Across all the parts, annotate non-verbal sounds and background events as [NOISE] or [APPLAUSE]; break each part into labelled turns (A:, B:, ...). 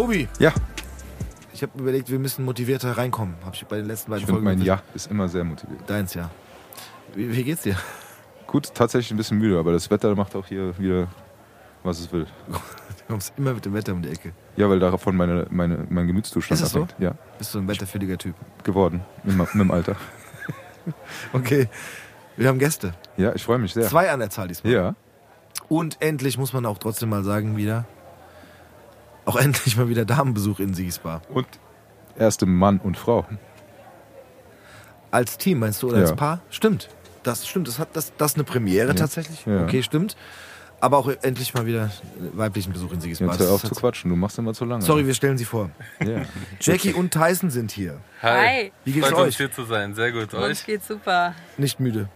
A: Tobi,
B: Ja,
A: ich habe überlegt, wir müssen motivierter reinkommen. Habe ich bei den letzten beiden
B: ich
A: Folgen.
B: mein Ja ist immer sehr motiviert.
A: Deins, ja. Wie, wie geht's dir?
B: Gut, tatsächlich ein bisschen müde, aber das Wetter macht auch hier wieder, was es will. [LAUGHS]
A: Du kommst immer mit dem Wetter um die Ecke.
B: Ja, weil davon meine, meine, mein Gemütszustand
A: Ist so?
B: abhängt. Ja,
A: Bist du ein wetterfühliger Typ?
B: geworden. Mit, mit dem Alter. [LAUGHS]
A: Okay. Wir haben Gäste.
B: Ja, ich freue mich sehr.
A: Zwei an der Zahl diesmal.
B: Ja,
A: Und endlich muss man auch trotzdem mal sagen, wieder. Auch endlich mal wieder Damenbesuch in Siegesbar.
B: und erste Mann und Frau.
A: Als Team, meinst du, oder als
B: Ja.
A: Paar? Stimmt. Das stimmt. Das, hat, das, das ist eine Premiere
B: Ja.
A: tatsächlich.
B: Ja.
A: Okay, stimmt. Aber auch endlich mal wieder weiblichen Besuch in Siegesbar.
B: Jetzt hör auf zu quatschen, du machst immer zu lange.
A: Sorry, wir stellen sie vor.
B: Ja. [LAUGHS]
A: Jackie und Tyson sind hier.
C: Hi.
A: Wie geht's
C: Freut
A: euch?
C: uns hier zu sein. Sehr gut.
D: Uns
C: Euch?
D: geht's super.
A: Nicht müde.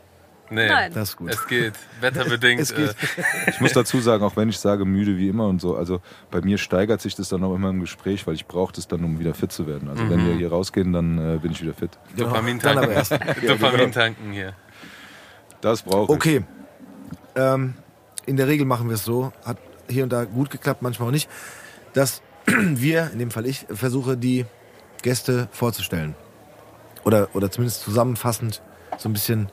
C: Nee.
D: Nein.
A: Das ist gut.
C: Es geht. Wetterbedingt.
A: Es geht.
C: Äh,
B: Ich muss dazu sagen, auch wenn ich sage müde wie immer und so, also bei mir steigert sich das dann auch immer im Gespräch, weil ich brauche das dann, um wieder fit zu werden. Also wenn wir hier rausgehen, dann äh, bin ich wieder fit.
C: Dopamin
A: Dann aber
C: tanken.
A: erst.
C: Dopamin tanken hier.
B: Das brauche ich.
A: Okay. Ähm, in der Regel machen wir es so, hat hier und da gut geklappt, manchmal auch nicht, dass [CLEARS THROAT] wir, in dem Fall ich, versuche, die Gäste vorzustellen. Oder, oder zumindest zusammenfassend so ein bisschen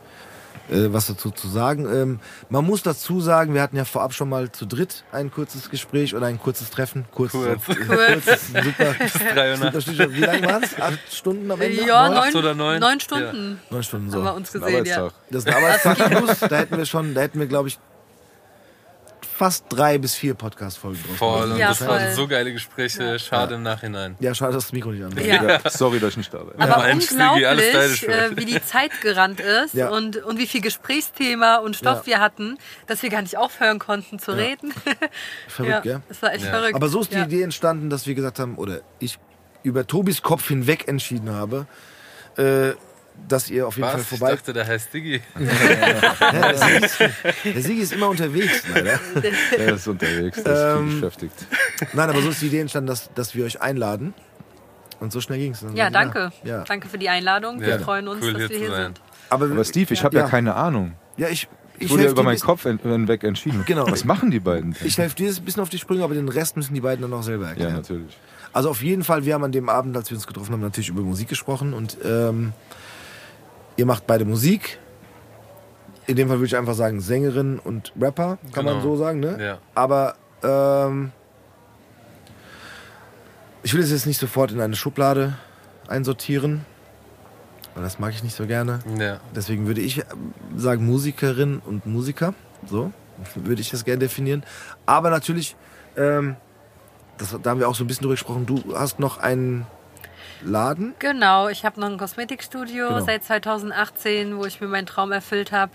A: äh, was dazu zu sagen. Ähm, man muss dazu sagen, wir hatten ja vorab schon mal zu dritt ein kurzes Gespräch oder ein kurzes Treffen. Kurz.
C: Kurz.
A: So, [LAUGHS] kurz ist ein super, super. Stichwort. Wie lange waren es? Acht Stunden am Ende?
D: Ja,
A: Neun?
C: Acht oder neun?
D: neun Stunden
A: Neun Stunden
D: haben wir
A: so.
D: uns gesehen, ja.
A: Das ist ein Arbeitstag plus, da hätten wir schon, da hätten wir, glaube ich, fast drei bis vier Podcast-Folgen draus
C: Voll. Und
D: Ja,
C: das
D: voll.
C: waren so geile Gespräche. Schade im Nachhinein.
A: Ja, schade, dass das Mikro nicht an.
D: Ja. [LAUGHS]
B: Sorry, dass ich nicht da war.
D: Aber unglaublich, äh, wie die Zeit gerannt ist
A: Ja.
D: und, und wie viel Gesprächsthema und Stoff
A: Ja.
D: wir hatten, dass wir gar nicht aufhören konnten zu reden. [LAUGHS]
A: Verrückt,
D: ja, das war echt
C: Ja.
D: verrückt.
A: Aber so ist die
D: ja.
A: Idee entstanden, dass wir gesagt haben, oder ich über Tobis Kopf hinweg entschieden habe, äh, dass ihr auf jeden Fall
C: Was? Ich
A: vorbei...
C: dachte, der heißt Diggi. [LAUGHS]
A: Ja, der, Sigi, der Sigi ist immer unterwegs, leider.
B: Der ist unterwegs, der ist viel
A: Ähm,
B: beschäftigt.
A: Nein, aber so ist die Idee entstanden, dass, dass wir euch einladen. Und so schnell ging es.
D: Ja, danke.
A: Ja.
D: Danke für die Einladung. Wir
C: Ja.
D: freuen uns,
C: Cool,
D: dass
C: hier
D: wir hier
C: sein.
D: sind.
A: Aber,
B: Aber Steve, ich habe ja.
A: Ja.
B: keine Ahnung.
A: ja, ich, ich
B: Ich wurde ja über meinen Kopf hinweg entschieden.
A: Genau.
B: Was machen die beiden? denn?
A: Ich helfe dir ein bisschen auf die Sprünge, aber den Rest müssen die beiden dann auch selber
B: Ja,
A: erklären.
B: natürlich.
A: Also auf jeden Fall, wir haben an dem Abend, als wir uns getroffen haben, natürlich über Musik gesprochen und ähm, ihr macht beide Musik. In dem Fall würde ich einfach sagen Sängerin und Rapper, kann man
C: Genau.
A: so sagen, ne?
C: Ja.
A: Aber ähm, ich will es jetzt nicht sofort in eine Schublade einsortieren, weil das mag ich nicht so gerne.
C: Ja.
A: Deswegen würde ich sagen Musikerin und Musiker. So würde ich das gerne definieren. Aber natürlich, ähm, das, da haben wir auch so ein bisschen drüber gesprochen, du hast noch einen Laden.
D: Genau, ich habe noch ein Kosmetikstudio
A: Genau.
D: seit 2018, wo ich mir meinen Traum erfüllt habe.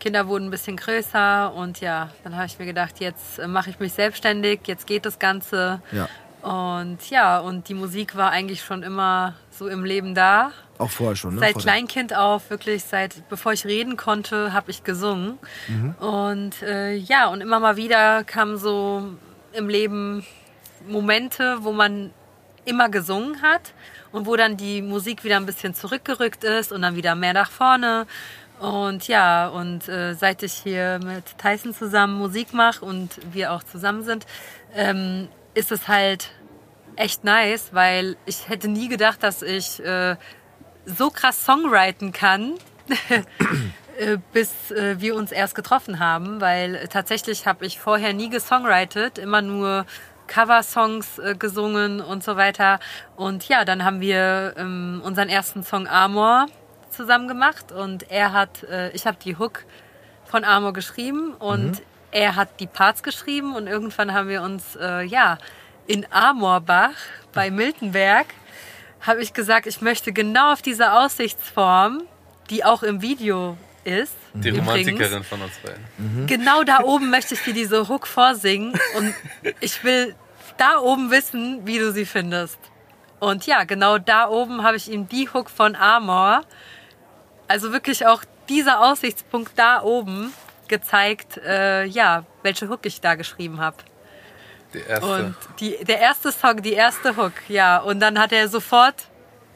D: Kinder wurden ein bisschen größer und ja, dann habe ich mir gedacht, jetzt äh, mache ich mich selbstständig, jetzt geht das Ganze.
A: Ja.
D: Und ja, und die Musik war eigentlich schon immer so im Leben da.
A: Auch vorher schon, ne?
D: Seit
A: Vor der-
D: Kleinkind auf, wirklich seit bevor ich reden konnte, habe ich gesungen.
A: Mhm.
D: Und äh, ja, und immer mal wieder kamen so im Leben Momente, wo man immer gesungen hat und wo dann die Musik wieder ein bisschen zurückgerückt ist und dann wieder mehr nach vorne. Und ja, und äh, seit ich hier mit Tyson zusammen Musik mache und wir auch zusammen sind, ähm, ist es halt echt nice, weil ich hätte nie gedacht, dass ich äh, so krass songwriten kann, [COUGHS] äh, bis äh, wir uns erst getroffen haben, weil tatsächlich habe ich vorher nie gesongwritet, immer nur Coversongs äh, gesungen und so weiter. Und ja, dann haben wir ähm, unseren ersten Song Amor zusammen gemacht. Und er hat, äh, ich habe die Hook von Amor geschrieben und er hat die Parts geschrieben. Und irgendwann haben wir uns äh, ja in Amorbach bei Miltenberg habe ich gesagt, ich möchte genau auf diese Aussichtsform die auch im Video ist.
C: Die
D: übrigens.
C: Romantikerin von uns beiden.
D: Genau da oben möchte ich dir diese Hook vorsingen und ich will da oben wissen, wie du sie findest. Und ja, genau da oben habe ich ihm die Hook von Amor, also wirklich auch dieser Aussichtspunkt da oben gezeigt, äh, ja, welche Hook ich da geschrieben habe.
C: Die erste.
D: Und die, der erste Song, die erste Hook, ja. Und dann hat er sofort,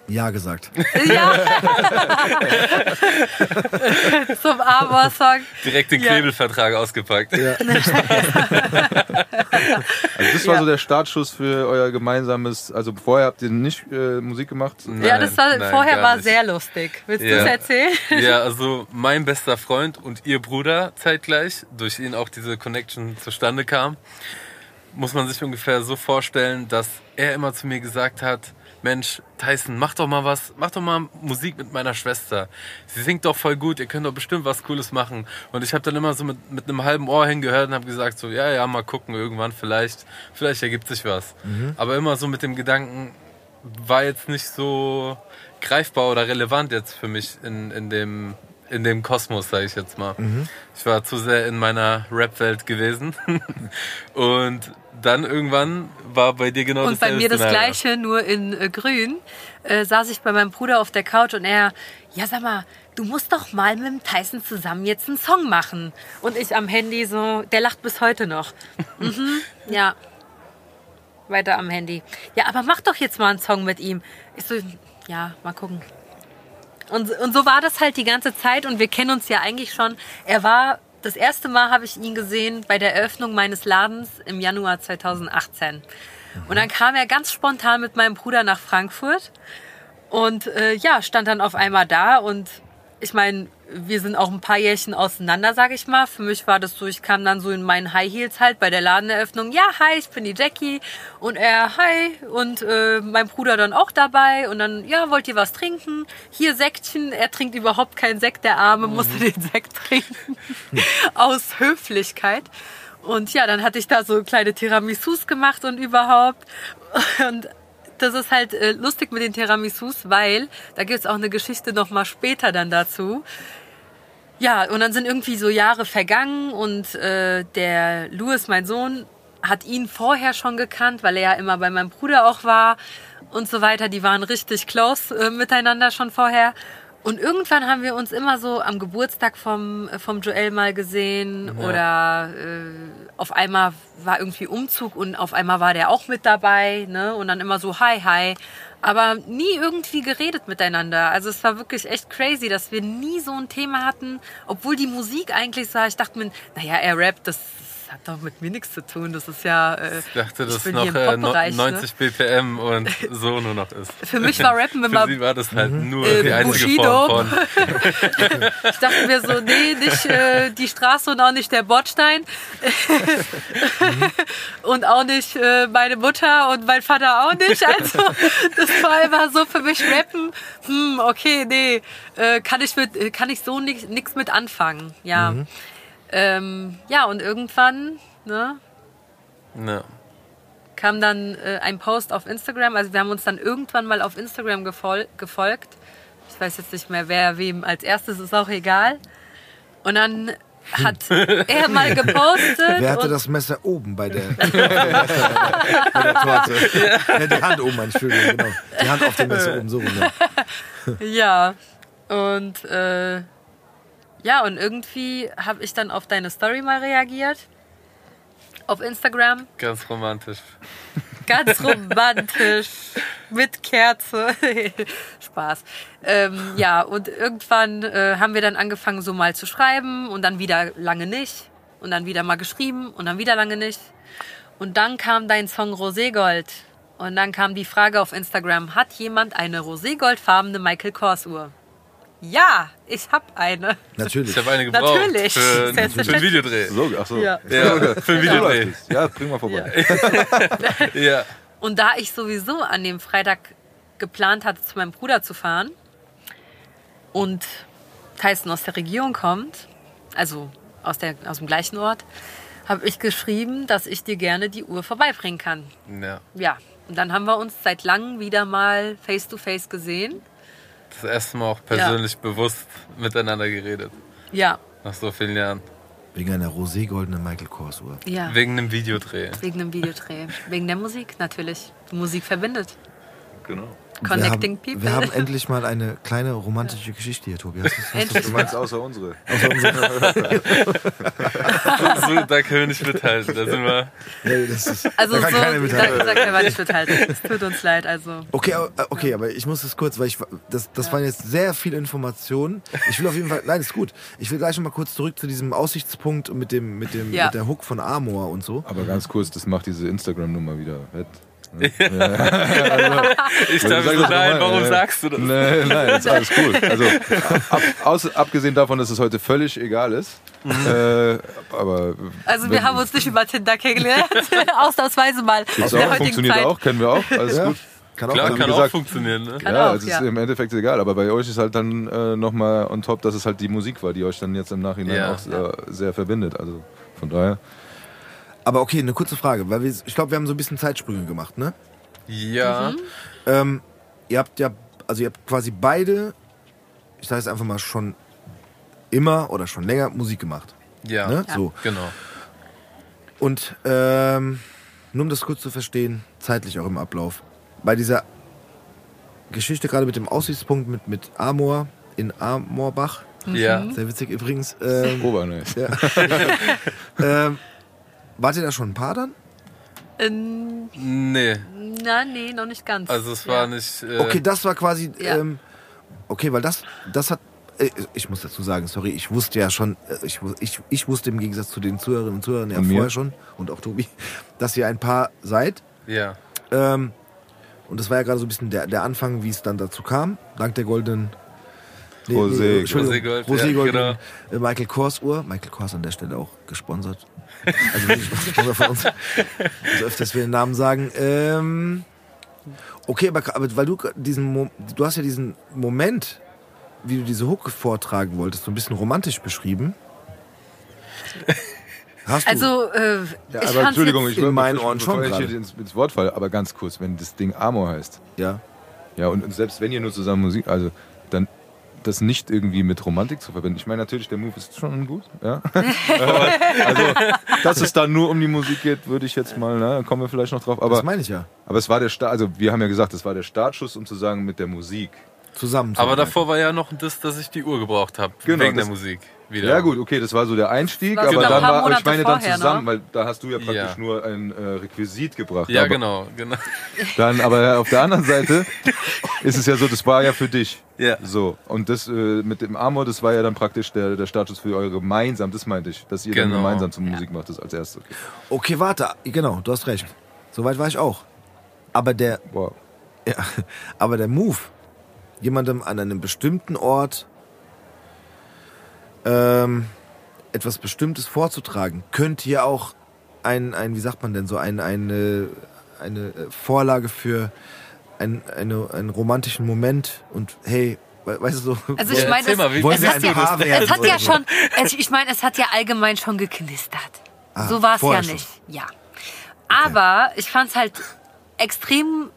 A: Ja gesagt.
D: ja, [LAUGHS] zum Amor-Song.
C: Direkt den
D: Ja.
C: Knebelvertrag ausgepackt. [LAUGHS]
B: Also das war
D: Ja.
B: so der Startschuss für euer gemeinsames, also vorher habt ihr nicht äh, Musik gemacht?
D: ja, das war,
C: nein,
D: vorher war
C: nicht.
D: sehr lustig. Willst du
C: Ja.
D: es erzählen?
C: Ja, also mein bester Freund und ihr Bruder zeitgleich, durch ihn auch diese Connection zustande kam, muss man sich ungefähr so vorstellen, dass er immer zu mir gesagt hat, Mensch, Tyson, mach doch mal was, mach doch mal Musik mit meiner Schwester. Sie singt doch voll gut, ihr könnt doch bestimmt was Cooles machen. Und ich habe dann immer so mit, mit einem halben Ohr hingehört und habe gesagt so, ja, ja, mal gucken, irgendwann vielleicht, vielleicht ergibt sich was. Aber immer so mit dem Gedanken, war jetzt nicht so greifbar oder relevant jetzt für mich in, in dem in dem Kosmos, sage ich jetzt mal. Ich war zu sehr in meiner Rap-Welt gewesen. [LAUGHS] Und dann irgendwann war bei dir genau
D: Und bei
C: dasselbe
D: mir das gleiche, nur in äh, grün, äh, saß ich bei meinem Bruder auf der Couch und er, ja sag mal, du musst doch mal mit dem Tyson zusammen jetzt einen Song machen. Und ich am Handy so, der lacht bis heute noch. [LAUGHS] mhm, ja. Weiter am Handy. Ja, aber mach doch jetzt mal einen Song mit ihm. Ich so, ja, mal gucken. Und, und so war das halt die ganze Zeit und wir kennen uns ja eigentlich schon. Er war, das erste Mal habe ich ihn gesehen bei der Eröffnung meines Ladens im Januar 2018. Und dann kam er ganz spontan mit meinem Bruder nach Frankfurt und äh, ja, stand dann auf einmal da und ich meine, wir sind auch ein paar Jährchen auseinander, sag ich mal. Für mich war das so, ich kam dann so in meinen High Heels halt bei der Ladeneröffnung. Ja, hi, ich bin die Jackie. Und er, hi. Und äh, mein Bruder dann auch dabei. Und dann, ja, wollt ihr was trinken? Hier Sektchen. Er trinkt überhaupt keinen Sekt, der Arme musste den Sekt trinken. [LAUGHS] Aus Höflichkeit. Und ja, dann hatte ich da so kleine Tiramisus gemacht und überhaupt. [LAUGHS] Und das ist halt äh, lustig mit den Tiramisus, weil da gibt's auch eine Geschichte noch mal später dann dazu. Ja, und dann sind irgendwie so Jahre vergangen und äh, der Louis, mein Sohn, hat ihn vorher schon gekannt, weil er ja immer bei meinem Bruder auch war und so weiter. Die waren richtig close äh, miteinander schon vorher. Und irgendwann haben wir uns immer so am Geburtstag vom, äh, vom Joel mal gesehen oder äh, auf einmal war irgendwie Umzug und auf einmal war der auch mit dabei ne? und dann immer so hi, hi. Aber nie irgendwie geredet miteinander. Also es war wirklich echt crazy, dass wir nie so ein Thema hatten, obwohl die Musik eigentlich so, ich dachte mir, naja, er rappt, das hat doch mit mir nichts zu tun. Das ist ja. Äh,
C: Ich dachte,
D: ich
C: dass
D: bin
C: noch äh, no-
D: Pop-Bereich, ne?
C: 90 BPM und so nur noch ist.
D: Für mich war Rappen
C: Für
D: immer
C: sie war das halt nur
D: Äh,
C: die einzige
D: Bushido.
C: Form von. [LAUGHS]
D: Ich dachte mir so, nee, nicht äh, die Straße und auch nicht der Bordstein. [LAUGHS] und auch nicht äh, meine Mutter und mein Vater auch nicht. Also das war immer so für mich Rappen. Hm, okay, nee, äh, kann ich mit, kann ich so nichts mit anfangen. Ja. Ähm, ja, und irgendwann, ne,
C: Ja.
D: kam dann äh, ein Post auf Instagram. Also wir haben uns dann irgendwann mal auf Instagram gefol gefolgt. Ich weiß jetzt nicht mehr, wer wem als erstes, ist auch egal. Und dann hat [LAUGHS] er mal gepostet.
A: Wer hatte das Messer oben bei der, [LAUGHS] bei der, Torte? Ja. die Hand oben, Entschuldigung, genau. Die Hand auf dem Messer oben, so rum. Ja. [LAUGHS]
D: Ja. Und äh, ja, und irgendwie habe ich dann auf deine Story mal reagiert. Auf Instagram.
C: Ganz romantisch.
D: Ganz [LAUGHS] romantisch. mit Kerze. [LAUGHS] Spaß. Ähm, ja, und irgendwann äh, haben wir dann angefangen, so mal zu schreiben und dann wieder lange nicht. Und dann wieder mal geschrieben und dann wieder lange nicht. Und dann kam dein Song Roségold. Und dann kam die Frage auf Instagram, hat jemand eine roségoldfarbene Michael Kors Uhr? Ja, ich habe eine.
A: Natürlich.
C: Ich habe eine gebraucht
D: Natürlich.
C: für, für ein
D: Selbstverständlich.
C: Videodreh.
B: So, ach so.
D: Ja.
C: Ja, für ein Videodreh.
B: Ja, bring mal vorbei. [LAUGHS]
C: Ja.
D: Und da ich sowieso an dem Freitag geplant hatte, zu meinem Bruder zu fahren und Tyson aus der Region kommt, also aus, der, aus dem gleichen Ort, habe ich geschrieben, dass ich dir gerne die Uhr vorbeibringen kann.
C: ja.
D: Ja, und dann haben wir uns seit langem wieder mal face-to-face gesehen.
C: Das erste Mal auch persönlich bewusst miteinander geredet.
D: Ja,
C: Nach so vielen Jahren.
A: Wegen einer roségoldenen Michael Kors Uhr.
D: ja.
C: Wegen einem Videodreh.
D: Wegen einem Videodreh. Wegen der Musik natürlich. Die Musik verbindet.
B: Genau.
D: Connecting
A: wir haben,
D: people.
A: Wir haben endlich mal eine kleine romantische Geschichte hier, Tobi. Hast du-
B: meinst außer unsere.
C: so, da können wir nicht mithalten. Da sind wir.
A: Nee, das ist,
D: Also
A: da
D: so,
A: kann keiner
D: da,
A: mithalten.
D: da können wir nicht mithalten. Es tut uns leid. Also
A: Okay, aber- äh, okay, aber ich muss das kurz, weil ich das, das waren jetzt sehr viele Informationen. Ich will auf jeden Fall, nein, ist gut. Ich will gleich noch mal kurz zurück zu diesem Aussichtspunkt mit dem mit dem
D: Ja.
A: mit der Hook von Amor und so.
B: Aber ganz kurz, das macht diese Instagram-Nummer wieder wett. [LAUGHS] Ne?
C: Ich dachte,
B: Sag das
C: nein, warum
B: äh,
C: sagst du das?
B: Nein, nein, ist alles cool. Also, ab, aus, abgesehen davon, dass es heute völlig egal ist. Äh, aber
D: Also wir
B: wenn-
D: haben uns nicht über Tinder kennengelernt. [LAUGHS] Ausnahmsweise mal.
B: Gibt's auch,
D: heutigen
B: funktioniert
D: Zeit.
B: auch, kennen wir auch, alles
A: Ja.
B: gut.
A: Kann auch
C: Klar,
A: sein.
C: kann
B: wie
C: auch
B: gesagt-
C: funktionieren. Ne?
D: Kann
B: ja,
D: auch,
B: es ist
D: ja.
B: im Endeffekt egal, aber bei euch ist halt dann äh, nochmal on top, dass es halt die Musik war, die euch dann jetzt im Nachhinein
C: Ja.
B: auch äh, sehr verbindet. Also von daher.
A: Aber okay, eine kurze Frage, weil wir, ich glaube, wir haben so ein bisschen Zeitsprünge gemacht, ne?
C: Ja,
A: Ähm, ihr habt ja, also ihr habt quasi beide, ich sage jetzt einfach mal schon immer oder schon länger Musik gemacht,
C: ja,
A: ne? So.
C: genau.
A: Und ähm, nur um das kurz zu verstehen, zeitlich auch im Ablauf. Bei dieser Geschichte gerade mit dem Aussichtspunkt mit, mit Amor in Amorbach,
C: Ja,
A: sehr witzig übrigens, ähm,
B: Obernice.
A: ja. [LAUGHS] ähm, wart ihr da schon ein Paar dann?
D: Ähm,
C: nee,
D: na, nee, noch nicht ganz.
C: also es
D: Ja.
C: war nicht. Äh,
A: Okay, das war quasi,
D: Ja.
A: ähm, okay, weil das, das hat, äh, ich muss dazu sagen, sorry, ich wusste ja schon, äh, ich, ich, ich wusste im Gegensatz zu den Zuhörerinnen und Zuhörern ja
B: Und mir?
A: vorher schon und auch Tobi, dass ihr ein Paar seid.
C: Ja,
A: Ähm, und das war ja gerade so ein bisschen der, der Anfang, wie es dann dazu kam, dank der goldenen
B: Rosé-
A: Entschuldigung,
C: Roségold,
A: Rosé
C: ja,
A: Gold,
C: genau.
A: äh, Michael Kors Uhr. Michael Kors an der Stelle auch gesponsert. Also Sponsor von uns. Also öfters wir den Namen sagen. Ähm, okay, aber, aber weil du diesen Mo du hast ja diesen Moment, wie du diese Hook vortragen wolltest, so ein bisschen romantisch beschrieben. Hast du?
D: Also, äh,
B: Ja,
D: ich
B: aber Entschuldigung,
D: jetzt,
B: ich
A: in meinen Ohren schon
B: ich hier ins, ins Wort falle, aber ganz kurz, wenn das Ding Amor heißt,
A: ja.
B: ja, und, und selbst wenn ihr nur zusammen Musik, also das nicht irgendwie mit Romantik zu verbinden. Ich meine, natürlich, der Move ist schon gut, ja. [LAUGHS] also, dass es da nur um die Musik geht, würde ich jetzt mal, na, kommen wir vielleicht noch drauf.
A: Das
B: Aber,
A: meine ich ja.
B: aber es war der Start, also wir haben ja gesagt, es war der Startschuss, um zu sagen, mit der Musik.
A: Zusammen.
C: aber davor war ja noch das, dass ich die Uhr gebraucht habe.
B: Genau,
C: wegen
B: das-
C: der Musik. Wieder.
B: Ja gut, okay, das war so der Einstieg, aber dann war, ich meine dann
D: vorher,
B: zusammen,
D: ne?
B: weil da hast du ja praktisch
C: Ja.
B: nur ein äh, Requisit gebracht.
C: Ja, genau, genau. [LAUGHS]
B: Dann, aber auf der anderen Seite ist es ja so, das war ja für dich.
C: Ja.
B: So. Und das äh, mit dem Amor, das war ja dann praktisch der, der Startschuss für eure gemeinsam, das meinte ich, dass ihr dann
C: Genau.
B: gemeinsam zur Musik macht, das als erstes. Okay.
A: Okay, warte. Genau, du hast recht. Soweit war ich auch. Aber der,
B: Wow. [LAUGHS]
A: Ja, aber der Move, jemandem an einem bestimmten Ort ähm, etwas Bestimmtes vorzutragen, könnte ja auch ein, ein wie sagt man denn so, ein, eine, eine äh, Vorlage für ein, eine, einen romantischen Moment und hey, we- weißt du so.
D: Also ich meine, es, es, hat ja, es hat ja
A: so?
D: schon, es, ich meine, es hat ja allgemein schon geknistert.
A: Ah,
D: so war es ja
A: schon.
D: nicht. Ja. Aber ich fand es halt extrem,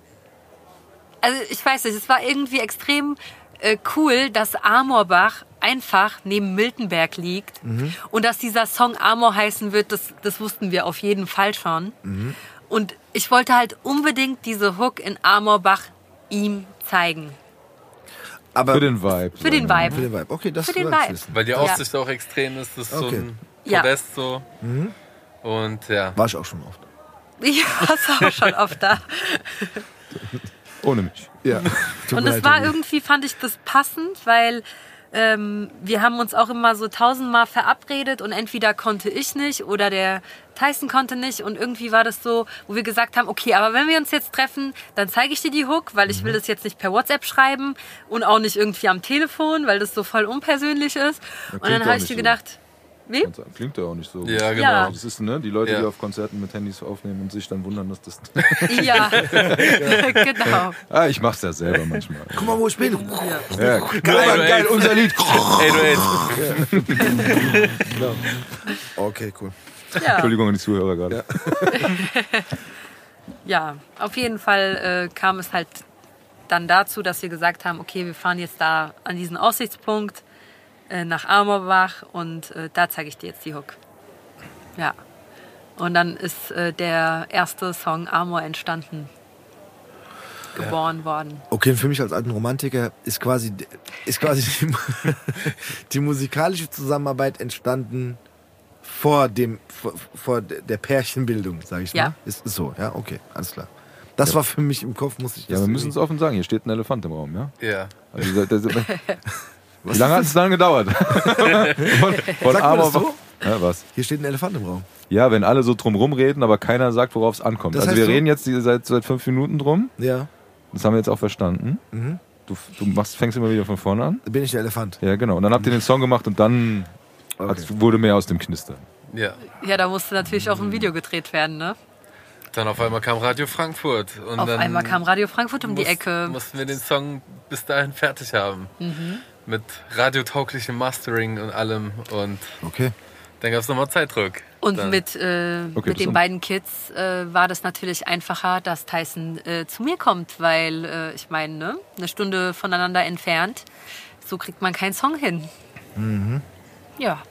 D: also ich weiß nicht, es war irgendwie extrem äh, cool, dass Amorbach einfach neben Miltenberg liegt
A: Mhm.
D: und dass dieser Song Amor heißen wird, das, das wussten wir auf jeden Fall schon.
A: Mhm.
D: Und ich wollte halt unbedingt diese Hook in Amorbach ihm zeigen.
A: Aber
B: Für den Vibe.
D: Für den. Vibe.
A: für den Vibe. Okay, das
D: Für den Vibe.
A: wissen.
C: Weil die
D: Ja.
C: Aussicht auch extrem ist. Das ist so
A: Okay.
C: ein
D: Ja.
C: Podest so.
B: Mhm.
C: Und ja.
A: War ich auch schon oft. [LAUGHS]
D: Ja, das war schon oft da.
B: Ohne mich.
A: Ja. [LAUGHS]
D: Und es war irgendwie, fand ich das passend, weil ähm, wir haben uns auch immer so tausendmal verabredet und entweder konnte ich nicht oder der Tyson konnte nicht und irgendwie war das so, wo wir gesagt haben, okay, aber wenn wir uns jetzt treffen, dann zeige ich dir die Hook, weil ich will das jetzt nicht per WhatsApp schreiben und auch nicht irgendwie am Telefon, weil das so voll unpersönlich ist. und dann habe ich
B: so.
D: gedacht, wie?
B: Klingt ja auch nicht so.
C: Ja, genau.
D: Ja.
B: Das ist, ne, die Leute,
C: Ja.
B: die auf Konzerten mit Handys aufnehmen und sich dann wundern, dass das.
D: Ja, [LAUGHS] genau.
B: ah, ich mach's ja selber manchmal.
A: Guck mal, wo ich bin.
B: Ja, geil, [LAUGHS]
C: ey,
B: geil,
C: du
B: unser Lied.
C: 808.
A: Okay, cool.
D: Ja.
B: Entschuldigung an die Zuhörer gerade. [LAUGHS]
D: Ja, auf jeden Fall äh, kam es halt dann dazu, dass wir gesagt haben, okay, wir fahren jetzt da an diesen Aussichtspunkt äh, nach Amorbach und äh, da zeige ich dir jetzt die Hook. Ja. Und dann ist äh, der erste Song Amor entstanden, geboren worden.
A: Okay, für mich als alten Romantiker ist quasi, ist quasi die, [LAUGHS] die musikalische Zusammenarbeit entstanden vor dem, vor, vor der Pärchenbildung, sage ich
D: Ja.
A: mal. Ist, ist so, ja, okay, alles klar. Das war für mich im Kopf, muss ich
B: Ja, wir müssen es offen sagen, hier steht ein Elefant im Raum, ja?
C: Ja.
B: Also, das, [LAUGHS] das, wie lange hat es dann gedauert? [LAUGHS] von von
A: Sagt man das so?
B: Ja, was?
A: Hier steht ein Elefant im Raum.
B: Ja, wenn alle so drum reden, aber keiner sagt, worauf es ankommt.
A: Das
B: also
A: heißt
B: wir
A: so-
B: reden jetzt die- seit, seit fünf Minuten drum.
A: Ja,
B: Das haben wir jetzt auch verstanden.
A: Mhm.
B: Du, du machst, fängst immer wieder von vorne an.
A: da bin ich der Elefant.
B: Ja, genau. Und dann habt ihr den Song gemacht und dann
A: Okay.
B: hat's- wurde mehr aus dem Knistern.
C: Ja.
D: Ja, da musste natürlich auch ein Video gedreht werden, ne?
C: Dann auf einmal kam Radio Frankfurt. Und
D: Auf
C: dann
D: einmal kam Radio Frankfurt um die Ecke.
C: Mussten wir den Song bis dahin fertig haben.
D: Mhm.
C: Mit radiotauglichem Mastering und allem. Und
A: Okay.
C: dann gab es nochmal Zeitdruck.
D: Und
C: dann,
D: mit, äh,
B: Okay,
D: mit den
B: um-
D: beiden Kids äh, war das natürlich einfacher, dass Tyson äh, zu mir kommt, weil äh, ich meine, ne, eine Stunde voneinander entfernt, so kriegt man keinen Song hin. Ja.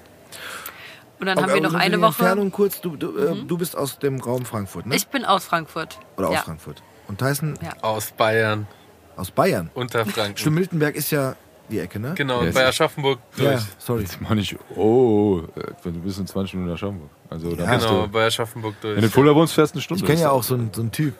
D: Und dann haben wir noch
A: aber
D: eine Woche.
A: Entfernung kurz, du, du, äh, du bist aus dem Raum Frankfurt, ne?
D: Ich bin aus Frankfurt.
A: Oder aus
D: ja.
A: Frankfurt. Und Tyson
D: Ja.
C: Aus Bayern,
A: aus Bayern.
C: Unterfranken.
A: Stimmt, Miltenberg ist ja die Ecke, ne?
C: Genau,
B: Yes.
C: bei Aschaffenburg durch.
A: Ja, sorry.
B: Jetzt mach nicht, oh, äh, du bist in 20 Minuten nach Schaumburg. Also, da
A: Ja.
B: bist
C: Genau,
B: du,
C: bei Aschaffenburg durch.
B: wenn du in Fulda wohnst, fährst du eine Stunde.
A: Ich kenne ja auch so einen, so einen Typ,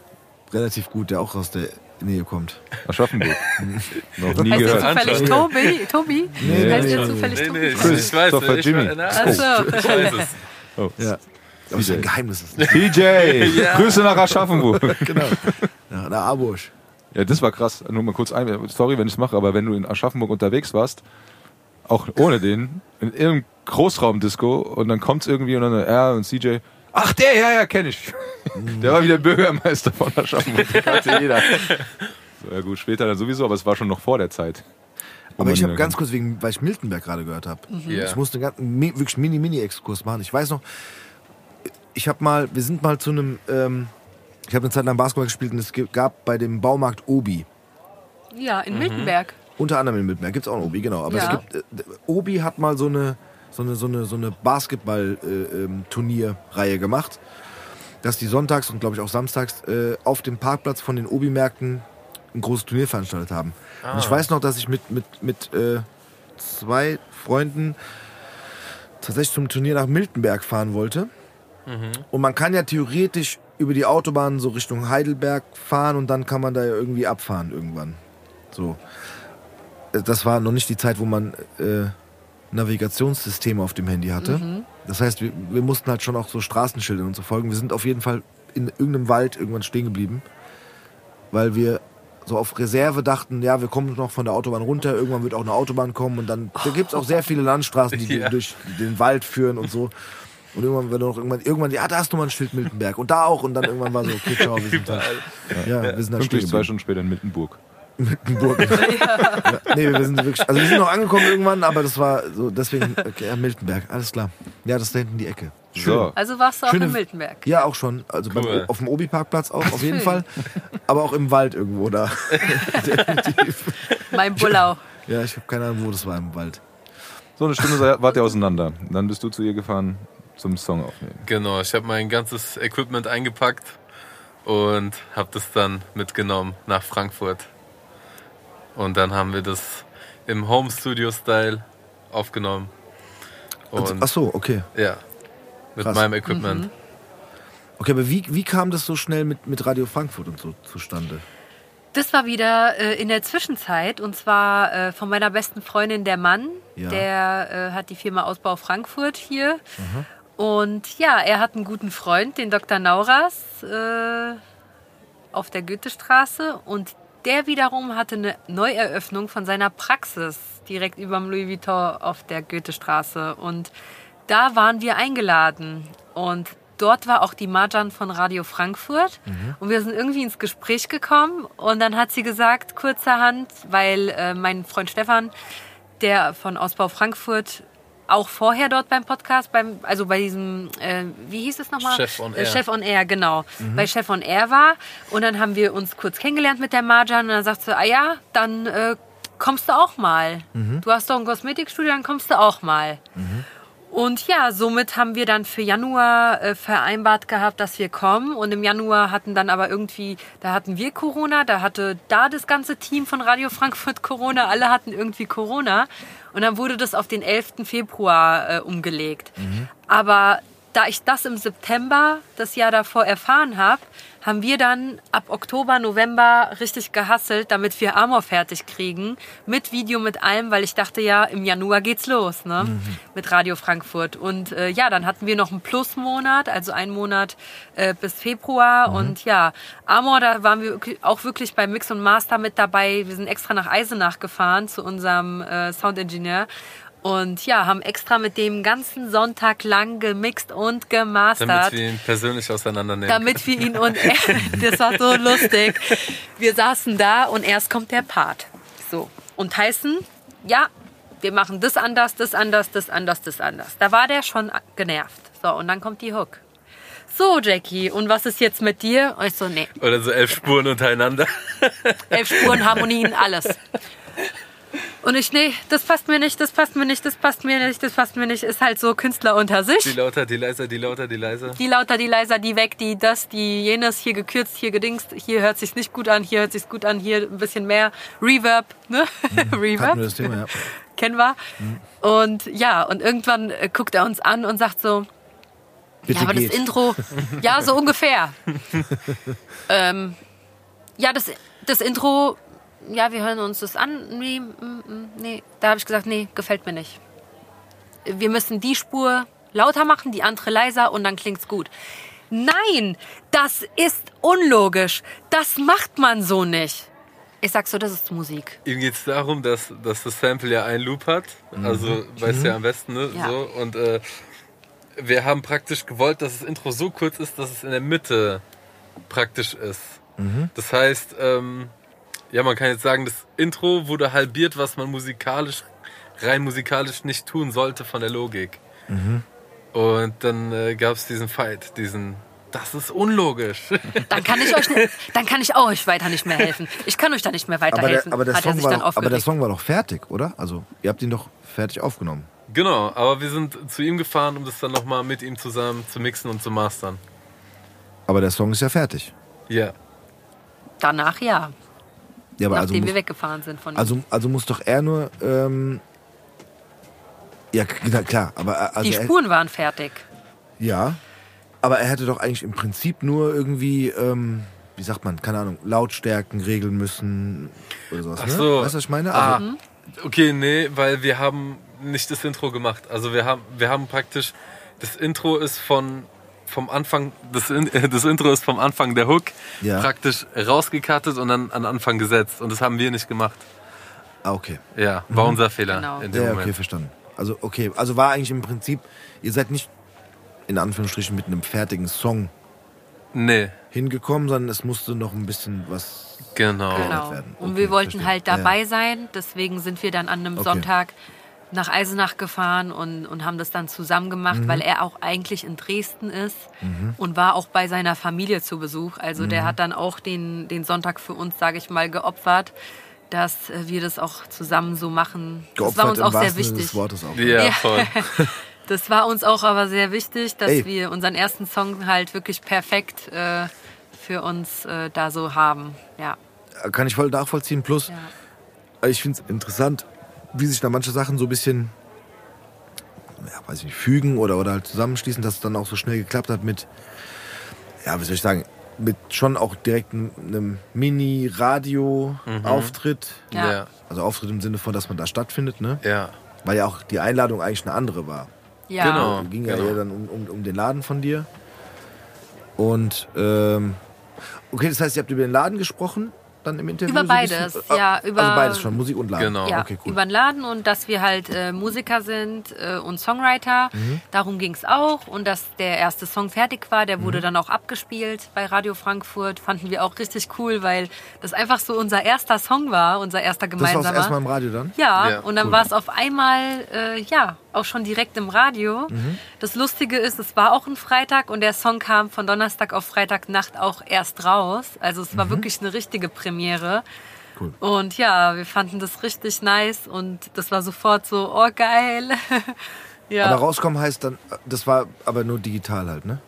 A: relativ gut, der auch aus der Nähe kommt.
B: Aschaffenburg. [LAUGHS] Noch nie
D: Heißt der
B: gehört.
D: zufällig
C: Anschauen.
D: Tobi? Tobi?
A: Nee,
D: heißt
A: nee,
D: der
A: nee.
D: zufällig
C: Nee,
D: Tobi?
C: nee, ich,
B: Chris,
C: ich weiß nicht. Ich,
B: Jimmy.
C: na,
D: Ach so. [LAUGHS]
C: ich weiß es.
B: Oh.
A: Ja. Aber es ist ein Geheimnis.
B: TJ, [LAUGHS] Grüße nach Aschaffenburg.
A: genau. Ja, der Abusch.
B: Ja, das war krass. Nur mal kurz ein, sorry, wenn ich es mache, aber wenn du in Aschaffenburg unterwegs warst, auch ohne den, in irgendeinem Großraumdisco und dann kommt's irgendwie und dann er und CJ, ach der, ja, ja, kenne ich. Der war wieder Bürgermeister von Aschaffenburg, den kannte jeder. So, ja gut, später dann sowieso, aber es war schon noch vor der Zeit.
A: Aber ich habe ganz kurz, wegen, weil ich Miltenberg gerade gehört habe.
C: Ja.
A: Ich musste einen ganz- mi- wirklich Mini-Mini-Exkurs machen. Ich weiß noch, ich habe mal, wir sind mal zu einem, ähm, ich habe eine Zeit lang Basketball gespielt und es gab bei dem Baumarkt Obi.
D: Ja, in Miltenberg.
A: Unter anderem in Miltenberg gibt es auch einen Obi, genau. Aber
D: Ja.
A: es gibt, äh, Obi hat mal so eine, so eine, so eine, so eine Basketball-Turnierreihe gemacht, dass die sonntags und glaube ich auch samstags äh, auf dem Parkplatz von den Obi-Märkten ein großes Turnier veranstaltet haben. Und ich weiß noch, dass ich mit, mit, mit äh, zwei Freunden tatsächlich zum Turnier nach Miltenberg fahren wollte. Und man kann ja theoretisch über die Autobahn so Richtung Heidelberg fahren und dann kann man da ja irgendwie abfahren irgendwann. So. Äh, Das war noch nicht die Zeit, wo man äh, Navigationssysteme auf dem Handy hatte. Das heißt, wir, wir mussten halt schon auch so Straßenschildern und so folgen. Wir sind auf jeden Fall in irgendeinem Wald irgendwann stehen geblieben, weil wir so auf Reserve dachten, ja, wir kommen noch von der Autobahn runter, irgendwann wird auch eine Autobahn kommen und dann da gibt es auch sehr viele Landstraßen, die [LAUGHS]
C: Ja.
A: durch den Wald führen und so. Und irgendwann war noch irgendwann, irgendwann, ja, da hast du mal ein Schild Miltenberg und da auch und dann irgendwann war so, okay, ciao, wir sind halt, ja, wir sind halt
B: Pünktlich zwei. Stunden später in Mittenburg.
A: Miltenburg. [LAUGHS] ja. Nee, wir sind wirklich, also wir sind noch angekommen irgendwann, aber das war so, deswegen, okay, ja, Miltenberg, alles klar. Ja, das ist da hinten die Ecke.
B: So.
D: Also warst du auch
A: Schöne-
D: in Miltenberg.
A: Ja, auch schon. Also beim,
C: Cool.
A: auf dem Obi-Parkplatz auch, auf jeden
D: schön.
A: Fall. Aber auch im Wald irgendwo da. [LAUGHS] Definitiv.
D: Mein Bullau.
A: Ja, ich habe keine Ahnung, wo das war im Wald.
B: So eine Stunde wart ihr auseinander. Dann bist du zu ihr gefahren zum Song aufnehmen.
C: Genau, ich habe mein ganzes Equipment eingepackt und habe das dann mitgenommen nach Frankfurt. Und dann haben wir das im Home Studio Style aufgenommen.
A: Also,
C: Und
A: ach so, okay.
C: ja, mit
A: Krass.
C: meinem Equipment.
A: Okay, aber wie, wie kam das so schnell mit, mit Radio Frankfurt und so zustande?
D: Das war wieder äh, in der Zwischenzeit und zwar äh, von meiner besten Freundin der Mann.
A: Ja.
D: Der äh, hat die Firma Ausbau Frankfurt hier. Und ja, er hat einen guten Freund, den Dr. Nauras, äh, auf der Goethestraße. Und der wiederum hatte eine Neueröffnung von seiner Praxis direkt über dem Louis Vuitton auf der Goethestraße. Und da waren wir eingeladen. Und dort war auch die Marjan von Radio Frankfurt. Und wir sind irgendwie ins Gespräch gekommen. Und dann hat sie gesagt, kurzerhand, weil äh, mein Freund Stefan, der von Ausbau Frankfurt auch vorher dort beim Podcast, beim, also bei diesem, äh, wie hieß es nochmal?
C: Chef on
D: Äh,
C: Air.
D: Chef on Air, genau. Bei Chef on Air war. Und dann haben wir uns kurz kennengelernt mit der Marjan. Und dann sagt sie, ah ja, dann äh, kommst du auch mal. Du hast doch ein Kosmetikstudio, dann kommst du auch mal. Und ja, somit haben wir dann für Januar äh, vereinbart gehabt, dass wir kommen. Und im Januar hatten dann aber irgendwie, da hatten wir Corona, da hatte da das ganze Team von Radio Frankfurt [LAUGHS] Corona, alle hatten irgendwie Corona. Und dann wurde das auf den 11. Februar äh, umgelegt. Aber da ich das im September das Jahr davor erfahren habe, haben wir dann ab Oktober, November richtig gehasselt, damit wir Amor fertig kriegen. Mit Video, mit allem, weil ich dachte ja, im Januar geht's los, ne? Mit Radio Frankfurt. Und äh, ja, dann hatten wir noch einen Plusmonat, also einen Monat äh, bis Februar. Und ja, Amor, da waren wir auch wirklich bei Mix und Master mit dabei. Wir sind extra nach Eisenach gefahren zu unserem äh, Soundingenieur. Und ja, haben extra mit dem ganzen Sonntag lang gemixt und gemastert
C: Damit wir ihn persönlich auseinandernehmen.
D: damit wir ihn und er, [LAUGHS] das war so lustig. Wir saßen da und erst kommt der Part. So. Und Tyson, ja, wir machen das anders, das anders, das anders, das anders. Da war der schon genervt. So, und dann kommt die Hook. So, Jackie, und was ist jetzt mit dir? Und ich so, nee,
C: Oder so elf Spuren untereinander.
D: elf Spuren, Harmonien, alles. [LAUGHS] Und ich, nee, das passt mir nicht, das passt mir nicht, das passt mir nicht, das passt mir nicht. Ist halt so Künstler unter
C: Die
D: sich.
C: lauter, die leiser, die lauter, die leiser.
D: Die lauter, die leiser, die weg, die das, die jenes, hier gekürzt, hier gedingst, hier hört sich's nicht gut an, hier hört sich's gut an, hier ein bisschen mehr Reverb, ne? [LAUGHS]
A: Hatten
D: Reverb,
A: das Thema, ja.
D: kennen wir. Und ja, und irgendwann äh, guckt er uns an und sagt so,
A: Bitte
D: ja, aber
A: geht.
D: das Intro, [LAUGHS] ja, so ungefähr. ähm, ja, das, das Intro, ja, wir hören uns das an. Nee, mm, mm, nee. Da habe ich gesagt, nee, gefällt mir nicht. Wir müssen die Spur lauter machen, die andere leiser und dann klingt's gut. Nein, das ist unlogisch. Das macht man so nicht. Ich sag so, das ist Musik.
C: Ihm geht es darum, dass, dass das Sample ja einen Loop hat. Also weißt du ja am besten, ne?
D: Ja.
C: So. Und äh, wir haben praktisch gewollt, dass das Intro so kurz ist, dass es in der Mitte praktisch ist. Das heißt, ähm, ja, man kann jetzt sagen, das Intro wurde halbiert, was man musikalisch, rein musikalisch nicht tun sollte von der Logik. Und dann äh, gab es diesen Fight, diesen, das ist unlogisch. [LAUGHS]
D: Dann kann ich euch, dann kann ich euch weiter nicht mehr helfen. Ich kann euch da nicht mehr
A: Aber der,
D: weiterhelfen.
A: aber, der
D: hat er
A: Song
D: sich
A: war
D: dann
A: doch, aber der. Song war doch fertig, oder? Also, ihr habt ihn doch fertig aufgenommen.
C: genau, aber wir sind zu ihm gefahren, um das dann nochmal mit ihm zusammen zu mixen und zu mastern.
A: Aber der Song ist ja fertig.
C: Ja.
D: Danach ja,
A: Ja, aber also
D: nachdem
A: muss,
D: wir weggefahren sind von ihm.
A: also, also muss doch er nur. Ähm, ja, klar, aber äh, also
D: Die
A: er,
D: Spuren waren fertig.
A: Ja, aber er hätte doch eigentlich im Prinzip nur irgendwie, ähm, wie sagt man, keine Ahnung, Lautstärken regeln müssen oder sowas.
C: Ach
A: ne?
C: so.
A: Weißt du, was ich meine?
C: Ah,
A: Also,
C: okay, nee, weil wir haben nicht das Intro gemacht. Also wir haben, wir haben praktisch, das Intro ist von vom Anfang, das, In- [LAUGHS] das Intro ist vom Anfang der Hook
A: Ja.
C: praktisch rausgekattet und dann an Anfang gesetzt. Und das haben wir nicht gemacht.
A: ah, okay.
C: Ja, war unser Fehler
D: Genau.
C: in dem
A: Ja,
C: Moment.
A: okay, verstanden. Also, okay, also war eigentlich im Prinzip, ihr seid nicht in Anführungsstrichen mit einem fertigen Song
C: Nee,
A: hingekommen, sondern es musste noch ein bisschen was.
C: genau.
D: Genau.
A: werden.
D: Und
A: Okay,
D: wir wollten
A: verstehe.
D: halt dabei
A: ja.
D: sein. Deswegen sind wir dann an einem
A: Okay.
D: Sonntag nach Eisenach gefahren und, und haben das dann zusammen gemacht,
A: Mhm.
D: weil er auch eigentlich in Dresden ist und war auch bei seiner Familie zu Besuch. Also
A: Mhm.
D: der hat dann auch den, den Sonntag für uns, sage ich mal, geopfert, dass äh, wir das auch zusammen so machen. Das war
A: Geopfert
D: uns auch sehr wichtig.
A: auch.
C: Ja,
D: Ja.
C: voll. [LAUGHS]
D: Das war uns auch aber sehr wichtig, dass
A: Ey.
D: wir unseren ersten Song halt wirklich perfekt äh, für uns äh, da so haben. Ja.
A: Kann ich voll nachvollziehen. Plus,
D: ja.
A: ich finde es interessant, wie sich da manche Sachen so ein bisschen, ja, weiß ich nicht, fügen oder, oder halt zusammenschließen, dass es dann auch so schnell geklappt hat mit, ja, wie soll ich sagen, mit schon auch direkt einem- Mini-Radio-Auftritt.
D: Ja.
C: Ja.
A: Also Auftritt im Sinne von, dass man da stattfindet, ne?
C: ja.
A: Weil ja auch die Einladung eigentlich eine andere war.
D: Ja.
C: Genau.
A: ging ja
C: genau.
A: eher dann um, um, um den Laden von dir. Und ähm, okay, das heißt, ihr habt über den Laden gesprochen dann im Interview?
D: Über
A: so ein bisschen?
D: beides, ja, über-
A: also beides schon, Musik und Laden.
C: Genau.
D: Ja,
A: Okay, cool.
D: über den Laden und dass wir halt äh, Musiker sind äh, und Songwriter.
A: Mhm.
D: Darum ging es auch. Und dass der erste Song fertig war, der
A: Mhm.
D: wurde dann auch abgespielt bei Radio Frankfurt. Fanden wir auch richtig cool, weil das einfach so unser erster Song war, unser erster
A: war
D: gemeinsamer.
A: das erste Mal im Radio dann?
D: Ja,
C: Ja,
D: und dann
C: cool.
D: war es auf einmal, äh, ja, auch schon direkt im Radio.
A: Mhm.
D: Das Lustige ist, es war auch ein Freitag und der Song kam von Donnerstag auf Freitagnacht auch erst raus. Also es war wirklich eine richtige Premiere.
A: Mhm. Cool.
D: Und ja, wir fanden das richtig nice und das war sofort so, oh geil. [LAUGHS] ja,
A: Aber rauskommen heißt dann, das war aber nur digital halt, ne?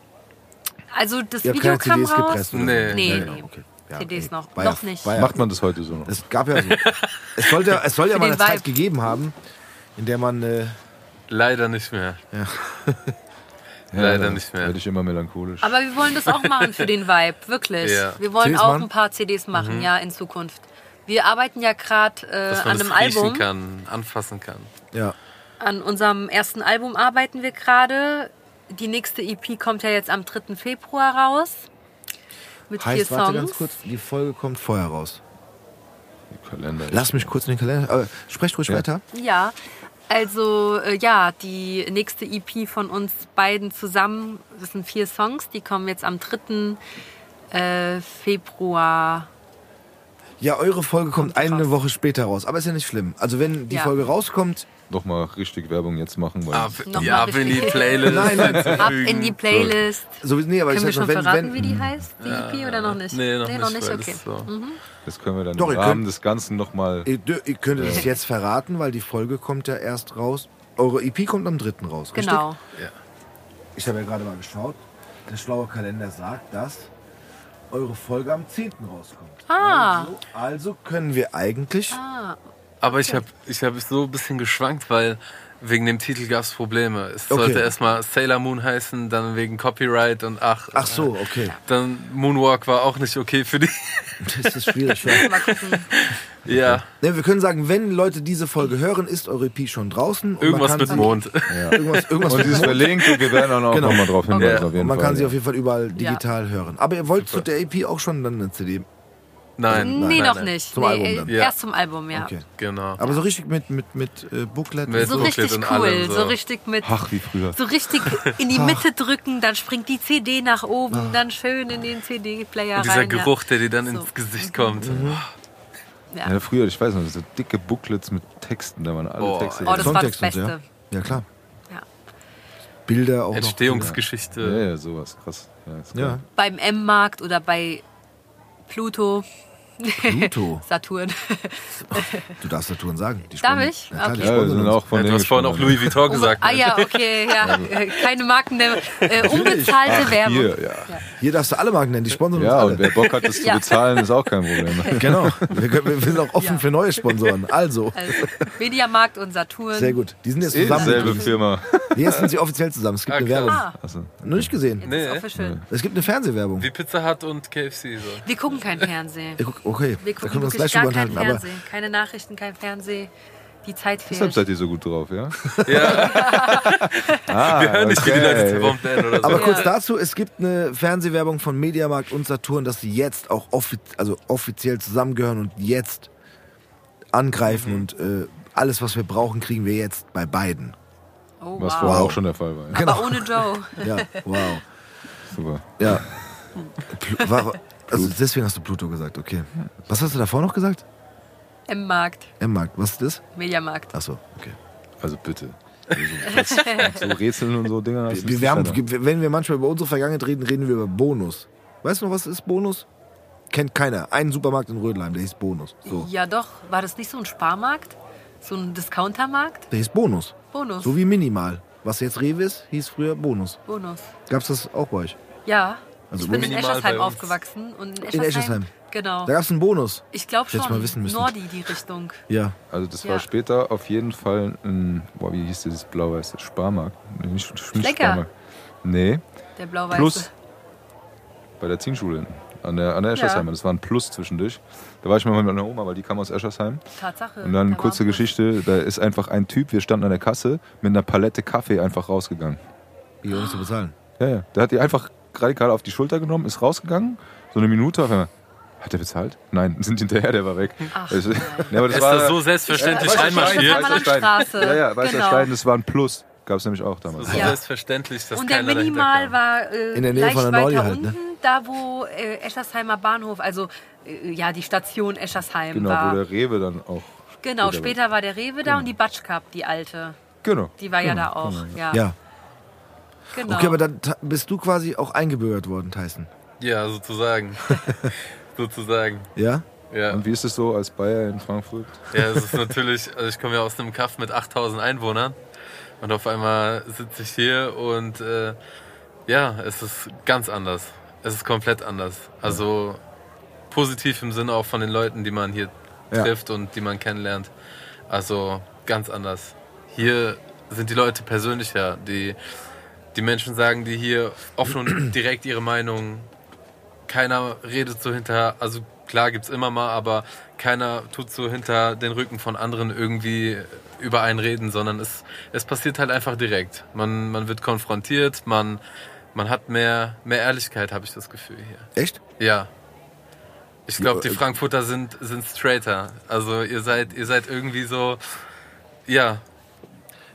D: also das
A: Ihr habt
D: Video kam
A: CDs
D: raus.
A: gepresst
C: Nee.
D: Nee,
A: Ja,
D: nee.
A: genau, okay. Ja,
D: CDs noch,
A: War
D: noch
A: ja,
D: nicht.
A: Ja,
B: Macht man das heute so noch?
A: Es gab ja so. es, sollte, es soll ja mal eine Zeit
D: Vibe.
A: gegeben haben, in der man. Äh,
C: Leider nicht mehr.
B: Ja, [LAUGHS]
C: Leider
B: da
C: nicht mehr.
B: Werde ich immer melancholisch.
D: Aber wir wollen das auch machen für den Vibe, wirklich.
C: Ja.
D: Wir wollen
A: CDs
D: auch
A: machen?
D: ein paar CDs machen, ja, in Zukunft. Wir arbeiten ja gerade äh, an einem Album.
C: kann, anfassen kann.
A: ja.
D: An unserem ersten Album arbeiten wir gerade. Die nächste EP kommt ja jetzt am 3. Februar raus. Mit
A: Heißt,
D: vier
A: warte
D: Songs.
A: ganz kurz, die Folge kommt vorher raus.
B: Kalender.
A: Lass mich kurz in den Kalender. Aber sprecht ruhig
B: Ja.
A: weiter.
D: Ja, also äh, ja, die nächste EP von uns beiden zusammen, das sind vier Songs, die kommen jetzt am 3. Äh, Februar.
A: Ja, eure Folge kommt,
D: Kommt
A: eine
D: raus.
A: Woche später raus. Aber ist ja nicht schlimm. Also, wenn die
D: Ja.
A: Folge rauskommt,
B: Nochmal richtig Werbung jetzt machen, weil
C: Ab,
D: Noch
C: ja, ab in die. [LAUGHS] Playlist
A: Nein, nein.
D: Ab in die Playlist.
A: so, nee, aber
D: Können wir
A: ich sag
D: schon
A: wenn,
D: verraten,
A: wenn,
D: wie die heißt, die EP, oder noch nicht?
C: Nee, noch
D: nee,
C: nicht. weil
D: okay.
C: das so.
B: das können wir dann
A: Doch,
B: im Rahmen
A: könnt-
B: des Ganzen nochmal.
A: ihr, ihr könntet es jetzt verraten, weil die Folge kommt ja erst raus. Eure EP kommt am 3. raus, richtig?
D: Genau.
A: Ich habe ja gerade mal geschaut. Der schlaue Kalender sagt, dass eure Folge am 10. rauskommt.
D: Ah.
A: Also, also können wir eigentlich.
C: Aber ich habe ich hab so ein bisschen geschwankt, weil wegen dem Titel gab es Probleme. Es
A: Okay.
C: sollte erstmal Sailor Moon heißen, dann wegen Copyright und ach.
A: Ach so, okay.
C: Dann Moonwalk war auch nicht okay für die.
A: Das ist schwierig. ja. [LAUGHS]
D: Mal gucken.
C: ja,
A: Ne, wir können sagen, wenn Leute diese Folge hören, ist eure EP schon draußen. und man
C: irgendwas
A: kann
C: mit
A: sie-
C: Mond.
A: Irgendwas, irgendwas
B: Und
A: mit
B: die ist
A: Mond.
B: verlinkt und wir werden auch noch,
A: Genau.
B: noch mal drauf hinweisen.
A: Und man
B: Fall,
A: kann sie
B: ja.
A: auf jeden Fall überall digital hören. Aber ihr wollt zu der EP auch schon dann eine CD.
C: Nein,
D: nee,
C: nein,
D: noch
C: nein.
D: nicht.
A: Zum
D: nee,
A: Album
D: äh,
A: dann.
C: Ja.
D: Erst zum Album, ja.
A: Okay.
C: Genau.
A: Aber so richtig mit, mit, mit äh, Booklet.
C: Mit-
D: So
C: Booklet
D: richtig cool,
C: allem,
D: so.
C: so.
D: richtig mit.
B: Ach, wie früher.
D: So richtig in die Mitte drücken, dann springt die CD nach oben, dann schön in den CD-Player
C: Und dieser
D: rein.
C: Geruch, der dir dann
D: So.
C: ins Gesicht kommt.
D: Ja.
B: Ja, früher, ich weiß noch, so dicke Booklets mit Texten, da waren alle
C: Oh,
B: Texte.
D: Oh, das war das Beste.
A: Ja, klar.
D: Ja.
A: Bilder auch noch.
C: Entstehungsgeschichte.
B: ja, ja, sowas, krass. Ja,
A: Ja.
D: Beim M-Markt oder bei Pluto,
A: Pluto. [LAUGHS]
D: Saturn.
A: Du darfst Saturn sagen. Die
D: Darf ich?
A: Ja, klar, die
D: Okay.
B: Ja, wir
A: sponsern
B: sind auch von
C: Ja, du hast vorhin auch. Louis Vuitton gesagt.
D: ah
C: ne?
D: ja, okay, ja. Äh, Keine Marken, äh, unbezahlte Werbung.
B: Hier, ja.
A: Hier darfst du alle Marken nennen, die sponsern
B: Ja,
A: uns
B: und
A: alle.
B: wer Bock hat, das zu
D: Ja.
B: bezahlen, ist auch kein Problem. [LAUGHS]
A: Genau. Wir, können, wir sind auch offen
D: Ja.
A: für neue Sponsoren. Also,
D: Also, Mediamarkt und Saturn.
A: sehr gut. Die sind jetzt zusammen.
B: selbe Firma.
A: Jetzt sind sie offiziell zusammen. Es gibt
C: Ah,
A: eine. Werbung.
D: Ah,
B: Also,
A: Noch nicht gesehen.
D: jetzt
C: Nee.
A: Es gibt eine Fernsehwerbung.
C: Wie Pizza Hut und KFC. So.
D: Wir gucken kein Fernsehen.
A: Ja, Okay,
D: Wir
A: da
D: gucken
A: können wir uns gleich
D: gar kein Fernsehen. Keine Nachrichten, kein Fernsehen. Die Zeit
B: deshalb
D: fehlt.
B: seid ihr so gut drauf, ja? [LAUGHS]
C: Ja, [LAUGHS]
B: Ah,
C: wir hören nicht, wie die Leute
B: okay.
C: zerbombt werden oder so.
A: Aber
D: Ja.
A: kurz dazu, es gibt eine Fernsehwerbung von Mediamarkt und Saturn, dass sie jetzt auch offi also offiziell zusammengehören und jetzt angreifen
D: Mhm.
A: und äh, alles, was wir brauchen, kriegen wir jetzt bei beiden.
D: Oh,
B: Was
D: wow.
B: vorher auch schon der Fall war. Ja.
A: Genau.
D: Aber ohne Joe.
A: Ja, wow.
B: Super.
A: Ja. [LAUGHS] War, also deswegen hast du Pluto gesagt, okay. Was hast du davor noch gesagt?
D: M-Markt,
A: M-Markt, was ist das?
D: Mediamarkt.
A: Achso, okay.
B: Also bitte. Also, so Rätseln und so Dinger.
A: Wir, wir haben, wenn wir manchmal über unsere Vergangenheit reden, reden wir über Bonus. Weißt du noch, was ist Bonus? Kennt keiner. Ein Supermarkt in Rödelheim, der hieß Bonus. So.
D: Ja, doch. War das nicht so ein Sparmarkt? So ein Discountermarkt?
A: Der hieß Bonus.
D: Bonus.
A: So wie Minimal. Was jetzt Rewe ist, hieß früher Bonus.
D: Bonus.
A: Gab's das auch bei euch?
D: Ja.
A: Also
D: ich bin in Eschersheim aufgewachsen. Und in
A: In
D: Eschersheim.
A: Eschersheim.
D: Genau.
A: Da gab's einen Bonus.
D: Ich glaube schon.
A: mal wissen müssen.
D: Nordi, die Richtung.
A: Ja.
B: Also das
D: Ja.
B: war später auf jeden Fall ein, boah, wie hieß dieses blau-weiße Sparmarkt? Nee, nicht, nicht. Sparmarkt. Nee,
D: Der blau-weiße.
B: Plus. bei der Zielschule hinten. An der, an der Eschersheim. Das war ein Plus zwischendurch. Da war ich mal mit meiner Oma, weil die kam aus Eschersheim.
D: Tatsache.
B: Und dann
D: da
B: kurze. Geschichte, da ist einfach ein Typ, wir standen an der Kasse, mit einer Palette Kaffee einfach rausgegangen.
A: Wie ohne zu bezahlen.
B: Ja, ja. Der hat die einfach radikal auf die Schulter genommen, ist rausgegangen, so eine Minute auf einmal. Hat er bezahlt? Nein, [LAUGHS] sind hinterher, der war weg.
D: Ach, [LAUGHS]
B: ja, aber das
C: ist
B: war
C: das so selbstverständlich
B: Weißer
C: reinmarschiert.
B: Ja, ja, Weißer
D: Genau.
B: Stein, das war ein Plus. Gab es nämlich auch damals.
C: So
D: Ja.
C: selbstverständlich, dass
D: Und der Minimal war äh,
A: In der Nähe von der
D: weiter
A: Nordi halt,
D: unten,
A: ne?
D: da wo äh, Eschersheimer Bahnhof, also äh, ja die Station Eschersheim
B: Genau,
D: war.
B: wo der Rewe dann auch.
D: genau,
B: später
D: war der Rewe da und die Batsch Cup, die alte.
B: Genau.
D: Die war ja da auch. Ja,
A: Ja.
D: Genau.
A: Okay, aber dann bist du quasi auch eingebürgert worden, Tyson.
C: Ja, sozusagen. [LAUGHS] sozusagen.
A: Ja?
C: Ja.
B: Und wie ist es so als Bayer in Frankfurt?
C: ja, es ist natürlich, also ich komme ja aus einem Kaff mit 8000 Einwohnern und auf einmal sitze ich hier und äh, ja, es ist ganz anders. Es ist komplett anders. Also positiv im Sinne auch von den Leuten, die man hier
A: Ja.
C: trifft und die man kennenlernt. Also ganz anders. Hier sind die Leute persönlicher. Die, die Menschen sagen dir hier offen und [CLEARS THROAT] direkt ihre Meinung. Keiner redet so hinter, also klar gibt's immer mal, aber keiner tut so hinter den Rücken von anderen irgendwie über einen reden, sondern es, es passiert halt einfach direkt. Man, man wird konfrontiert, man, man hat mehr, mehr Ehrlichkeit, habe ich das Gefühl hier.
A: Echt?
C: Ja. Ich glaube, die
A: äh,
C: Frankfurter sind, sind straighter. Also ihr seid, ihr seid irgendwie so, ja.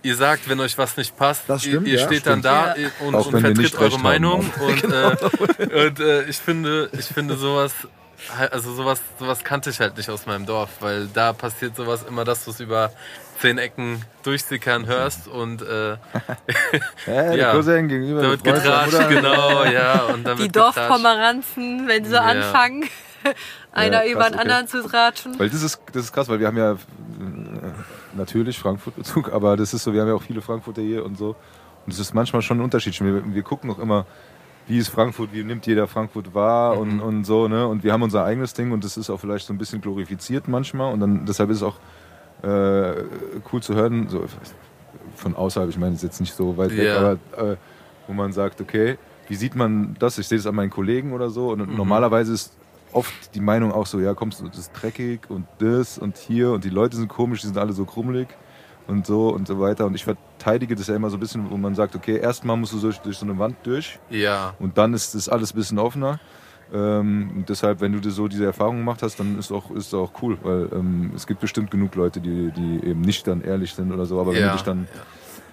C: Ihr sagt, wenn euch was nicht passt,
A: Das stimmt,
C: ihr, ihr
A: ja,
C: steht
A: stimmt.
C: dann da
D: Ja.
C: und, und vertritt eure Meinung. [LAUGHS] Und,
A: Genau.
C: äh, und äh, ich finde, ich finde sowas, also sowas, sowas kannte ich halt nicht aus meinem Dorf, weil da passiert sowas immer, dass du es über zehn Ecken durchsickern hörst und äh, [LAUGHS]
B: Ja, [LAUGHS]
C: Ja.
B: Cousin gegenüber.
C: da wird getratscht, genau, ja. Und dann
D: die. Dorfpomeranzen, wenn sie
C: Ja.
D: anfangen, einer
B: Ja,
D: über
B: krass,
D: den
B: okay.
D: anderen zu tratschen.
B: Weil das ist, das ist krass, weil wir haben ja äh, natürlich Frankfurt-Bezug, aber das ist so, wir haben ja auch viele Frankfurter hier und so. Und es ist manchmal schon ein Unterschied. Wir, wir gucken auch immer, wie ist Frankfurt, wie nimmt jeder Frankfurt wahr und, und so, ne? Und wir haben unser eigenes Ding und das ist auch vielleicht so ein bisschen glorifiziert manchmal. Und dann deshalb ist es auch äh, cool zu hören, so von außerhalb, ich meine, es ist jetzt nicht so weit weg,
C: Ja.
B: aber äh, wo man sagt, okay, wie sieht man das? Ich sehe das an meinen Kollegen oder so. Und normalerweise ist oft die Meinung auch so, ja, kommst du, das ist dreckig und das und hier und die Leute sind komisch, die sind alle so krummelig und so und so weiter. Und ich verteidige das ja immer so ein bisschen, wo man sagt, okay, erstmal musst du durch, durch so eine Wand durch
C: Ja,
B: und dann ist das alles ein bisschen offener. Ähm, und deshalb, wenn du dir so diese Erfahrung gemacht hast, dann ist auch, ist auch cool, weil ähm, es gibt bestimmt genug Leute, die, die eben nicht dann ehrlich sind oder so, aber wenn
C: Ja,
B: du dich dann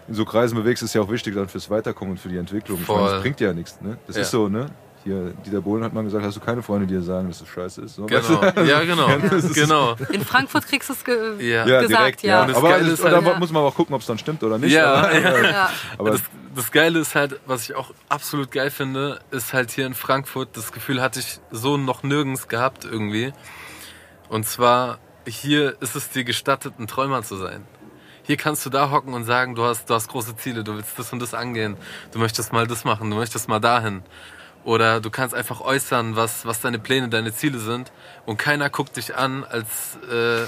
B: in so Kreisen bewegst, ist ja auch wichtig dann fürs Weiterkommen und für die Entwicklung. Ich meine,
C: Voll.
B: das bringt ja nichts, ne? Das
C: Ja.
B: ist so, ne? Hier, Dieter Bohlen hat mal gesagt, hast du keine Freunde, die dir sagen, dass das scheiße ist? So,
C: genau.
B: weißt du?
C: Ja, genau. [LAUGHS] genau.
D: In Frankfurt kriegst du es ge
C: Ja.
B: Ja,
D: gesagt,
B: direkt,
D: ja.
B: ja. Aber das,
C: ist halt-
B: da
D: Ja.
B: muss man aber auch gucken, ob es dann stimmt oder nicht.
C: Ja,
B: aber,
C: ja.
D: Ja.
B: aber
C: das, das Geile ist halt, was ich auch absolut geil finde, ist halt hier in Frankfurt, das Gefühl hatte ich so noch nirgends gehabt irgendwie. Und zwar, hier ist es dir gestattet, ein Träumer zu sein. Hier kannst du da hocken und sagen, du hast, du hast große Ziele, du willst das und das angehen, du möchtest mal das machen, du möchtest mal dahin. Oder du kannst einfach äußern, was, was deine Pläne, deine Ziele sind und keiner guckt dich an, als, äh,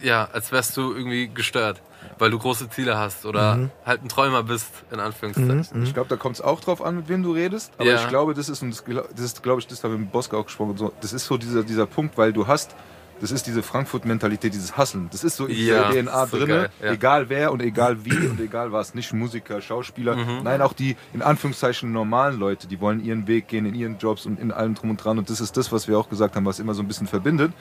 C: ja, als wärst du irgendwie gestört, weil du große Ziele hast oder halt ein Träumer bist, in Anführungszeichen.
B: Ich glaube, da kommt es auch drauf an, mit wem du redest. Aber
C: Ja.
B: ich glaube, das ist, und das, ist, glaube ich, das haben wir mit Boska auch gesprochen. So, das ist so dieser, dieser Punkt, weil du hast, das ist diese Frankfurt-Mentalität, dieses Hasseln. Das ist so in
C: Ja,
B: der DNA
C: so
B: drin.
C: ja.
B: Egal wer und egal wie und egal was. Nicht Musiker, Schauspieler.
C: Mhm.
B: Nein, auch die in Anführungszeichen normalen Leute, die wollen ihren Weg gehen in ihren Jobs und in allem drum und dran. Und das ist das, was wir auch gesagt haben, was immer so ein bisschen verbindet.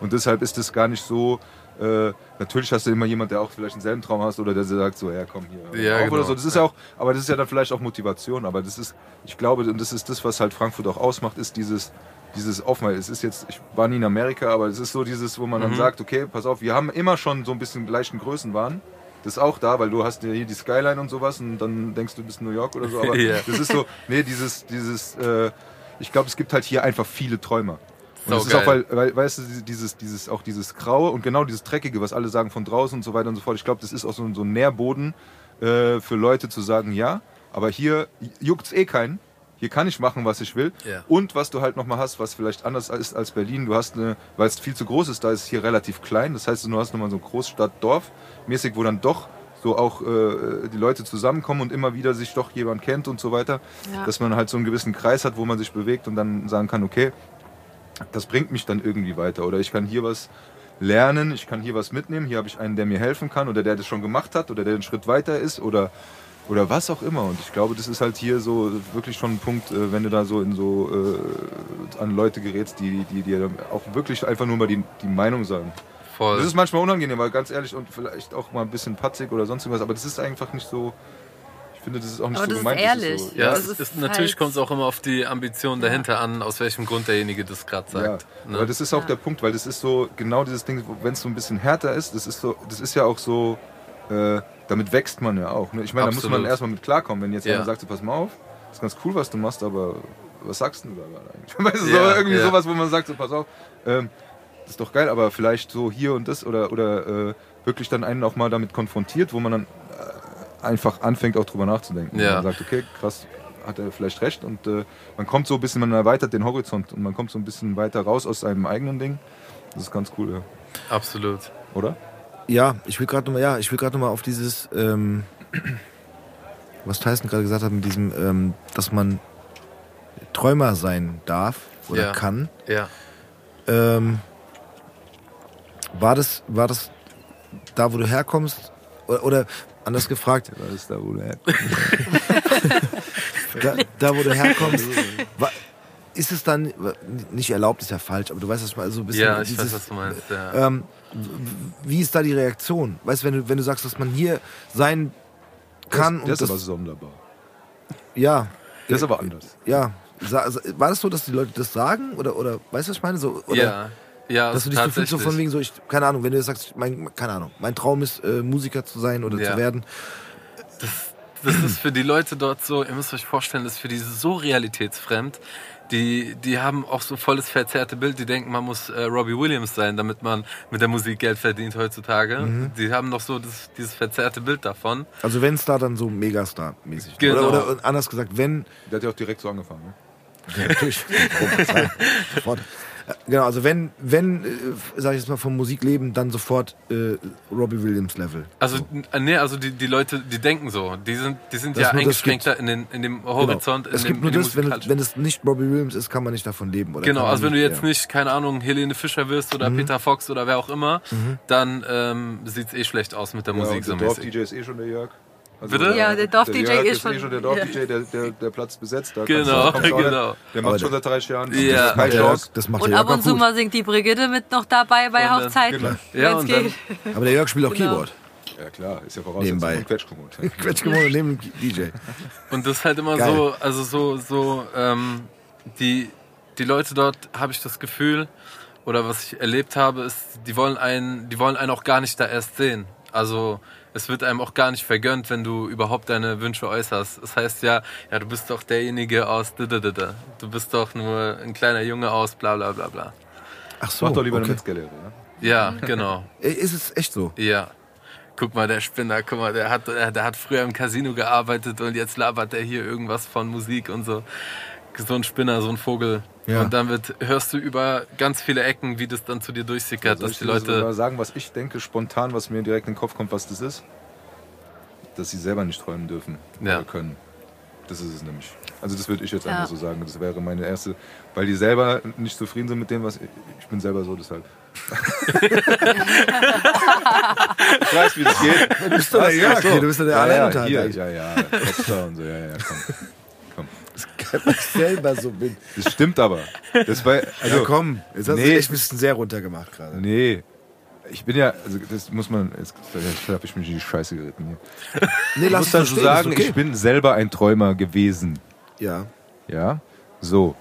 B: Und deshalb ist das gar nicht so. Äh, natürlich hast du immer jemand, der auch vielleicht denselben Traum hast oder der sagt so, ja komm hier
C: Ja, genau.
B: oder so. Das ist ja auch, aber das ist ja dann vielleicht auch Motivation. Aber das ist, ich glaube, und das ist das, was halt Frankfurt auch ausmacht, ist dieses, dieses Offenheit. Es ist jetzt, ich war nie in Amerika, aber es ist so dieses, wo man dann sagt, okay, pass auf, wir haben immer schon so ein bisschen gleichen Größenwahn. Das ist auch da, weil du hast ja hier die Skyline und sowas und dann denkst du, du bist in New York oder so. [LAUGHS] Aber
C: Ja.
B: das ist so, nee, dieses, dieses, äh, ich glaube, es gibt halt hier einfach viele Träumer. Und
C: Sau
B: das ist auch,
C: geil.
B: weil, weil, weißt du, dieses, dieses, auch dieses Graue und genau dieses Dreckige, was alle sagen von draußen und so weiter und so fort. Ich glaube, das ist auch so, ein- so ein Nährboden äh, für Leute zu sagen, ja, aber hier juckt's eh keinen. Hier kann ich machen, was ich will.
C: Ja.
B: Und was du halt nochmal hast, was vielleicht anders ist als Berlin, du hast eine, weil es viel zu groß ist, da ist es hier relativ klein. Das heißt, du hast nochmal so Großstadt-Dorf mäßig, wo dann doch so auch äh, die Leute zusammenkommen und immer wieder sich doch jemand kennt und so weiter.
D: Ja.
B: Dass man halt so einen gewissen Kreis hat, wo man sich bewegt und dann sagen kann, okay, das bringt mich dann irgendwie weiter. Oder ich kann hier was lernen, ich kann hier was mitnehmen, hier habe ich einen, der mir helfen kann oder der das schon gemacht hat oder der einen Schritt weiter ist oder oder was auch immer. Und ich glaube, das ist halt hier so wirklich schon ein Punkt, äh, wenn du da so in so äh, an Leute gerätst, die, die dir auch wirklich einfach nur mal die, die Meinung sagen.
C: Voll.
B: Das ist manchmal unangenehm, weil ganz ehrlich und vielleicht auch mal ein bisschen patzig oder sonst irgendwas, aber das ist einfach nicht so. Ich finde, das ist auch nicht
D: Aber
B: so
D: das ist
B: gemeint.
D: ehrlich.
B: so,
C: Ja,
D: Das ist
C: ist, natürlich
D: halt-
C: kommt es auch immer auf die Ambition dahinter an, aus welchem Grund derjenige das gerade
B: Ja,
C: sagt. ne?
B: aber das ist auch
D: Ja.
B: der Punkt, weil das ist so genau dieses Ding, wenn es so ein bisschen härter ist, das ist so, das ist ja auch so, äh, damit wächst man ja auch. Ne? Ich meine, da muss man erstmal mit klarkommen, wenn jetzt
C: Ja.
B: jemand sagt, so, pass mal auf, ist ganz cool, was du machst, aber was sagst du da gerade eigentlich? [LAUGHS] Weißt du,
C: Ja,
B: so, irgendwie
C: ja.
B: sowas, wo man sagt, so, pass auf, ähm, das ist doch geil, aber vielleicht so hier und das oder, oder äh, wirklich dann einen auch mal damit konfrontiert, wo man dann äh, einfach anfängt, auch drüber nachzudenken.
C: Ja.
B: Und man sagt, okay, krass, hat er vielleicht recht und äh, man kommt so ein bisschen, man erweitert den Horizont und man kommt so ein bisschen weiter raus aus seinem eigenen Ding. Das ist ganz cool, ja.
C: Absolut.
B: oder?
A: Ja, ich will gerade nochmal, ja, ich will gerade nochmal auf dieses, ähm, was Tyson gerade gesagt hat, mit diesem, ähm, dass man Träumer sein darf oder
C: Ja.
A: kann.
C: Ja.
A: Ähm, war das, war das da, wo du herkommst? Oder, oder anders gefragt,
B: Das ist da, wo du [LAUGHS]
A: da, da wo du herkommst, wa- ist es dann, nicht erlaubt ist ja falsch, aber du weißt, was ich meine, so ein bisschen
C: Ja, ich
A: dieses,
C: weiß, was du meinst. Ja.
A: ähm, wie ist da die Reaktion? Weißt du, wenn du, wenn du sagst, dass man hier sein kann
B: ist
A: und
B: aber
A: das,
B: sonderbar.
A: ja,
B: Der ist aber anders.
A: ja. War das so, dass die Leute das sagen? Oder, oder weißt du, was ich meine? So, oder,
C: ja. Ja,
A: Dass du dich so fühlst, so von wegen so, ich, keine Ahnung, wenn du sagst, mein, keine Ahnung, mein Traum ist, äh, Musiker zu sein oder
C: Ja.
A: zu werden.
C: das ist für die Leute dort so, ihr müsst euch vorstellen, das ist für die so realitätsfremd. Die, die haben auch so volles verzerrte Bild. Die denken, man muss äh, Robbie Williams sein, damit man mit der Musik Geld verdient heutzutage.
A: Mhm.
C: Die haben noch so das, dieses verzerrte Bild davon.
A: Also wenn Star, dann so Megastar-mäßig.
C: Genau.
A: Oder, oder anders gesagt, wenn,
B: Der hat ja auch direkt so angefangen. Ne?
A: Ja, natürlich. [LAUGHS] Genau, also wenn, wenn, äh, sag ich jetzt mal, vom Musikleben, dann sofort äh, Robbie Williams Level.
C: Also, äh, nee, also die, die Leute, die denken so. Die sind, die sind
A: Dass
C: ja
A: nur das
C: eingeschränkter in, den, in dem Horizont.
A: Genau. Es
C: in
A: gibt
C: dem,
A: nur das, wenn, wenn es nicht Robbie Williams ist, kann man nicht davon leben. Oder
C: Genau, also wenn du jetzt
A: ja.
C: nicht, keine Ahnung, Helene Fischer wirst oder
A: Mhm.
C: Peter Fox oder wer auch immer, dann ähm, sieht's eh schlecht aus mit der
B: Ja,
C: Musik
B: und
C: so
B: der
C: mäßig.
B: Dorf-DJ ist eh schon der Jörg. Also
C: Bitte?
D: Ja, der Dorf-DJ ist
B: ist
D: schon-
B: eh schon der Dorf-DJ, der, der, der Platz besetzt. Da
C: Genau,
B: du- auch nicht.
C: genau.
B: Der
A: Aber
B: macht schon seit 30 Jahren.
C: Ja.
B: Keine
A: Ja,
B: Chance.
A: das macht
D: Und ab und zu mal singt die Brigitte mit noch dabei bei
C: Und dann-
D: Hochzeiten.
B: genau.
C: Ja, und dann-. [LAUGHS]
A: Aber der Jörg spielt auch
C: Genau.
A: Keyboard.
B: Ja klar, ist ja Voraussetzung.
A: Nebenbei.
B: Und Quetschkommod. [LAUGHS]
A: Quetschgemono neben dem DJ.
C: Und das ist halt immer
A: Geil.
C: so, also so, so, ähm, die, die Leute dort, habe ich das Gefühl, oder was ich erlebt habe, ist, die wollen einen, die wollen einen auch gar nicht da erst sehen. Also es wird einem auch gar nicht vergönnt, wenn du überhaupt deine Wünsche äußerst. Das heißt ja, ja, du bist doch derjenige aus, dididida. du bist doch nur ein kleiner Junge aus, bla bla bla bla.
A: Ach so.
B: Mach doch lieber eine
A: okay.
B: Metzgerlehre. Ja?
C: Ja, genau.
A: Ist es echt so?
C: Ja. Guck mal, der Spinner, guck mal, der hat, der hat früher im Casino gearbeitet und jetzt labert der hier irgendwas von Musik und so. So ein Spinner, so ein Vogel.
A: Ja.
C: Und dann wird, hörst du über ganz viele Ecken, wie das dann zu dir durchsickert,
B: Soll
C: dass
B: ich
C: die Leute.
B: sagen, was ich denke, spontan, was mir direkt in den Kopf kommt, was das ist? Dass sie selber nicht träumen dürfen
C: Ja.
B: oder können. Das ist es nämlich. Also das würde ich jetzt
D: Ja.
B: einfach so sagen. Das wäre meine erste, weil die selber nicht zufrieden sind mit dem, was ich, ich bin selber so, deshalb. [LAUGHS] ich weiß, wie das geht.
A: Du bist doch der Jörg, hier, du bist doch der
B: ja, ja,
A: Alleinunterhalter.
B: ja, ja, Popstar und so, ja, ja, komm. komm. [LAUGHS]
A: Weil ich selber so bin.
B: Das stimmt aber. Das war, also,
A: ja, komm, jetzt hast
B: nee.
A: du echt ein bisschen sehr runtergemacht gerade.
B: Nee. Ich bin ja, also das muss man, jetzt habe ich mich in die Scheiße geritten hier. [LAUGHS]
A: Nee,
B: Ich muss dazu
A: verstehen,
B: sagen,
A: okay.
B: ich bin selber ein Träumer gewesen.
A: Ja.
B: Ja, so.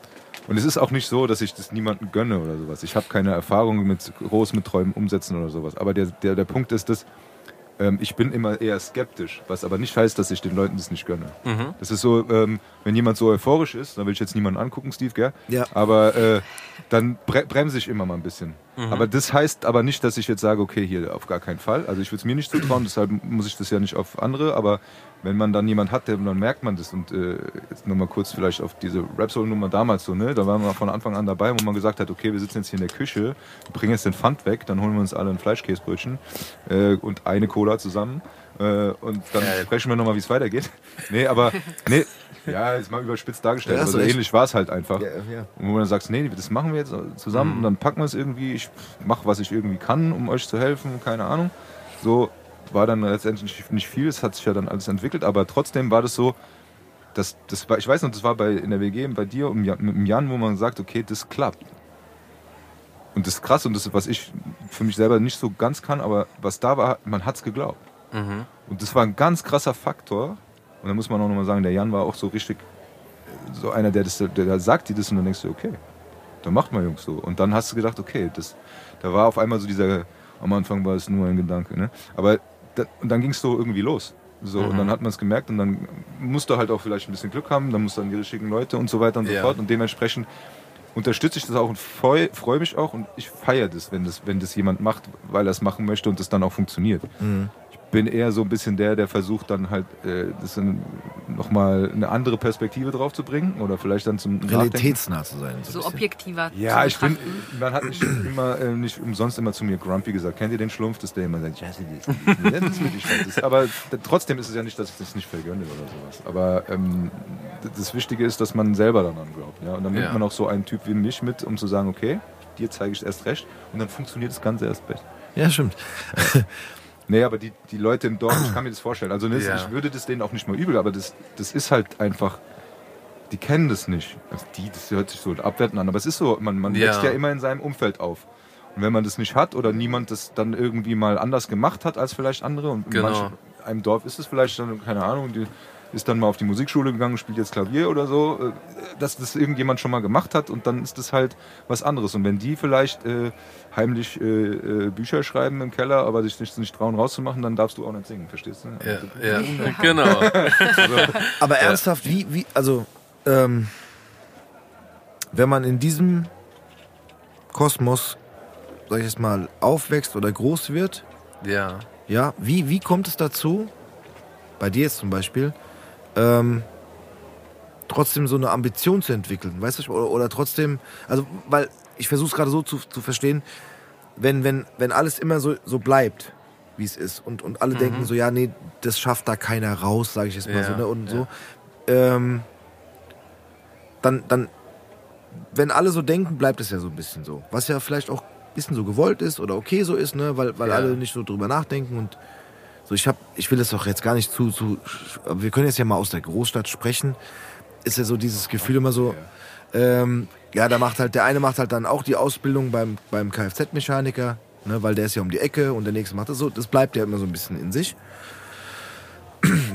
B: Und es ist auch nicht so, dass ich das niemandem gönne oder sowas. Ich habe keine Erfahrung mit groß mit Träumen umsetzen oder sowas. Aber der, der, der Punkt ist, dass ähm, ich bin immer eher skeptisch, was aber nicht heißt, dass ich den Leuten das nicht gönne. Das ist so, ähm, wenn jemand so euphorisch ist, dann will ich jetzt niemanden angucken, Steve, gell?
A: Ja.
B: Aber äh, dann bre bremse ich immer mal ein bisschen. Aber das heißt aber nicht, dass ich jetzt sage, okay, hier auf gar keinen Fall. Also ich würde es mir nicht zutrauen, deshalb muss ich das ja nicht auf andere. Aber wenn man dann jemand hat, dann merkt man das. Und äh, jetzt nochmal kurz vielleicht auf diese Rap-Soul-Nummer damals so, ne? Da waren wir von Anfang an dabei, wo man gesagt hat, okay, wir sitzen jetzt hier in der Küche, bringen jetzt den Pfand weg, dann holen wir uns alle ein Fleischkäsebrötchen äh, und eine Cola zusammen. Äh, und dann sprechen wir nochmal, wie es weitergeht. [LAUGHS] Nee, aber, nee, ja, ist mal überspitzt dargestellt,
A: Ja,
B: aber so ähnlich war es halt einfach.
A: Ja, ja.
B: Und wo du dann sagst, nee, das machen wir jetzt zusammen und dann packen wir es irgendwie. Ich mache, was ich irgendwie kann, um euch zu helfen, keine Ahnung. So, war dann letztendlich nicht viel, es hat sich ja dann alles entwickelt, aber trotzdem war das so, dass, das war, ich weiß noch, das war bei, in der WG bei dir und mit dem Jan, wo man sagt, okay, das klappt. Und das ist krass und das ist, was ich für mich selber nicht so ganz kann, aber was da war, man hat es geglaubt.
C: Mhm.
B: Und das war ein ganz krasser Faktor. Und da muss man auch nochmal sagen, der Jan war auch so richtig so einer, der, das, der, der sagt dir das und dann denkst du, okay, dann macht mal Jungs so. Und dann hast du gedacht, okay, das, da war auf einmal so dieser, am Anfang war es nur ein Gedanke, ne? Aber und dann ging es so irgendwie los. So, und dann hat man es gemerkt und dann musst du halt auch vielleicht ein bisschen Glück haben, dann musst du dann die richtigen Leute und so weiter und so
C: Ja.
B: fort. Und dementsprechend unterstütze ich das auch und freue freu mich auch und ich feiere das, wenn das, wenn das jemand macht, weil er es machen möchte und das dann auch funktioniert. Ich bin eher so ein bisschen der, der versucht dann halt äh, das dann nochmal eine andere Perspektive drauf zu bringen oder vielleicht dann zum.
A: Realitätsnah zu sein. So,
D: So objektiver
B: Ja,
D: zu
B: ich bin, man hat nicht [CLEARS THROAT] immer äh, nicht umsonst immer zu mir Grumpy gesagt. Kennt ihr den Schlumpf, dass der immer sagt, ich hasse das. das ist wirklich scheiße. Das- Aber trotzdem ist es ja nicht, dass ich das nicht vergönne oder sowas. Aber ähm, das Wichtige ist, dass man selber daran glaubt. Ja? Und dann nimmt
C: Ja.
B: man auch so einen Typ wie mich mit, um zu sagen, okay, dir zeige ich es erst recht. Und dann funktioniert das Ganze erst recht.
A: Ja, stimmt. [LAUGHS]
B: Nee, aber die, die Leute im Dorf, ich kann mir das vorstellen. Also [CLEARS THROAT] das,
C: Ja.
B: ich würde das denen auch nicht mal übel, aber das, das ist halt einfach, die kennen das nicht. Also die, das hört sich so abwertend an, aber es ist so, man, man
C: Ja.
B: wächst ja immer in seinem Umfeld auf. Und wenn man das nicht hat oder niemand das dann irgendwie mal anders gemacht hat als vielleicht andere und in
C: Genau.
B: manch, einem Dorf ist es vielleicht dann, keine Ahnung, die ist dann mal auf die Musikschule gegangen, spielt jetzt Klavier oder so, äh, dass das irgendjemand schon mal gemacht hat und dann ist das halt was anderes. Und wenn die vielleicht äh, heimlich äh, äh, Bücher schreiben im Keller, aber sich nicht, nicht trauen rauszumachen, dann darfst du auch nicht singen, verstehst du?
C: Ja, ja. genau. [LAUGHS] [LAUGHS]
A: Aber ernsthaft, wie, wie, also, ähm, wenn man in diesem Kosmos, sag ich jetzt mal, aufwächst oder groß wird,
C: Ja.
A: ja, wie, wie kommt es dazu, bei dir jetzt zum Beispiel, ähm, trotzdem so eine Ambition zu entwickeln, weißt du, oder, oder trotzdem, also, weil ich versuche es gerade so zu, zu verstehen, wenn, wenn, wenn alles immer so, so bleibt, wie es ist, und, und alle denken so, ja, nee, das schafft da keiner raus, sage ich jetzt mal
C: Ja,
A: so, ne, und
C: ja.
A: so, ähm, dann, dann, wenn alle so denken, bleibt es ja so ein bisschen so. Was ja vielleicht auch ein bisschen so gewollt ist oder okay so ist, ne, weil, weil
C: Ja.
A: alle nicht so drüber nachdenken und so, ich hab, ich will das doch jetzt gar nicht zu, zu, aber wir können jetzt ja mal aus der Großstadt sprechen. Ist ja so dieses Gefühl immer so, ähm, ja, da macht halt, der eine macht halt dann auch die Ausbildung beim, beim Kfz-Mechaniker, ne, weil der ist ja um die Ecke und der nächste macht das so. Das bleibt ja immer so ein bisschen in sich.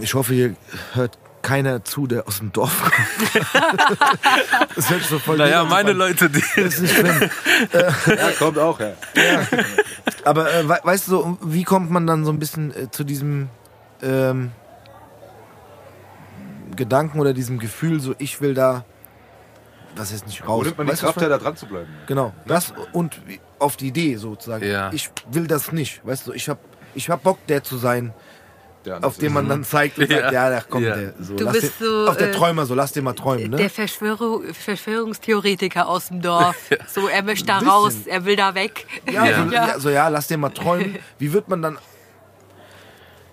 A: Ich hoffe, hier hört keiner zu, der aus dem Dorf kommt. [LAUGHS] das hört so voll
C: Naja, meine
A: an.
C: Leute, die.
A: Das ist nicht schlimm. [LAUGHS]
B: Ja, kommt auch, ja. [LAUGHS]
A: Aber äh, we- weißt du, so, wie kommt man dann so ein bisschen äh, zu diesem ähm, Gedanken oder diesem Gefühl, so ich will da, was jetzt nicht
B: Wo
A: raus.
B: nimmt man die
A: Weißt
B: Kraft her, da dran zu bleiben?
A: Genau, das und auf die Idee sozusagen.
C: Ja.
A: Ich will das nicht, weißt du, ich hab, ich hab Bock, der zu sein,
B: Andere
A: auf
B: ist-
A: man dann zeigt und sagt, [LAUGHS] ja,
C: Ja.
A: da kommt
C: Ja.
A: der. So,
D: Du
A: lass
D: bist
A: den,
D: so,
A: auf der
D: äh,
A: Träumer, so lass den mal träumen, ne?
D: Der Verschwörung, Verschwörungstheoretiker aus dem Dorf. [LAUGHS] So, er möchte da raus, er will da weg.
A: Ja,
C: Ja.
A: So, ja. So, ja, lass den mal träumen. [LAUGHS] Wie wird man dann,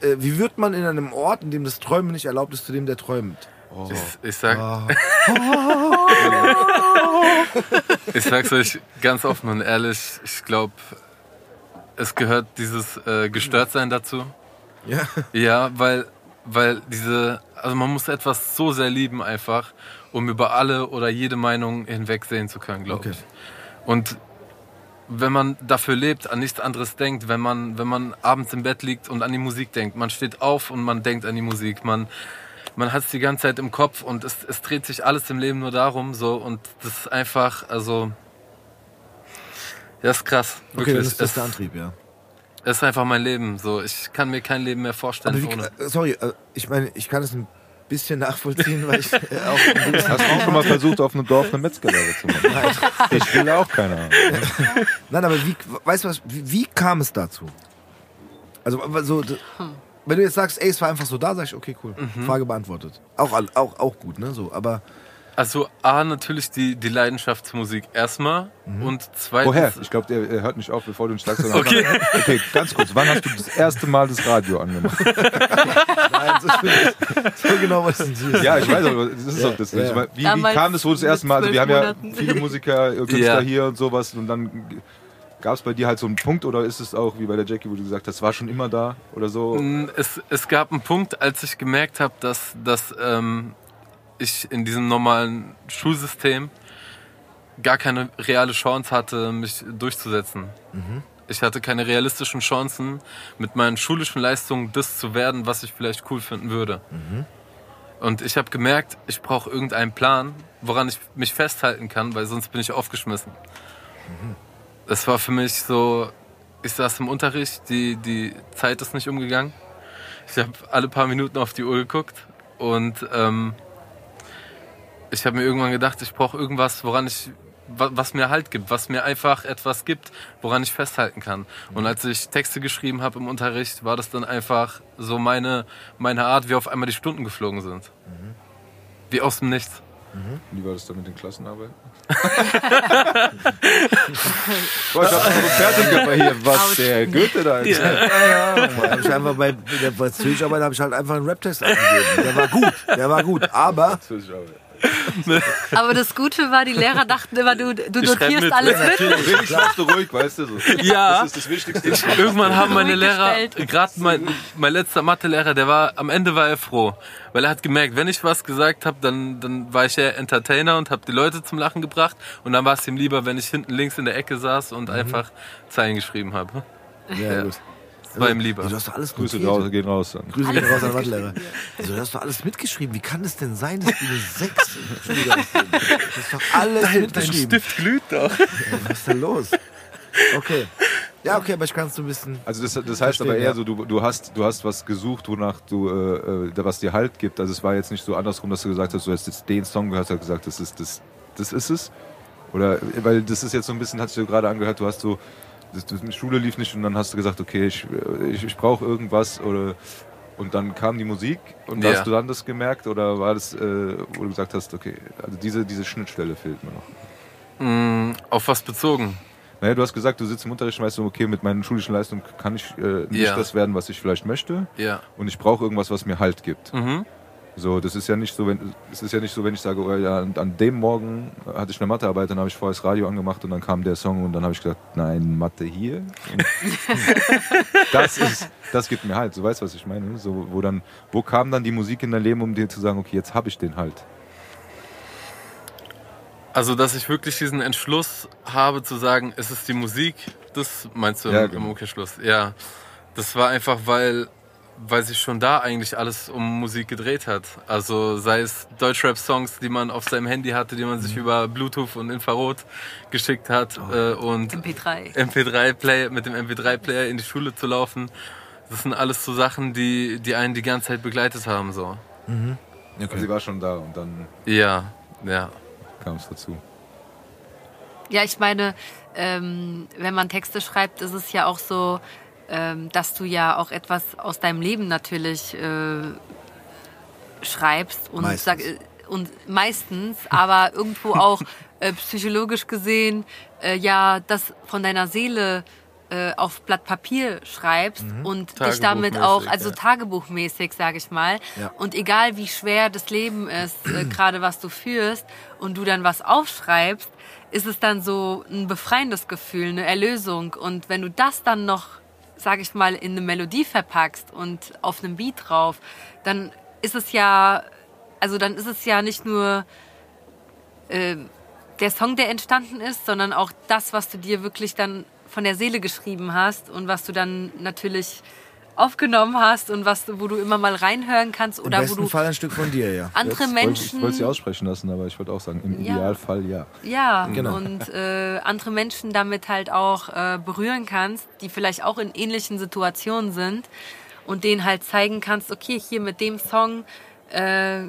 A: äh, wie wird man in einem Ort, in dem das Träumen nicht erlaubt ist, zu dem der träumt?
C: Ich, ich sag,
A: Ah.
C: ich sag's euch ganz offen und ehrlich, ich glaube, es gehört dieses äh, Gestörtsein dazu.
A: Ja.
C: Ja, weil, weil diese, also man muss etwas so sehr lieben einfach, um über alle oder jede Meinung hinwegsehen zu können, glaube
A: Okay.
C: ich. Und wenn man dafür lebt, an nichts anderes denkt, wenn man, wenn man abends im Bett liegt und an die Musik denkt, man steht auf und man denkt an die Musik, man, man hat es die ganze Zeit im Kopf und es, es dreht sich alles im Leben nur darum, so, und das ist einfach, also, das ist krass,
A: Okay,
C: wirklich.
A: dann ist das der Antrieb, ja.
C: Es ist einfach mein Leben, so, ich kann mir kein Leben mehr vorstellen
A: wie,
C: ohne.
A: äh, sorry, äh, ich meine, ich kann es ein bisschen nachvollziehen, weil ich äh, auch [LAUGHS]
B: Hast du auch schon mal versucht, auf einem Dorf eine Metzgerlehre zu machen? Ich will auch keine Ahnung. [LAUGHS]
A: Nein, aber wie, weißt du was, wie, wie kam es dazu? Also, so, d- wenn du jetzt sagst, ey, es war einfach so da, sag ich, okay, cool,
C: Mhm.
A: Frage beantwortet. Auch, auch, auch gut, ne, so, aber
C: Also A, natürlich die, die Leidenschaft zur Musik erstmal und zweitens...
B: Woher? Ich glaube, der er hört nicht auf, bevor du sagst. sondern-
C: Okay. [LAUGHS]
B: okay, ganz kurz. Wann hast du das erste Mal das Radio angemacht? [LAUGHS]
A: nein, so, so genau was ist es.
B: Ja, ich weiß, aber das ist
A: Ja,
B: doch das.
A: ja,
B: Ich Wie, wie kam das wohl das erste Mal? Also wir haben ja viele Musiker, äh, Künstler
C: Ja.
B: hier und sowas und dann gab es bei dir halt so einen Punkt oder ist es auch wie bei der Jackie, wo du gesagt hast, war schon immer da oder so?
C: Es, es gab einen Punkt, als ich gemerkt habe, dass, dass ähm, ich in diesem normalen Schulsystem gar keine reale Chance hatte, mich durchzusetzen. Ich hatte keine realistischen Chancen, mit meinen schulischen Leistungen das zu werden, was ich vielleicht cool finden würde. Und ich habe gemerkt, ich brauche irgendeinen Plan, woran ich mich festhalten kann, weil sonst bin ich aufgeschmissen. Das war für mich so, ich saß im Unterricht, die, die Zeit ist nicht umgegangen. Ich habe alle paar Minuten auf die Uhr geguckt und ähm, ich habe mir irgendwann gedacht, ich brauche irgendwas, woran ich, wa- was mir Halt gibt, was mir einfach etwas gibt, woran ich festhalten kann. Und als ich Texte geschrieben habe im Unterricht, war das dann einfach so meine, meine Art, wie auf einmal die Stunden geflogen sind. Wie aus dem Nichts.
B: Wie war das dann mit den Klassenarbeiten? [LAUGHS] Boah, ich hab so ein Fernsehkörper hier, was der Goethe da erzählt.
A: Ja, ja. Hab ich einfach bei der Französischarbeit habe ich halt einfach einen Rap-Text abgegeben. Der war gut, der war gut. Aber
D: Aber das Gute war, die Lehrer dachten immer, du, du notierst
C: mit.
D: alles mit.
B: Richtig schlafst du ruhig, weißt du so.
C: Ja.
B: Das ist das Wichtigste.
C: Irgendwann haben meine Lehrer, gerade mein, mein letzter Mathelehrer, der war, am Ende war er froh. Weil er hat gemerkt, wenn ich was gesagt habe, dann, dann war ich eher Entertainer und habe die Leute zum Lachen gebracht. Und dann war es ihm lieber, wenn ich hinten links in der Ecke saß und einfach Zeilen geschrieben habe.
A: ja, gut.
C: Das war ihm lieber.
A: Du hast doch alles
B: Grüße
A: notiert.
B: raus, gehen raus dann.
A: Grüße gehen raus an [LAUGHS] Mathelehrer. Also, du hast doch alles mitgeschrieben. Wie kann es denn sein, dass du eine 6 schon wieder hast? Du hast doch alles mitgeschrieben.
C: glüht doch.
A: Was ist denn los? Okay. Ja, okay, aber ich kann es so ein bisschen.
B: Also das, das heißt aber eher
A: ja.
B: so, du, du, hast, du hast was gesucht, wonach du, äh, äh, was dir Halt gibt. Also es war jetzt nicht so andersrum, dass du gesagt hast, du hast jetzt den Song gehört, hast gesagt, das ist, das, das ist es. Oder, weil das ist jetzt so ein bisschen, hast du gerade angehört, du hast so, das, das, die Schule lief nicht und dann hast du gesagt, okay, ich, ich, ich brauche irgendwas oder und dann kam die Musik und
C: Ja.
B: hast du dann das gemerkt oder war das, äh, wo du gesagt hast, okay, also diese, diese Schnittstelle fehlt mir noch.
C: Mm, auf was bezogen?
B: Naja, du hast gesagt, du sitzt im Unterricht und weißt okay, mit meinen schulischen Leistungen kann ich äh, nicht
C: Ja.
B: das werden, was ich vielleicht möchte.
C: Ja.
B: Und ich brauche irgendwas, was mir Halt gibt.
C: Mhm.
B: So, das ist ja nicht so, wenn es ist ja nicht so, wenn ich sage, oh, ja, an, dem Morgen hatte ich eine Mathearbeit, dann habe ich vorher das Radio angemacht und dann kam der Song und dann habe ich gesagt, nein, Mathe hier. [LAUGHS] Das ist, das gibt mir Halt. So weißt du, was ich meine? So, wo dann, wo kam dann die Musik in dein Leben, um dir zu sagen, okay, jetzt habe ich den Halt.
C: Also, dass ich wirklich diesen Entschluss habe zu sagen, es ist die Musik, das meinst du
B: Ja,
C: im,
B: genau.
C: Umkehrschluss? Ja. Das war einfach, weil, weil sich schon da eigentlich alles um Musik gedreht hat. Also sei es Deutschrap-Songs, die man auf seinem Handy hatte, die man sich
B: Mhm.
C: über Bluetooth und Infrarot geschickt hat
B: Oh.
C: äh, und
D: MP3.
C: MP3-Player, mit dem MP3-Player in die Schule zu laufen. Das sind alles so Sachen, die, die einen die ganze Zeit begleitet haben. So.
B: Also sie war schon da und dann
C: Ja, ja.
B: kam es dazu.
D: Ja, ich meine, ähm, wenn man Texte schreibt, ist es ja auch so, dass du ja auch etwas aus deinem Leben natürlich äh, schreibst und
A: Meistens.
D: sag, äh, und meistens, aber irgendwo [LAUGHS] auch äh, psychologisch gesehen, äh, ja, das von deiner Seele äh, auf Blatt Papier schreibst und dich damit auch, also
C: ja.
D: tagebuchmäßig, sage ich mal.
A: Ja.
D: Und egal wie schwer das Leben ist, äh, [CLEARS THROAT] gerade was du führst und du dann was aufschreibst, ist es dann so ein befreiendes Gefühl, eine Erlösung. Und wenn du das dann noch, sage ich mal, in eine Melodie verpackst und auf einem Beat drauf, dann ist es ja, also dann ist es ja nicht nur äh, der Song, der entstanden ist, sondern auch das, was du dir wirklich dann von der Seele geschrieben hast und was du dann natürlich aufgenommen hast und was du, wo du immer mal reinhören kannst
A: Im
D: oder wo
A: besten
D: du
A: Fall ein Stück von dir, ja.
D: andere
B: Jetzt wollte-
D: Menschen
B: Ich wollte sie aussprechen lassen, aber ich wollte auch sagen, im
D: Ja.
B: Idealfall ja.
D: Ja,
A: Genau.
D: und äh, andere Menschen damit halt auch äh, berühren kannst, die vielleicht auch in ähnlichen Situationen sind und denen halt zeigen kannst, okay, hier mit dem Song, äh,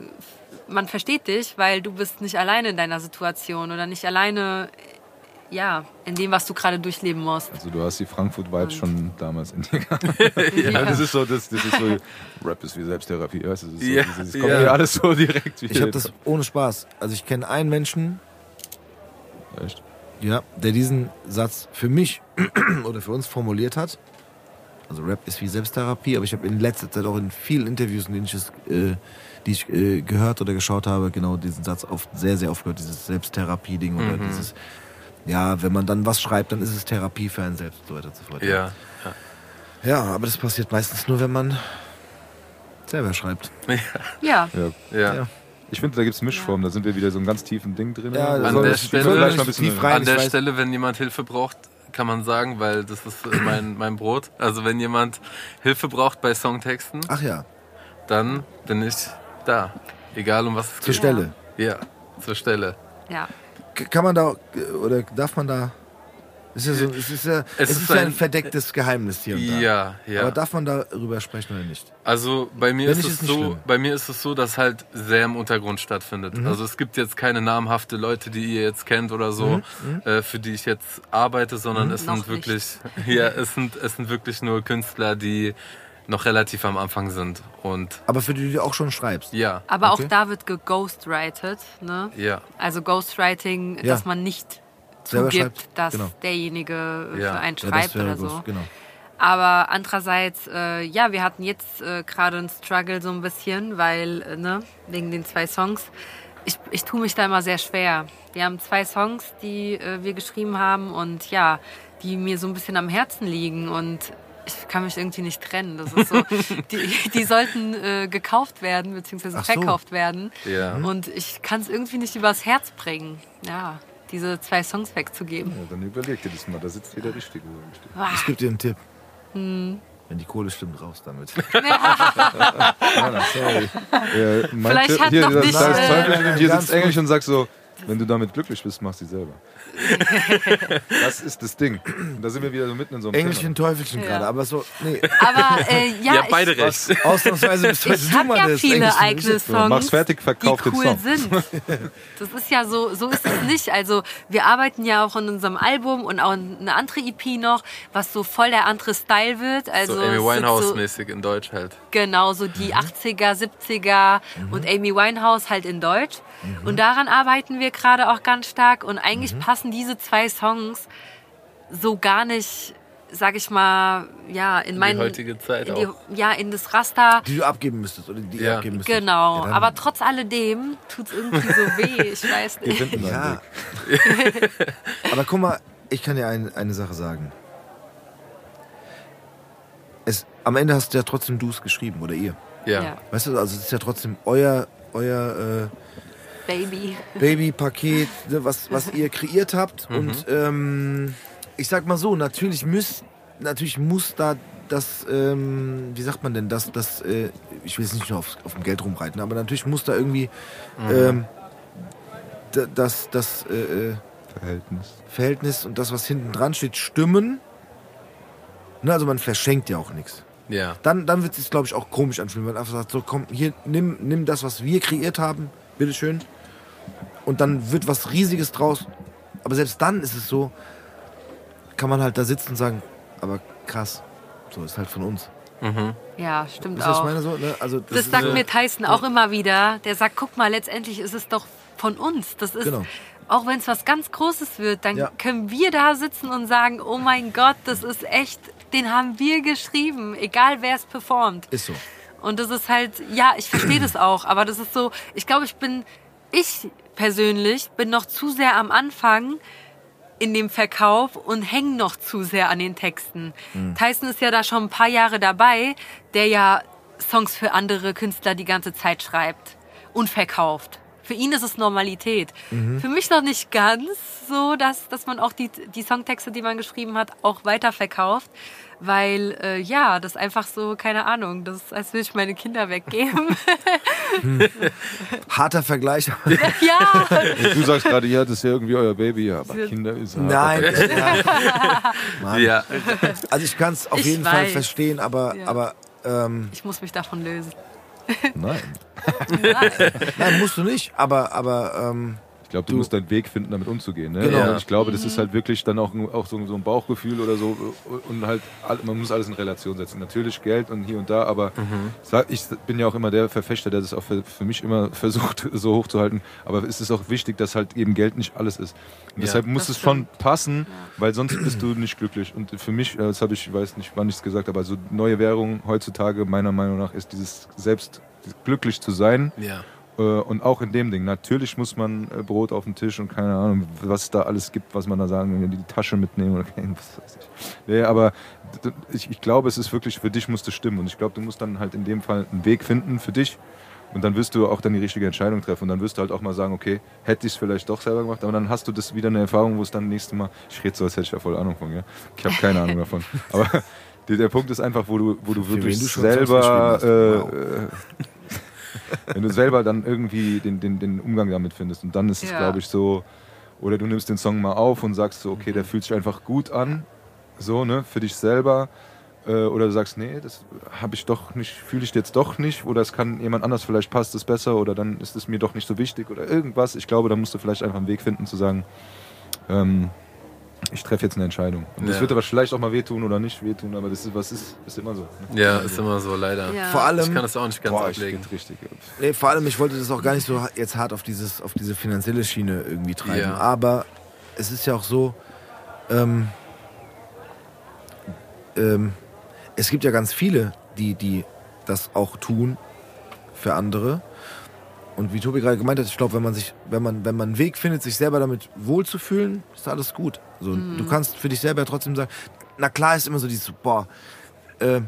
D: man versteht dich, weil du bist nicht alleine in deiner Situation oder nicht alleine, ja, in dem, was du gerade durchleben musst.
B: Also du hast die Frankfurt-Vibes schon damals in dir gehabt. [LAUGHS]
D: Ja.
B: Das ist so, das, das ist so, Rap ist wie Selbsttherapie, weißt du? Das, ist so,
C: Ja,
B: das kommt
C: ja.
B: alles so direkt. Wie
A: Ich habe das ohne Spaß. Also ich kenne einen Menschen,
B: Echt?
A: ja, der diesen Satz für mich [CLEARS THROAT] oder für uns formuliert hat. Also Rap ist wie Selbsttherapie, aber ich habe in letzter Zeit auch in vielen Interviews, in denen ich es, äh, die ich äh, gehört oder geschaut habe, genau diesen Satz oft sehr, sehr oft gehört, dieses Selbsttherapie-Ding oder dieses ja, wenn man dann was schreibt, dann ist es Therapie für einen selbst und so weiter und so fort.
C: Ja.
A: Ja, aber das passiert meistens nur, wenn man selber schreibt.
D: Ja,
B: Ja.
C: Ja.
A: Ja.
B: Ich finde, da gibt es Mischformen, da sind wir wieder so ein ganz tiefen Ding drin.
A: Ja,
C: An
A: soll
C: der Stelle-
A: soll
B: Vielleicht
A: ich
B: mal ein bisschen
A: tief rein,
C: An der Stelle, wenn jemand Hilfe braucht, kann man sagen, weil das ist äh, mein, mein Brot. Also wenn jemand Hilfe braucht bei Songtexten,
A: Ach ja,
C: dann bin ich da. Egal um was es
A: zur
C: geht.
A: Stelle.
C: Ja, zur Stelle.
D: ja.
A: Kann man da, oder darf man da, es ist ja, so, es ist ja, es ist ja ein verdecktes Geheimnis hier und da.
C: Ja, ja.
A: Aber darf man darüber sprechen oder nicht?
C: Also bei mir
A: Wenn
C: ist
A: nicht,
C: es
A: ist nicht
C: so,
A: schlimm.
C: bei mir ist es so, dass halt sehr im Untergrund stattfindet.
A: Mhm.
C: Also es gibt jetzt keine namhafte Leute, die ihr jetzt kennt oder so,
A: Mhm.
C: äh, für die ich jetzt arbeite, sondern es
D: Noch
C: sind wirklich, [LAUGHS] ja, es sind es sind wirklich nur Künstler, die noch relativ am Anfang sind. Und
A: Aber für die du auch schon schreibst.
C: ja,
D: Aber
A: Okay.
D: auch da wird geghostwrited, ne?
C: ja,
D: Also Ghostwriting,
A: Ja.
D: dass man nicht
A: Selber
D: zugibt,
A: schreibt,
D: dass
A: genau.
D: derjenige
C: Ja.
D: für einen
A: Ja,
D: schreibt
A: wäre
D: oder
A: gut,
D: so.
A: Genau.
D: Aber andererseits, äh, ja, wir hatten jetzt äh, gerade einen Struggle so ein bisschen, weil, äh, ne, wegen den zwei Songs. Ich, ich tue mich da immer sehr schwer. Wir haben zwei Songs, die äh, wir geschrieben haben und ja, die mir so ein bisschen am Herzen liegen und ich kann mich irgendwie nicht trennen. Das ist so, [LAUGHS] die, die sollten äh, gekauft werden, beziehungsweise
A: Ach so.
D: verkauft werden.
C: ja.
D: Und ich kann es irgendwie nicht übers Herz bringen, ja, diese zwei Songs wegzugeben.
B: Ja, dann überleg dir das mal, da sitzt jeder Richtige.
D: Ah,
A: Ich gebe dir einen Tipp.
D: Hm.
A: Wenn die Kohle stimmt, raus damit. [LAUGHS] [LAUGHS]
B: Sorry. Äh,
D: Vielleicht
B: Tipp-
D: hat
B: hier,
D: noch
B: das,
D: nicht,
B: da ist
D: äh,
B: Teufel, hier
A: Ganz
B: sitzt Englisch und sagt so, wenn du damit glücklich bist, mach sie selber. [LAUGHS] das ist das Ding. Und da sind wir wieder so mitten in so einem
A: Engelchen, Teufelchen
D: Ja.
A: gerade, aber so, nee,
D: Aber äh, [LAUGHS] ja,
C: Ja, beide
D: ich,
C: recht.
A: ausnahmsweise bist heute
D: Ich
A: du
D: habe
A: mal
D: ja
A: das
D: viele eigene?
B: So,
D: Songs,
B: mach's fertig, verkauf
D: die
B: den
D: cool
B: Song.
D: sind. Das ist ja so, so ist es nicht. Also wir arbeiten ja auch an unserem Album und auch eine andere EP noch, was so voll der andere Style wird. Also
C: So Amy
D: sind so,
C: Winehouse-mäßig in Deutsch halt.
D: genau so die 80er, 70er und Amy Winehouse halt in Deutsch. Und daran arbeiten wir gerade auch ganz stark. Und eigentlich passen diese zwei Songs so gar nicht, sag ich mal, ja, in,
C: die
D: meinen
C: heutige Zeit
D: in die,
C: auch.
D: ja in das Raster.
A: Die du abgeben müsstest oder die ihr
C: Ja.
A: abgeben müsstest.
D: Genau,
A: Ja,
D: aber trotz alledem tut's irgendwie so weh. Ich weiß
B: Wir
D: nicht.
B: finden einen
A: Ja.
B: Weg. [LAUGHS]
A: aber guck mal, ich kann dir ein, eine Sache sagen. Es, am Ende hast du ja trotzdem du es geschrieben oder ihr.
C: Ja.
D: Ja,
A: Weißt du, also es ist ja trotzdem euer, euer
D: Baby.
A: Baby-Paket, ne, was, was ihr kreiert habt. Und ähm, ich sag mal so, natürlich müsst, natürlich muss da das, ähm, wie sagt man denn, das, das, äh, ich will jetzt nicht nur auf, auf dem Geld rumreiten, aber natürlich muss da irgendwie ähm, da- das, das äh, äh,
B: Verhältnis.
A: Verhältnis und das, was hinten dran steht, stimmen. Ne, also man verschenkt ja auch nichts.
C: ja.
A: Dann, dann wird es sich, glaube ich, auch komisch anfühlen, wenn man einfach sagt, so komm, hier, nimm, nimm das, was wir kreiert haben, bitteschön. Und dann wird was Riesiges draus. Aber selbst dann ist es so, kann man halt da sitzen und sagen, aber krass, so ist halt von uns.
D: Ja, stimmt
A: Ist das
D: auch.
A: meine so? Ne? Also,
D: Das
A: ist
D: sagt
A: so-
D: mir Tyson auch immer wieder. Der sagt, guck mal, letztendlich ist es doch von uns. Das ist,
A: Genau.
D: auch wenn es was ganz Großes wird, dann
A: Ja.
D: können wir da sitzen und sagen, oh mein Gott, das ist echt, den haben wir geschrieben, egal wer es performt.
A: Ist so.
D: Und das ist halt, ja, ich verstehe das auch, aber das ist so, ich glaube, ich bin, ich persönlich bin noch zu sehr am Anfang in dem Verkauf und hänge noch zu sehr an den Texten. Tyson ist ja da schon ein paar Jahre dabei, der ja Songs für andere Künstler die ganze Zeit schreibt und verkauft. Für ihn ist es Normalität. Für mich noch nicht ganz so, dass, dass man auch die, die Songtexte, die man geschrieben hat, auch weiterverkauft. Weil, äh, ja, das einfach so, keine Ahnung, das ist, als würde ich meine Kinder weggeben. [LAUGHS]
A: Harter Vergleich. [LAUGHS]
D: ja,
B: Du sagst gerade, ja, das ist ja irgendwie euer Baby, ja, aber Kinder ist hart.
A: Nein. ja. [LAUGHS]
C: Ja.
A: Also ich kann es auf
D: Ich
A: jeden Fall
D: weiß.
A: verstehen, aber,
D: Ja.
A: aber ähm,
D: ich muss mich davon lösen.
B: Nein.
A: nein, musst du nicht. Aber, aber ähm,
B: Ich glaube, du,
A: Du-
B: musst deinen Weg finden, damit umzugehen. Ne?
A: Genau.
B: Und Ich glaube, das ist halt wirklich dann auch, ein- auch so, so ein Bauchgefühl oder so. Und halt, man muss alles in Relation setzen. Natürlich Geld und hier und da, aber sag- ich bin ja auch immer der Verfechter, der das auch für, für mich immer [LAUGHS] versucht, so hochzuhalten. Aber es ist auch wichtig, dass halt eben Geld nicht alles ist. Und
C: Ja.
B: deshalb muss
D: Das
B: es schon passen, weil sonst bist du nicht glücklich. Und für mich, äh, das habe ich, ich weiß nicht, wann ich es gesagt habe, also neue Währung heutzutage meiner Meinung nach ist dieses selbst glücklich zu sein
C: Ja.
B: Äh, Und auch in dem Ding. Natürlich muss man äh, Brot auf den Tisch und keine Ahnung, was es da alles gibt, was man da sagen will, die Tasche mitnehmen oder [LAUGHS] was weiß ich. Nee, aber ich, ich glaube, es ist wirklich, für dich muss das stimmen. Und ich glaube, du musst dann halt in dem Fall einen Weg finden für dich. Und dann wirst du auch dann die richtige Entscheidung treffen. Und dann wirst du halt auch mal sagen, okay, hätte ich es vielleicht doch selber gemacht, aber dann hast du das wieder eine Erfahrung, wo es dann nächste Mal, ich rede so, als hätte ich ja voll Ahnung von, ja. Ich habe keine Ahnung davon. [LAUGHS] Aber [LAUGHS] der, Punkt ist einfach, wo du, wo du wirklich
A: du
B: selber,
A: Songs
B: äh,
A: geschrieben
B: äh, wenn du selber dann irgendwie den, den, den Umgang damit findest. Und dann ist es,
D: Ja.
B: glaube ich, so, oder du nimmst den Song mal auf und sagst so, okay, der fühlt sich einfach gut an, so, ne, für dich selber. Äh, Oder du sagst, nee, das habe ich doch nicht, fühle ich jetzt doch nicht. Oder es kann jemand anders, vielleicht passt es besser oder dann ist es mir doch nicht so wichtig oder irgendwas. Ich glaube, da musst du vielleicht einfach einen Weg finden zu sagen, ähm, ich treffe jetzt eine Entscheidung. Und das
C: Ja.
B: wird aber vielleicht auch mal wehtun oder nicht wehtun, aber das ist, was ist, ist immer so. Ne?
C: Ja, ist immer so, leider.
D: Ja.
A: Vor allem,
C: Ich kann das auch nicht ganz
B: Boah, ich
C: ablegen.
B: richtig.
A: Nee, vor allem, ich wollte das auch gar nicht so jetzt hart auf, dieses, auf diese finanzielle Schiene irgendwie treiben.
C: Ja.
A: Aber es ist ja auch so, ähm, ähm, es gibt ja ganz viele, die, die das auch tun für andere. Und wie Tobi gerade gemeint hat, ich glaube, wenn man sich, wenn man, wenn man einen Weg findet, sich selber damit wohlzufühlen, ist alles gut. So, Du kannst für dich selber trotzdem sagen, na klar ist immer so dieses, boah, äh,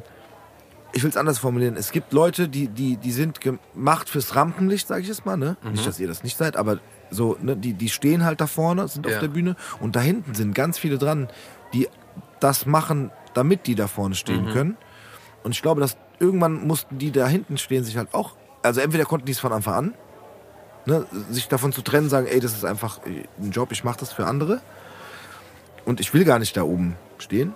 A: ich will es anders formulieren. Es gibt Leute, die, die, die sind gemacht fürs Rampenlicht, sage ich jetzt mal. Ne? Nicht, dass ihr das nicht seid, aber so, ne, die, die stehen halt da vorne, sind auf
C: Ja.
A: der Bühne und da hinten sind ganz viele dran, die das machen, damit die da vorne stehen können. Und ich glaube, dass irgendwann mussten die da hinten stehen sich halt auch, also entweder konnten die es von Anfang an, ne, sich davon zu trennen, sagen, ey, das ist einfach ein Job, ich mache das für andere und ich will gar nicht da oben stehen.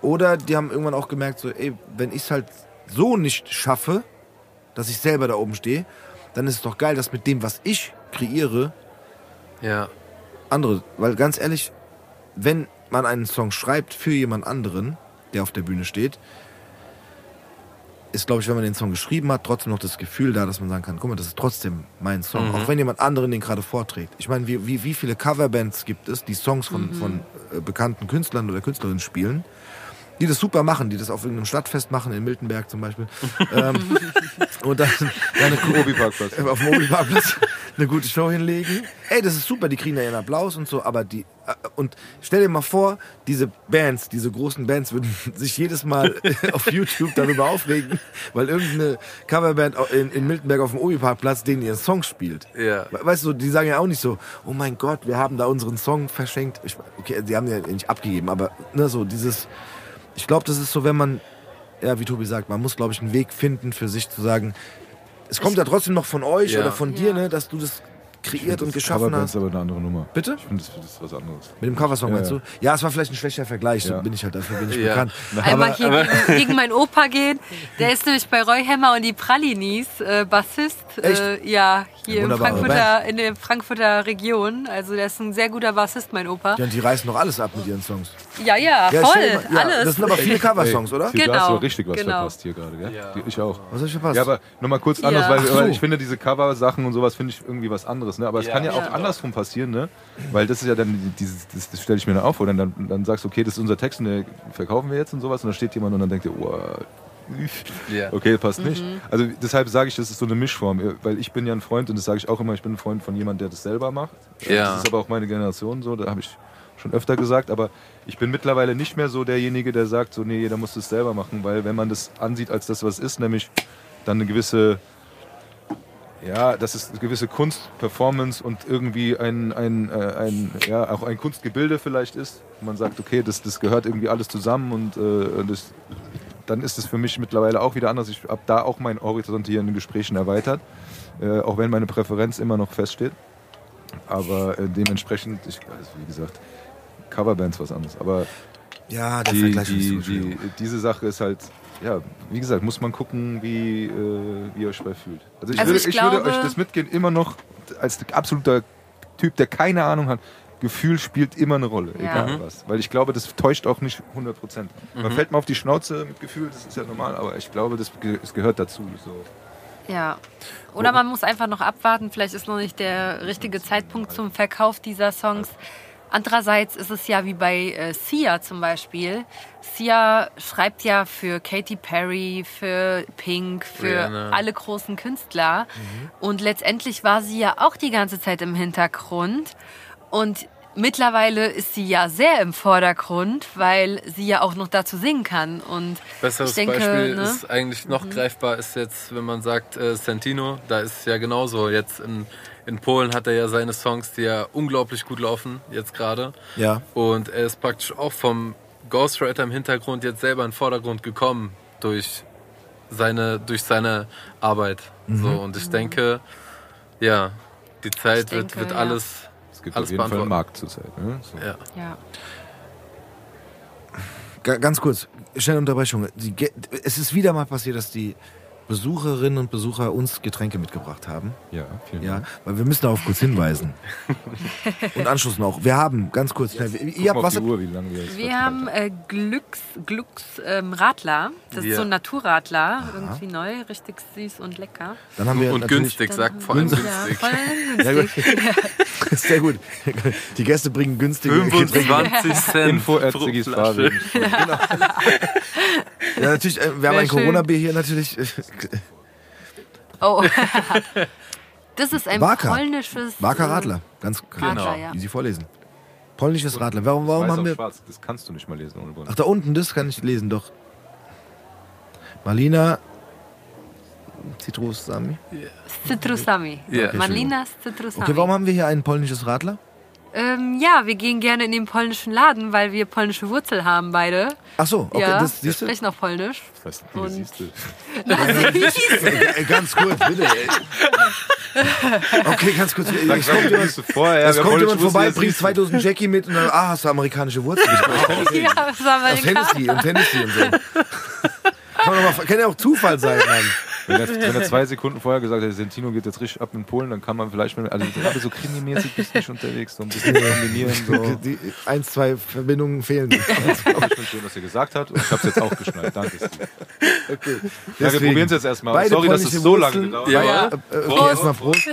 A: Oder die haben irgendwann auch gemerkt, so, ey, wenn ich es halt so nicht schaffe, dass ich selber da oben stehe, dann ist es doch geil, dass mit dem, was ich kreiere,
C: Ja.
A: andere. Weil ganz ehrlich, wenn man einen Song schreibt für jemand anderen, der auf der Bühne steht, ist, glaube ich, wenn man den Song geschrieben hat, trotzdem noch das Gefühl da, dass man sagen kann, guck mal, das ist trotzdem mein Song. Auch wenn jemand anderen den gerade vorträgt. Ich meine, wie, wie, wie viele Coverbands gibt es, die Songs von, von äh, bekannten Künstlern oder Künstlerinnen spielen, die das super machen, die das auf irgendeinem Stadtfest machen, in Miltenberg zum Beispiel. [LAUGHS] ähm, und dann, dann eine [LAUGHS] auf dem Obi-Parkplatz eine gute Show hinlegen. Ey, das ist super, die kriegen da ihren Applaus und so, aber die, äh, und stell dir mal vor, diese Bands, diese großen Bands würden [LAUGHS] sich jedes Mal [LAUGHS] auf YouTube darüber aufregen, weil irgendeine Coverband in, in Miltenberg auf dem Obi-Parkplatz denen ihren Song spielt.
C: Ja.
A: We- Weißt du, die sagen ja auch nicht so, oh mein Gott, wir haben da unseren Song verschenkt. Ich, okay, die haben ja nicht abgegeben, aber ne, so dieses, ich glaube, das ist so, wenn man, ja, wie Tobi sagt, man muss, glaube ich, einen Weg finden für sich zu sagen, es kommt ja trotzdem noch von euch
C: Ja.
A: oder von dir,
D: Ja.
A: ne, dass du das kreiert und
B: Das
A: geschaffen hast.
B: ist aber eine andere Nummer.
A: Bitte?
B: Ich finde, das, das ist was anderes.
A: Mit dem Coversong
B: Ja,
A: meinst
B: ja.
A: du? Ja, es war vielleicht ein schlechter Vergleich, so
B: Ja.
A: bin ich halt, dafür bin ich
C: Ja.
A: bekannt.
D: Einmal hier gegen, gegen meinen Opa gehen. Der ist nämlich bei Roy Hammer und die Pralinis äh, Bassist.
A: Echt?
D: Äh, ja, hier
A: Ja,
D: Frankfurter, in der Frankfurter Region. Also der ist ein sehr guter Bassist, mein Opa.
A: Ja, und die reißen doch alles ab mit ihren Songs.
D: Ja, ja,
A: Ja,
D: voll,
A: mal- ja,
D: alles.
A: Das sind aber viele Coversongs, oder?
B: Hier, Da hast
D: Genau,
B: du richtig was
D: genau.
B: verpasst hier gerade, gell?
C: Ja.
B: Ich auch.
A: Was hab ich verpasst?
B: Ja, aber nochmal kurz anders,
D: Ja.
B: weil, weil
A: so.
B: ich finde, diese Cover-Sachen und sowas finde ich irgendwie was anderes. Ne? Aber es
C: Ja.
B: kann ja auch
D: Ja.
B: andersrum passieren, ne? Weil das ist ja dann, dieses, das, das stelle ich mir dann auf vor. Dann, dann, dann sagst du, okay, das ist unser Text und den verkaufen wir jetzt und sowas. Und dann steht jemand und dann denkt ihr, oh,
C: Ja.
B: okay, passt nicht. Also deshalb sage ich, das ist so eine Mischform. Weil ich bin ja ein Freund und das sage ich auch immer, ich bin ein Freund von jemandem, der das selber macht.
C: Ja.
B: Das ist aber auch meine Generation so, da habe ich schon öfter gesagt, aber ich bin mittlerweile nicht mehr so derjenige, der sagt, so nee, jeder muss das selber machen, weil wenn man das ansieht als das, was es ist, nämlich dann eine gewisse, ja, das ist eine gewisse Kunst, Performance und irgendwie ein, ein, äh, ein ja, auch ein Kunstgebilde vielleicht ist. Man sagt, okay, das, das gehört irgendwie alles zusammen und äh, das, dann ist es für mich mittlerweile auch wieder anders. Ich habe da auch meinen Horizont hier in den Gesprächen erweitert, äh, auch wenn meine Präferenz immer noch feststeht. Aber äh, dementsprechend, ich, also wie gesagt, Coverbands was anderes. Aber
A: Ja, der
B: die,
A: Vergleich ist
B: die,
A: so
B: die, diese Sache ist halt, ja, wie gesagt, muss man gucken, wie, äh, wie ihr euch dabei fühlt. Also ich,
D: Also
B: würde,
D: ich
B: ich würde euch das mitgehen, immer noch als absoluter Typ, der keine Ahnung hat. Gefühl spielt immer eine Rolle,
D: Ja.
B: egal was. Weil ich glaube, das täuscht auch nicht 100 Prozent. Man fällt mal auf die Schnauze mit Gefühl, das ist ja normal, aber ich glaube, das, ge- es gehört dazu. So.
D: Ja. Oder man muss einfach noch abwarten. Vielleicht ist noch nicht der richtige Zeitpunkt zum Verkauf dieser Songs. Andererseits ist es ja wie bei äh, Sia zum Beispiel. Sia schreibt ja für Katy Perry, für Pink, für
C: Rihanna.
D: alle großen Künstler. Und letztendlich war sie ja auch die ganze Zeit im Hintergrund. Und mittlerweile ist sie ja sehr im Vordergrund, weil sie ja auch noch dazu singen kann. Und
C: Besseres
D: denke,
C: Beispiel
D: ne?
C: ist eigentlich noch greifbar, ist jetzt, wenn man sagt, äh, Santino, da ist ja genauso. Jetzt in, in Polen hat er ja seine Songs, die ja unglaublich gut laufen, jetzt gerade.
A: Ja.
C: Und er ist praktisch auch vom Ghostwriter im Hintergrund jetzt selber in den Vordergrund gekommen durch seine, durch seine Arbeit. So,
A: Mhm.
C: und ich denke, ja, die Zeit
D: Ich
C: wird,
D: denke,
C: wird
D: ja.
C: alles.
B: Es gibt
C: Alles
B: auf jeden Fall einen. Markt zurzeit. Ne? So.
C: Ja.
D: ja.
A: Ga- Ganz kurz, schnelle Unterbrechung. Es ist wieder mal passiert, dass die Besucherinnen und Besucher uns Getränke mitgebracht haben.
B: Ja, vielen
A: Ja,
B: Dank.
A: weil wir müssen darauf kurz hinweisen. [LAUGHS] und anschließend auch. Wir haben, ganz kurz, schnell, ihr
B: Guck
A: habt
B: mal auf
A: was.
B: die Uhr, wie lange wir jetzt
D: Wir haben äh, Glücks, Glücks ähm, Radler. Das ist
C: Ja.
D: so ein Naturradler. Irgendwie neu, richtig süß und lecker.
A: Dann haben wir
C: Und
A: natürlich-
C: günstig, sagt vor allem
A: Günstig.
D: Ja,
C: günstig.
A: Ja, [LAUGHS]
D: günstig.
A: Sehr gut. Die Gäste bringen günstige Getränke.
C: 25 Cent.
B: Info at
C: pro
B: Ziggis. Bar.
A: Ja, natürlich, äh, wir haben
D: Sehr
A: ein. Corona-Bier hier natürlich.
D: Oh. [LAUGHS] Das ist ein
A: Waka.
D: polnisches. Äh,
A: Radler. Ganz
D: Radler, ja.
A: easy vorlesen. Polnisches Radler. Warum, warum
B: Weiß
A: haben
B: auf
A: wir.
B: schwarz, das kannst du nicht mal lesen ohne Grund.
A: Ach, da unten, das kann ich lesen, doch. Malina. Zitrusami.
D: Z Citrusami.
C: Ja.
D: Malinas Citrusami.
A: Okay, warum haben wir hier ein polnisches Radler?
D: Ähm, ja, wir gehen gerne in den polnischen Laden, weil wir polnische Wurzel haben beide.
A: Ach so, okay,
D: ja,
A: das
D: wir
A: siehst du.
D: sprechen auch Polnisch.
B: Weißt du,
D: Und-
B: siehst du.
A: Ganz kurz, bitte. Okay, ganz kurz. Es kommt jemand,
B: Siehst du vorher,
A: es kommt jemand vorbei, bringt
B: siehst du.
A: 2000 Jackie mit und dann, ah, hast du amerikanische Wurzeln.
D: Ja, das ist
A: Aus
D: Amerikaner.
A: Tennessee und Tennessee und so. Kann, mal, kann ja auch Zufall sein, Mann.
B: Wenn er, wenn er zwei Sekunden vorher gesagt hätte, Sentino geht jetzt richtig ab in Polen, dann kann man vielleicht, mit- also gerade so krimimäßig bist du nicht unterwegs, so ein bisschen kombinieren. So. [LAUGHS]
A: Die eins, zwei Verbindungen fehlen.
B: Aber ich finde schön, dass er gesagt hat und ich habe es jetzt auch geschnallt. Danke, Steve.
A: Okay.
B: Ja, wir
A: Deswegen.
B: probieren es jetzt erstmal.
A: Beide
B: Sorry, dass es so lange gedauert
C: Ja,
B: hat.
C: ja.
A: Äh, Okay,
C: Prost.
A: erstmal Prost.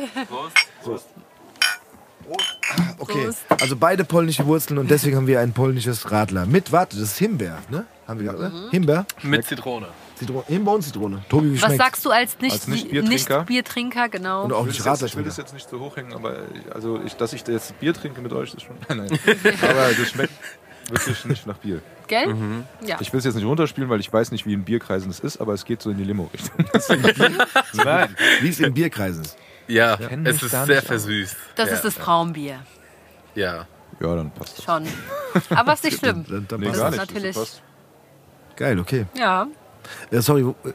A: Okay,
D: Prost.
A: also beide polnische Wurzeln und deswegen haben wir ein polnisches Radler. Mit, warte, das ist Himbeer, ne? Haben wir gerade?
D: Mhm.
A: Himbeer?
C: Mit Zitrone.
A: Zitrone, Himbeer Zitrone. Tobi, wie
D: Was
A: schmeckt's?
D: sagst du als nicht,
B: Als Nicht-Biertrinker?
D: nicht Biertrinker, genau.
A: Und auch
B: Ich will,
A: nicht
B: das jetzt,
A: Radler.
B: ich will das jetzt nicht so hochhängen, aber ich, also ich, dass ich jetzt Bier trinke mit euch, ist schon. [LAUGHS] Nein, nein. Aber das schmeckt wirklich nicht nach Bier.
D: Gell?
B: Mhm.
D: Ja.
B: Ich will es jetzt nicht runterspielen, weil ich weiß nicht, wie in Bierkreisen es ist, aber es geht so in die Limo-Richtung. [LAUGHS] Nein.
A: Wie es in Bierkreisen ist.
C: Ja, es ist sehr
B: nicht
C: versüßt.
D: Das
C: ja.
D: ist das Braunbier.
C: Ja.
B: Ja, dann passt das.
D: Schon. Aber ist nicht [LAUGHS] schlimm.
A: Dann, dann
B: Nee,
A: passt
B: gar
D: ist
B: nicht.
D: natürlich-
B: Das passt.
A: Geil, okay.
D: Ja.
A: Ja, sorry. wo- äh,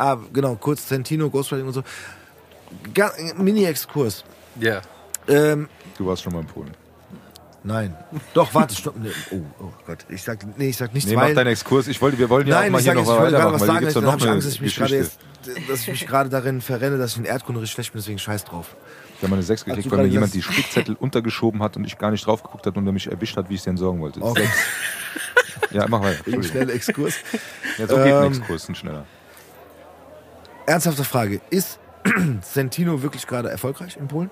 A: Ah, genau, kurz Centino, Ghostwriting und so. Mini-Exkurs.
C: Ja.
A: Ähm,
B: Du warst schon mal in Polen.
A: nein. Doch, warte, stopp. Nee. Oh, oh Gott. Ich sag, nee, ich sag nichts,
B: Nee, mach
A: weil...
B: deinen Exkurs. Ich wollte, wir wollen ja
A: Nein,
B: auch mal
A: ich
B: hier
A: sage
B: noch
A: jetzt, ich
B: mal weitermachen,
A: was
B: weil
A: sagen,
B: hier doch
A: habe
B: noch eine
A: Angst, dass ich mich gerade
B: Geschichte.
A: jetzt, dass ich mich gerade darin verrenne, dass ich in Erdkunde richtig schlecht bin, deswegen scheiß drauf.
B: Ich habe mal eine 6 gekriegt, weil mir jemand die Spickzettel [LAUGHS] untergeschoben hat und ich gar nicht drauf geguckt habe und er mich erwischt hat, wie ich es dir entsorgen wollte.
A: Okay.
B: Ja, mach weiter. Entschuldigung.
A: schneller Exkurs.
B: Ja, so geht
A: Ähm,
B: Exkurs, ein schneller.
A: Ernsthafte Frage. Ist [CLEARS THROAT] Centino wirklich gerade erfolgreich in Polen?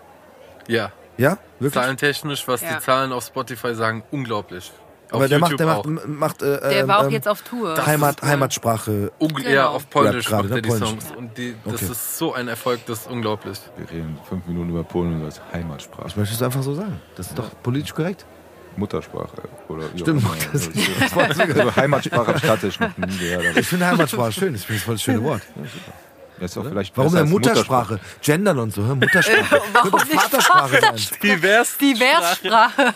C: Ja.
A: Ja? Wirklich?
C: Zahlentechnisch, was
D: Ja.
C: die Zahlen auf Spotify sagen, unglaublich. Auf
A: Aber der macht, der
C: auch.
A: macht, macht äh,
D: Der
A: ähm,
D: war auch
A: ähm,
D: jetzt auf Tour.
A: Heimat,
C: ist, äh,
A: Heimatsprache.
C: Ungl
D: Genau.
C: Ja, auf Polnisch macht er
A: ne?
C: die
A: Polnisch.
C: Songs. Und die, das
A: Okay.
C: ist so ein Erfolg, das ist unglaublich.
B: Wir reden fünf Minuten über Polen und das Heimatsprache.
A: Ich möchte es einfach so sagen. Das ist doch politisch korrekt.
B: Muttersprache. Oder
A: Stimmt, [LAUGHS] das-
B: Also, also Heimatsprache habe ich tatsächlich noch nie gehört. Aber
A: Ich finde Heimatsprache schön. Ich finde das voll das schöne Wort.
B: das ist auch vielleicht
A: Warum denn
B: als
A: Muttersprache? Gendern und so. hä? Muttersprache. [LAUGHS]
D: Warum
A: Könnte
D: nicht
A: Vatersprache sein.
C: Divers.
D: Diverssprache.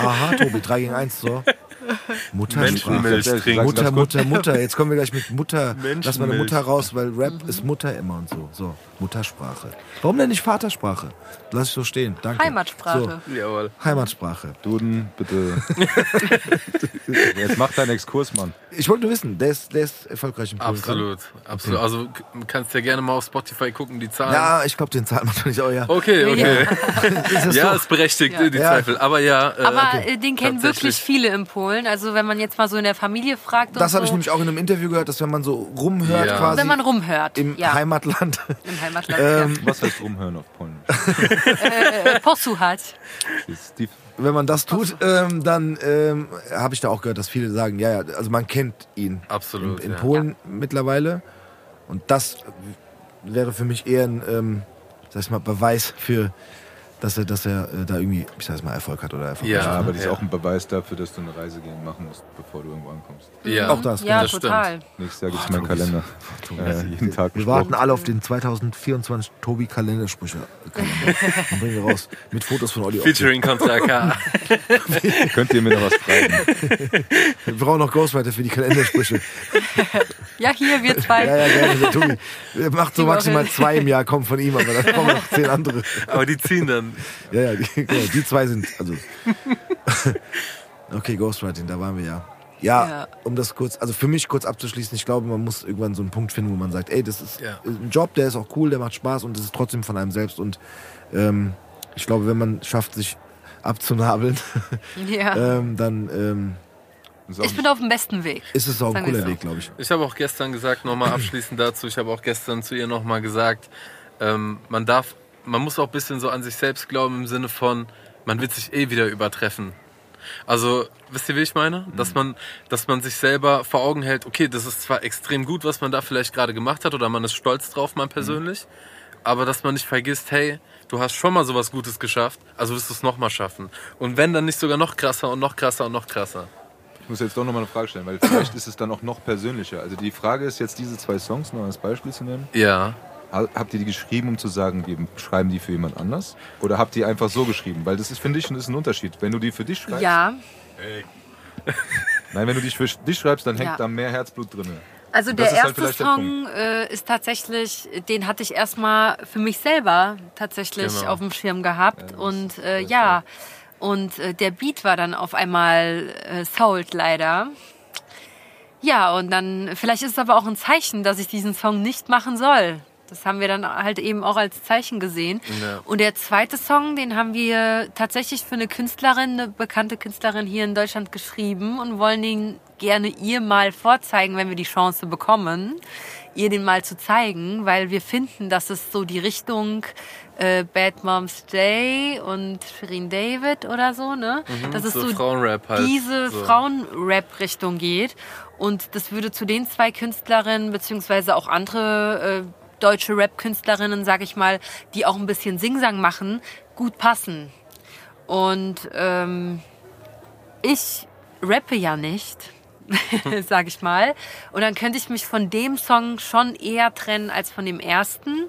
A: Aha, Tobi, 3 gegen 1, so. Muttersprache. Mutter,
B: kurz.
A: Mutter, Mutter. Jetzt kommen wir gleich mit Mutter. Lass mal eine. Mutter raus, weil Rap ist Mutter immer und so. So, Muttersprache. Warum denn nicht Vatersprache? Lass ich so stehen. Danke.
D: Heimatsprache.
C: Jawohl.
A: So, Heimatsprache.
B: Duden, bitte. [LAUGHS] Jetzt mach deinen Exkurs, Mann.
A: Ich wollte nur wissen, der ist, der ist erfolgreich im Polen.
C: Absolut. Absolut. Also kannst ja gerne mal auf Spotify gucken, die Zahlen.
A: Ja, ich glaube, den zahlt man doch nicht. Oh ja.
C: Okay, okay. [LAUGHS]
A: Ist das
C: Ja,
A: so?
C: ist berechtigt,
D: Ja.
C: die
A: Ja.
C: Zweifel. Aber ja. Äh,
D: Aber äh, den kennen wirklich viele in Polen. Also wenn man jetzt mal so in der Familie fragt
A: Das habe ich
D: so,
A: nämlich auch in einem Interview gehört, dass wenn man so rumhört
C: Ja.
A: quasi
D: wenn man rumhört.
A: im
D: ja,
A: Heimatland,
D: im Heimatland. [LAUGHS]
A: ähm,
B: Was heißt rumhören auf Polnisch?
D: Ja. Äh,
A: wenn man das tut, ähm, dann ähm, habe ich da auch gehört, dass viele sagen, ja, ja, also man kennt ihn
C: Absolut,
A: in, in
C: ja.
A: Polen mittlerweile. Und das wäre für mich eher ein, ähm, sag ich mal, Beweis für, dass er, dass er äh, da irgendwie, ich sag mal, Erfolg hat oder Erfolg
C: Ja.
B: Ja, aber das ist
C: ja.
B: auch ein Beweis dafür, dass du eine Reise gehen machen musst, bevor du irgendwo ankommst.
C: Ja,
A: Auch das,
D: Ja,
C: das stimmt.
D: total.
B: Nächstes Jahr gibt es meinen Kalender. Äh, jeden Tag
A: Wir
B: Spruch.
A: warten alle auf den 2024 Tobi Kalendersprüche. Kalender. Dann bringen wir raus. Mit Fotos von Olli.
C: Featuring Contra K. [LAUGHS]
B: Könnt ihr mir noch was schreiben?
A: Wir brauchen noch Ghostwriter für die Kalendersprüche.
D: Ja, hier, wir zwei.
A: Ja, ja, gerne. Der Tobi macht so maximal zwei im Jahr, kommt von ihm, aber dann kommen noch zehn andere.
C: Aber die ziehen dann.
A: Ja, ja, die, [LAUGHS] genau, die zwei sind, also. [LAUGHS] Okay, Ghostwriting, da waren wir ja. Ja,
D: Ja.
A: um das kurz, also für mich kurz abzuschließen, ich glaube, man muss irgendwann so einen Punkt finden, wo man sagt, ey, das ist
C: Ja.
A: ein Job, der ist auch cool, der macht Spaß und das ist trotzdem von einem selbst. Und ähm, ich glaube, wenn man schafft, sich abzunabeln, [LAUGHS]
D: Ja.
A: ähm, dann ähm,
D: Ich bin auf dem besten Weg.
A: ist es auch ein cooler
D: so.
A: Weg, glaube ich.
C: Ich habe auch gestern gesagt, nochmal abschließend dazu, ich habe auch gestern zu ihr nochmal gesagt, ähm, man darf, man muss auch ein bisschen so an sich selbst glauben im Sinne von, man wird sich eh wieder übertreffen. Also, wisst ihr, wie ich meine? Dass man, dass man sich selber vor Augen hält, okay, das ist zwar extrem gut, was man da vielleicht gerade gemacht hat, oder man ist stolz drauf, man persönlich, aber dass man nicht vergisst, hey, du hast schon mal sowas Gutes geschafft, also wirst du es nochmal schaffen. Und wenn, dann nicht sogar noch krasser und noch krasser und noch krasser.
B: Ich muss jetzt doch nochmal eine Frage stellen, weil vielleicht ist es dann auch noch persönlicher. Also die Frage ist jetzt, diese zwei Songs noch als Beispiel zu nennen.
C: Ja.
B: Ha- Habt ihr die geschrieben, um zu sagen, wir schreiben die für jemand anders? Oder habt ihr einfach so geschrieben? Weil das ist, finde ich, ist ein Unterschied. Wenn du die für dich schreibst,
D: Ja, [LAUGHS]
B: nein, wenn du die für dich schreibst, dann hängt
D: Ja.
B: da mehr Herzblut drin.
D: also der
B: halt
D: erste
B: der
D: Song äh, ist tatsächlich, den hatte ich erstmal für mich selber tatsächlich
C: Genau.
D: auf dem Schirm gehabt.
B: das
D: und äh, ja, und äh, der Beat war dann auf einmal äh, sold leider. Ja, und dann, vielleicht ist es aber auch ein Zeichen, dass ich diesen Song nicht machen soll. Das haben wir dann halt eben auch als Zeichen gesehen.
C: Ja.
D: Und der zweite Song, den haben wir tatsächlich für eine Künstlerin, eine bekannte Künstlerin hier in Deutschland geschrieben und wollen ihn gerne ihr mal vorzeigen, wenn wir die Chance bekommen, ihr den mal zu zeigen, weil wir finden, dass es so die Richtung äh, Bad Moms Day und Shirin David oder so, ne? dass es
C: Mhm, so
D: so,
C: Frauenrap halt,
D: diese
C: so.
D: Frauen-Rap-Richtung geht. Und das würde zu den zwei Künstlerinnen, beziehungsweise auch andere äh, deutsche Rap-Künstlerinnen, sag ich mal, die auch ein bisschen Singsang machen, gut passen. Und ähm, ich rappe ja nicht, [LAUGHS] sag ich mal. Und dann könnte ich mich von dem Song schon eher trennen als von dem ersten.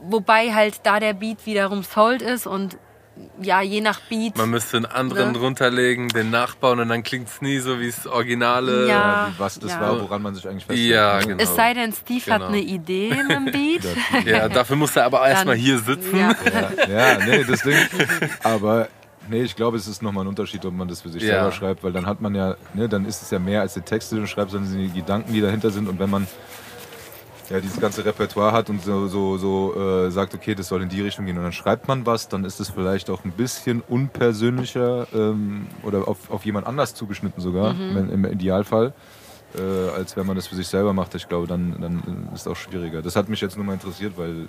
D: Wobei halt da der Beat wiederum sold ist und ja, je nach Beat.
C: Man müsste einen anderen
D: Ne?
C: drunterlegen, den nachbauen und dann klingt es nie so wie das Originale.
D: Ja.
B: Wie, was das
D: ja.
B: war, woran man sich eigentlich festhält.
C: Ja, genau.
D: Es sei denn, Steve hat
C: Genau.
D: eine Idee mit dem Beat. [LAUGHS]
C: Ja, dafür muss er aber erstmal hier sitzen.
D: Ja.
B: Ja, ja, nee, das Ding. Aber nee, ich glaube, es ist nochmal ein Unterschied, ob man das für sich
C: Ja.
B: selber schreibt, weil dann hat man ja, ne, dann ist es ja mehr als die Texte, die du schreibst, sondern die Gedanken, die dahinter sind. Und wenn man ja dieses ganze Repertoire hat und so, so, so äh, sagt, okay, das soll in die Richtung gehen und dann schreibt man was, dann ist es vielleicht auch ein bisschen unpersönlicher ähm, oder auf, auf jemand anders zugeschnitten sogar, wenn, im Idealfall. Äh, als wenn man das für sich selber macht. Ich glaube, dann, dann ist es auch schwieriger. Das hat mich jetzt nur mal interessiert, weil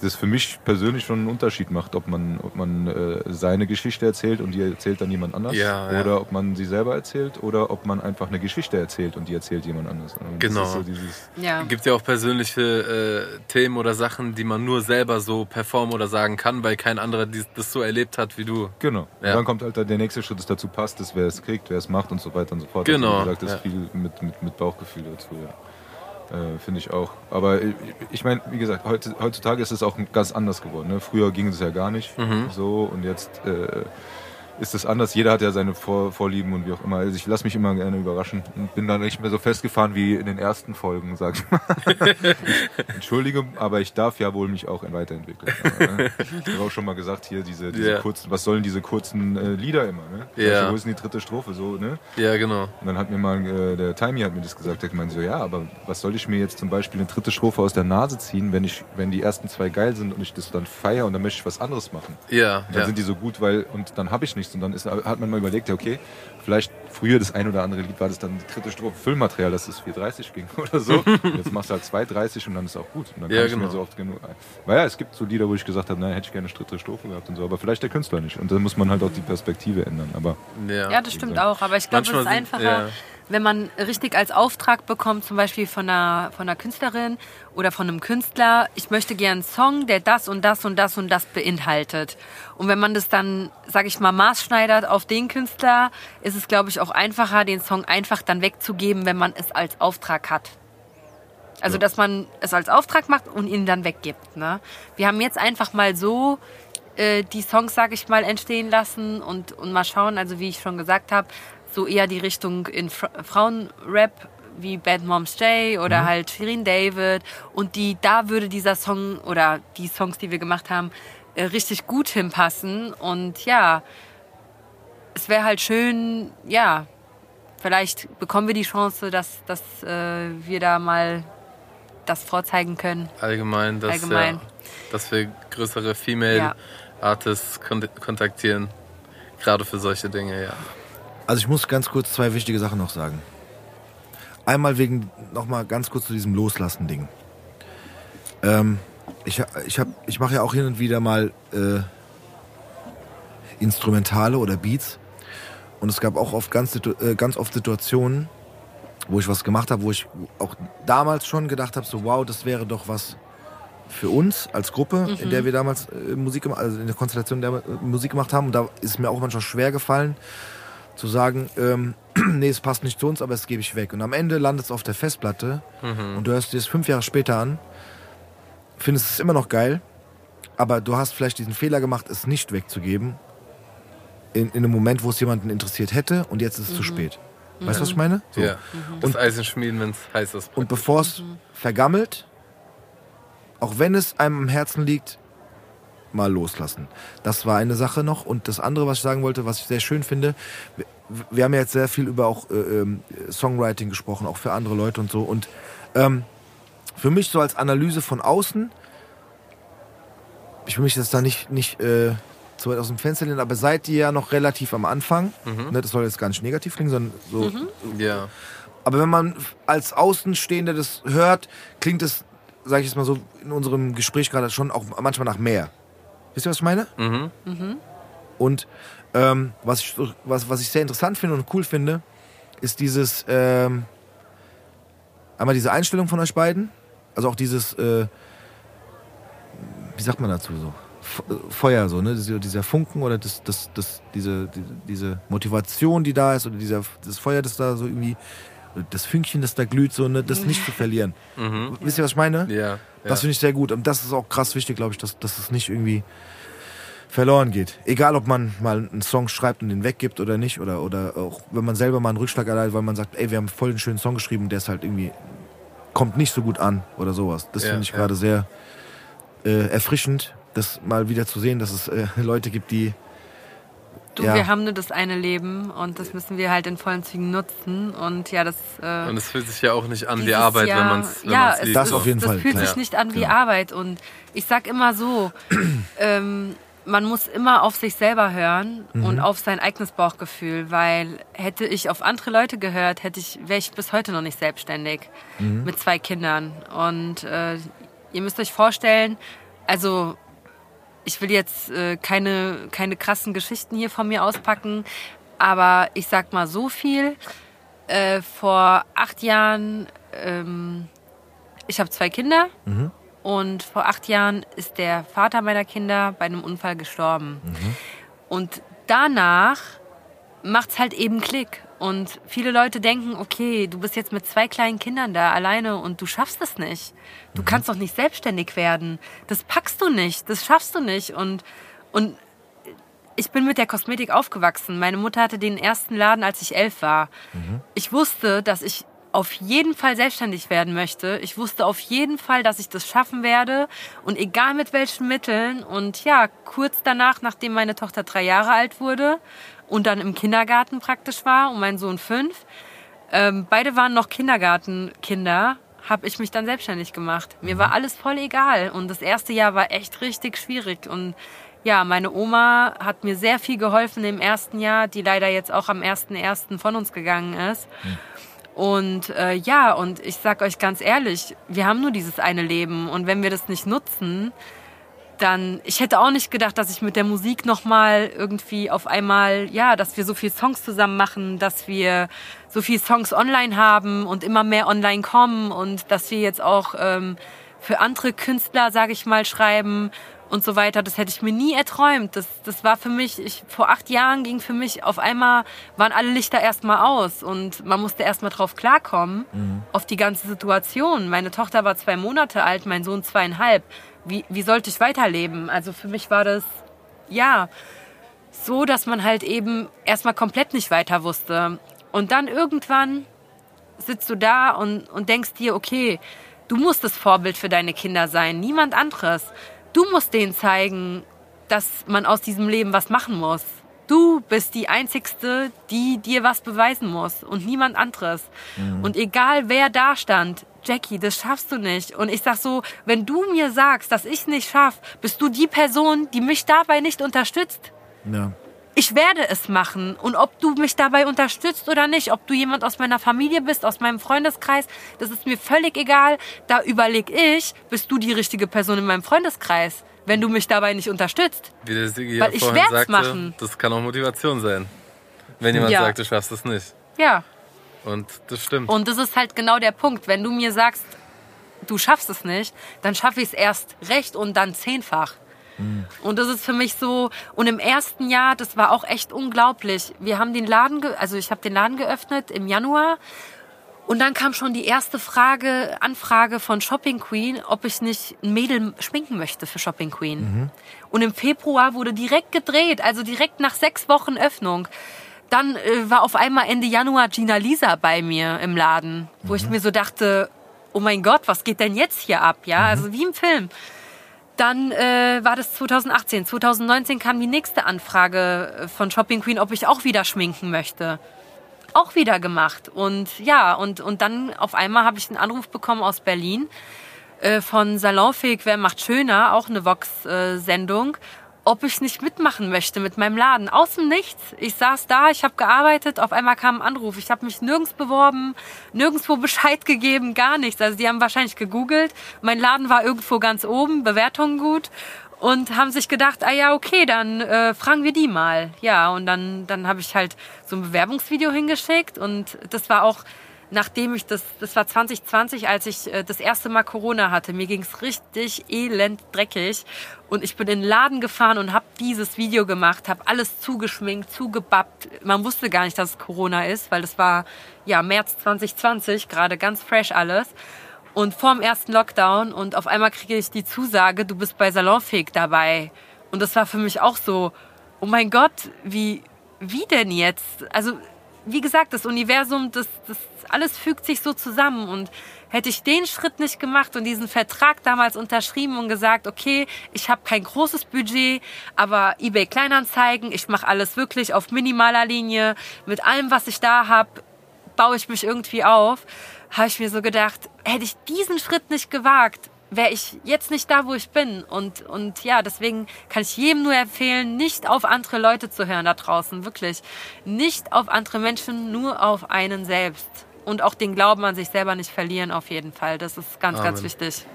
B: das für mich persönlich schon einen Unterschied macht, ob man, ob man äh, seine Geschichte erzählt und die erzählt dann jemand anders
C: Ja, ja.
B: oder ob man sie selber erzählt oder ob man einfach eine Geschichte erzählt und die erzählt jemand anders. Und das
C: Genau.
B: ist so
D: Ja.
C: Gibt ja auch persönliche äh, Themen oder Sachen, die man nur selber so performen oder sagen kann, weil kein anderer dies, das so erlebt hat wie du.
B: genau.
C: Ja.
B: Und dann kommt halt der nächste Schritt, das dazu passt, dass wer es kriegt, wer es macht und so weiter und so fort.
C: Genau,
B: Also, wie gesagt, das
C: ja.
B: ist viel mit, mit, mit Bauchgefühl dazu. Ja. Äh, Finde ich auch. Aber ich, ich meine, wie gesagt, heutzutage ist es auch ganz anders geworden. Ne? Früher ging es ja gar nicht
C: Mhm.
B: so und jetzt äh, ist es anders. Jeder hat ja seine Vor Vorlieben und wie auch immer. Also ich lasse mich immer gerne überraschen und bin da nicht mehr so festgefahren wie in den ersten Folgen, sag ich mal. Entschuldige, aber ich darf ja wohl mich auch weiterentwickeln. äh, ich habe auch schon mal gesagt, hier diese, diese
C: Ja.
B: kurzen, was sollen diese kurzen äh, Lieder immer, ne?
C: Ja.
B: Wo ist denn die dritte Strophe so, ne?
C: Ja, genau.
B: Und dann hat mir mal äh, der Timey hat mir das gesagt, der meinte so, ja, aber was soll ich mir jetzt zum Beispiel eine dritte Strophe aus der Nase ziehen, wenn ich, wenn die ersten zwei geil sind und ich das dann feiere und dann möchte ich was anderes machen.
C: Ja,
B: Und dann
C: ja.
B: sind die so gut, weil, und dann habe ich nichts musst. Und dann ist, hat man mal überlegt, ja, okay, vielleicht früher das ein oder andere Lied war das dann die dritte Strophe Füllmaterial, dass es 4,30 ging [LAUGHS] oder so. Jetzt machst du halt 2,30 und dann ist auch gut. Und dann
C: Ja,
B: kann ich mir
C: genau.
B: so oft genug ein. Weil ja, es gibt so Lieder, wo ich gesagt habe, nein, hätte ich gerne eine dritte Strophe gehabt und so, aber vielleicht der Künstler nicht. Und dann muss man halt auch die Perspektive ändern. Aber
C: Ja.
D: Ja, das stimmt auch. Aber ich glaube, es ist
C: sind-
D: einfacher,
C: ja.
D: Wenn man richtig als Auftrag bekommt, zum Beispiel von einer, von einer Künstlerin oder von einem Künstler, ich möchte gerne einen Song, der das und das und das und das beinhaltet. Und wenn man das dann, sage ich mal, maßschneidert auf den Künstler, ist es, glaube ich, auch einfacher, den Song einfach dann wegzugeben, wenn man es als Auftrag hat. Also, dass man es als Auftrag macht und ihn dann weggibt. Ne? Wir haben jetzt einfach mal so äh, die Songs, sag ich mal, entstehen lassen und, und mal schauen, also wie ich schon gesagt habe, so eher die Richtung in Fra Frauenrap wie Bad Moms J oder halt Shirin David und die, da würde dieser Song oder die Songs, die wir gemacht haben, äh, richtig gut hinpassen und ja, es wäre halt schön, ja, vielleicht bekommen wir die Chance, dass, dass äh, wir da mal das vorzeigen können.
C: Allgemein, dass,
D: Allgemein.
C: Ja, dass wir größere Female
D: Ja.
C: Artists kon kontaktieren. Gerade für solche Dinge, ja.
A: Also ich muss ganz kurz zwei wichtige Sachen noch sagen. Einmal wegen, nochmal ganz kurz zu diesem Loslassen-Ding. Ähm, ich ich, hab- ich mache ja auch hin und wieder mal äh, Instrumentale oder Beats. Und es gab auch oft ganz, äh, ganz oft Situationen, wo ich was gemacht habe, wo ich auch damals schon gedacht habe, so wow, das wäre doch was für uns als Gruppe, in der wir damals äh, Musik gemacht, also in der Konstellation, der äh, Musik gemacht haben. Und da ist es mir auch manchmal schwer gefallen, zu sagen, ähm, [CLEARS THROAT] nee, es passt nicht zu uns, aber es gebe ich weg. Und am Ende landet es auf der Festplatte und du hörst dir es fünf Jahre später an, findest es immer noch geil, aber du hast vielleicht diesen Fehler gemacht, es nicht wegzugeben, in, in einem Moment, wo es jemanden interessiert hätte und jetzt ist es zu spät. Weißt du, was ich meine? So.
C: ja. Das Eisen schmieden, wenn es heiß ist.
A: Und bevor es vergammelt, auch wenn es einem am Herzen liegt, mal loslassen. Das war eine Sache noch. Und das andere, was ich sagen wollte, was ich sehr schön finde, wir, wir haben ja jetzt sehr viel über auch äh, ähm, Songwriting gesprochen, auch für andere Leute und so. Und ähm, für mich so als Analyse von außen, ich will mich jetzt da nicht, nicht äh, zu weit aus dem Fenster lehnen, aber seid ihr ja noch relativ am Anfang. Ne, das soll jetzt gar nicht negativ klingen, sondern so
C: ja.
A: aber wenn man als Außenstehender das hört, klingt es, sage ich jetzt mal so, in unserem Gespräch gerade schon auch manchmal nach mehr. Wisst ihr, was ich meine?
C: Mhm.
A: Und ähm, was, ich, was, was ich sehr interessant finde und cool finde, ist dieses, ähm, einmal diese Einstellung von euch beiden, also auch dieses, äh, wie sagt man dazu so? F- äh, Feuer, so, ne? Dieser, Funken oder das, das, das, diese, diese, diese Motivation, die da ist, oder dieser, das Feuer, das da so irgendwie, das Fünkchen, das da glüht, so, ne? Das nicht zu verlieren. Wisst ihr, was ich meine?
C: Mhm. Ja.
A: Das
C: ja.
A: finde ich sehr gut. Und das ist auch krass wichtig, glaube ich, dass, dass es nicht irgendwie verloren geht. Egal, ob man mal einen Song schreibt und den weggibt oder nicht. Oder, oder auch wenn man selber mal einen Rückschlag erleidet, weil man sagt, ey, wir haben voll einen schönen Song geschrieben, der ist halt irgendwie, kommt nicht so gut an oder sowas. Das
C: Ja,
A: finde ich
C: ja.
A: gerade sehr äh, erfrischend, das mal wieder zu sehen, dass es äh, Leute gibt, die
D: Du,
A: Ja.
D: wir haben nur das eine Leben und das müssen wir halt in vollen Zügen nutzen. Und ja, das. Äh,
C: Und es fühlt sich ja auch nicht an wie Arbeit,
D: Jahr-
C: wenn man es
D: ja, es.
A: Das
D: ist,
A: auf jeden
D: das
A: Fall,
D: fühlt
A: klar.
D: sich
C: Ja.
D: nicht an wie
A: Genau.
D: Arbeit. Und ich sag immer so, [CLEARS THROAT] ähm, man muss immer auf sich selber hören
A: Mhm.
D: und auf sein eigenes Bauchgefühl, weil hätte ich auf andere Leute gehört, hätte ich, wäre ich bis heute noch nicht selbstständig
A: Mhm.
D: mit zwei Kindern. Und äh, ihr müsst euch vorstellen, also ich will jetzt äh, keine, keine krassen Geschichten hier von mir auspacken, aber ich sag mal so viel. Äh, vor acht Jahren, ähm, ich habe zwei Kinder und vor acht Jahren ist der Vater meiner Kinder bei einem Unfall gestorben. Und danach macht's halt eben Klick. Und viele Leute denken, okay, du bist jetzt mit zwei kleinen Kindern da alleine und du schaffst es nicht. Du kannst doch nicht selbstständig werden. Das packst du nicht, das schaffst du nicht. Und, und ich bin mit der Kosmetik aufgewachsen. Meine Mutter hatte den ersten Laden, als ich elf war. Ich wusste, dass ich auf jeden Fall selbstständig werden möchte. Ich wusste auf jeden Fall, dass ich das schaffen werde. Und egal mit welchen Mitteln. Und ja, kurz danach, nachdem meine Tochter drei Jahre alt wurde und dann im Kindergarten praktisch war und mein Sohn fünf, ähm, beide waren noch Kindergartenkinder, habe ich mich dann selbstständig gemacht. Mir war alles voll egal und das erste Jahr war echt richtig schwierig und ja, meine Oma hat mir sehr viel geholfen im ersten Jahr, die leider jetzt auch am 1.1. von uns gegangen ist. Und äh, ja, und ich sag euch ganz ehrlich, wir haben nur dieses eine Leben und wenn wir das nicht nutzen, dann ich hätte auch nicht gedacht, dass ich mit der Musik noch mal irgendwie auf einmal ja, dass wir so viel Songs zusammen machen, dass wir so viel Songs online haben und immer mehr online kommen und dass wir jetzt auch ähm, für andere Künstler, sage ich mal, schreiben und so weiter. Das hätte ich mir nie erträumt. Das, das war für mich, ich, vor acht Jahren ging für mich auf einmal, waren alle Lichter erstmal aus und man musste erstmal drauf klarkommen, auf die ganze Situation. Meine Tochter war zwei Monate alt, mein Sohn zweieinhalb. Wie, wie sollte ich weiterleben? Also für mich war das, ja, so, dass man halt eben erstmal komplett nicht weiter wusste. Und dann irgendwann sitzt du da und, und denkst dir, okay, du musst das Vorbild für deine Kinder sein, niemand anderes. Du musst denen zeigen, dass man aus diesem Leben was machen muss. Du bist die Einzigste, die dir was beweisen muss und niemand anderes. Und egal wer da stand, Jackie, das schaffst du nicht. Und ich sag so, wenn du mir sagst, dass ich nicht schaff, bist du die Person, die mich dabei nicht unterstützt.
A: Ja.
D: Ich werde es machen. Und ob du mich dabei unterstützt oder nicht, ob du jemand aus meiner Familie bist, aus meinem Freundeskreis, das ist mir völlig egal. Da überleg ich, bist du die richtige Person in meinem Freundeskreis, wenn du mich dabei nicht unterstützt.
C: Wie der Sigi
D: Weil
C: ja
D: ich
C: vorhin
D: werd's
C: sagte,
D: machen.
C: das kann auch Motivation sein. Wenn jemand
D: Ja.
C: sagt, du schaffst es nicht.
D: Ja.
C: Und das stimmt.
D: Und das ist halt genau der Punkt. Wenn du mir sagst, du schaffst es nicht, dann schaffe ich es erst recht und dann zehnfach. Und das ist für mich so, und im ersten Jahr, das war auch echt unglaublich. Wir haben den Laden, also ich habe den Laden geöffnet im Januar und dann kam schon die erste Frage, Anfrage von Shopping Queen, ob ich nicht ein Mädel schminken möchte für Shopping Queen. Und im Februar wurde direkt gedreht, also direkt nach sechs Wochen Öffnung. Dann äh, war auf einmal Ende Januar Gina Lisa bei mir im Laden, wo ich mir so dachte, oh mein Gott, was geht denn jetzt hier ab? Ja, also wie im Film. Dann äh, war das 2018. 2019 kam die nächste Anfrage äh, von Shopping Queen, ob ich auch wieder schminken möchte. Auch wieder gemacht. Und ja, und, und dann auf einmal habe ich einen Anruf bekommen aus Berlin äh, von Salonfähig, wer macht schöner, auch eine Vox-Sendung, ob ich nicht mitmachen möchte mit meinem Laden. Aus dem Nichts. Ich saß da, ich habe gearbeitet, auf einmal kam ein Anruf. Ich habe mich nirgends beworben, nirgendwo [LAUGHS] Bescheid gegeben, gar nichts. Also die haben wahrscheinlich gegoogelt. Mein Laden war irgendwo ganz oben, Bewertungen gut. Und haben sich gedacht, ah ja, okay, dann äh, fragen wir die mal. Ja, und dann, dann habe ich halt so ein Bewerbungsvideo hingeschickt. Und das war auch nachdem ich das, das war 2020, als ich äh, das erste Mal Corona hatte. Mir ging's richtig elend dreckig. Und ich bin in den Laden gefahren und habe dieses Video gemacht, habe alles zugeschminkt, zugebappt. Man wusste gar nicht, dass es Corona ist, weil das war ja März 2020, gerade ganz fresh alles. Und vorm ersten Lockdown und auf einmal kriege ich die Zusage, du bist bei Salonfähig dabei. Und das war für mich auch so, oh mein Gott, wie, wie denn jetzt? Also, wie gesagt, das Universum, das, das alles fügt sich so zusammen. Und hätte ich den Schritt nicht gemacht und diesen Vertrag damals unterschrieben und gesagt, okay, ich habe kein großes Budget, aber eBay Kleinanzeigen, ich mache alles wirklich auf minimaler Linie, mit allem, was ich da habe, baue ich mich irgendwie auf, habe ich mir so gedacht, hätte ich diesen Schritt nicht gewagt, wäre ich jetzt nicht da, wo ich bin. Und, und ja, deswegen kann ich jedem nur empfehlen, nicht auf andere Leute zu hören da draußen, wirklich. Nicht auf andere Menschen, nur auf einen selbst. Und auch den Glauben an sich selber nicht verlieren, auf jeden Fall. Das ist ganz, ganz
A: Amen.
D: wichtig.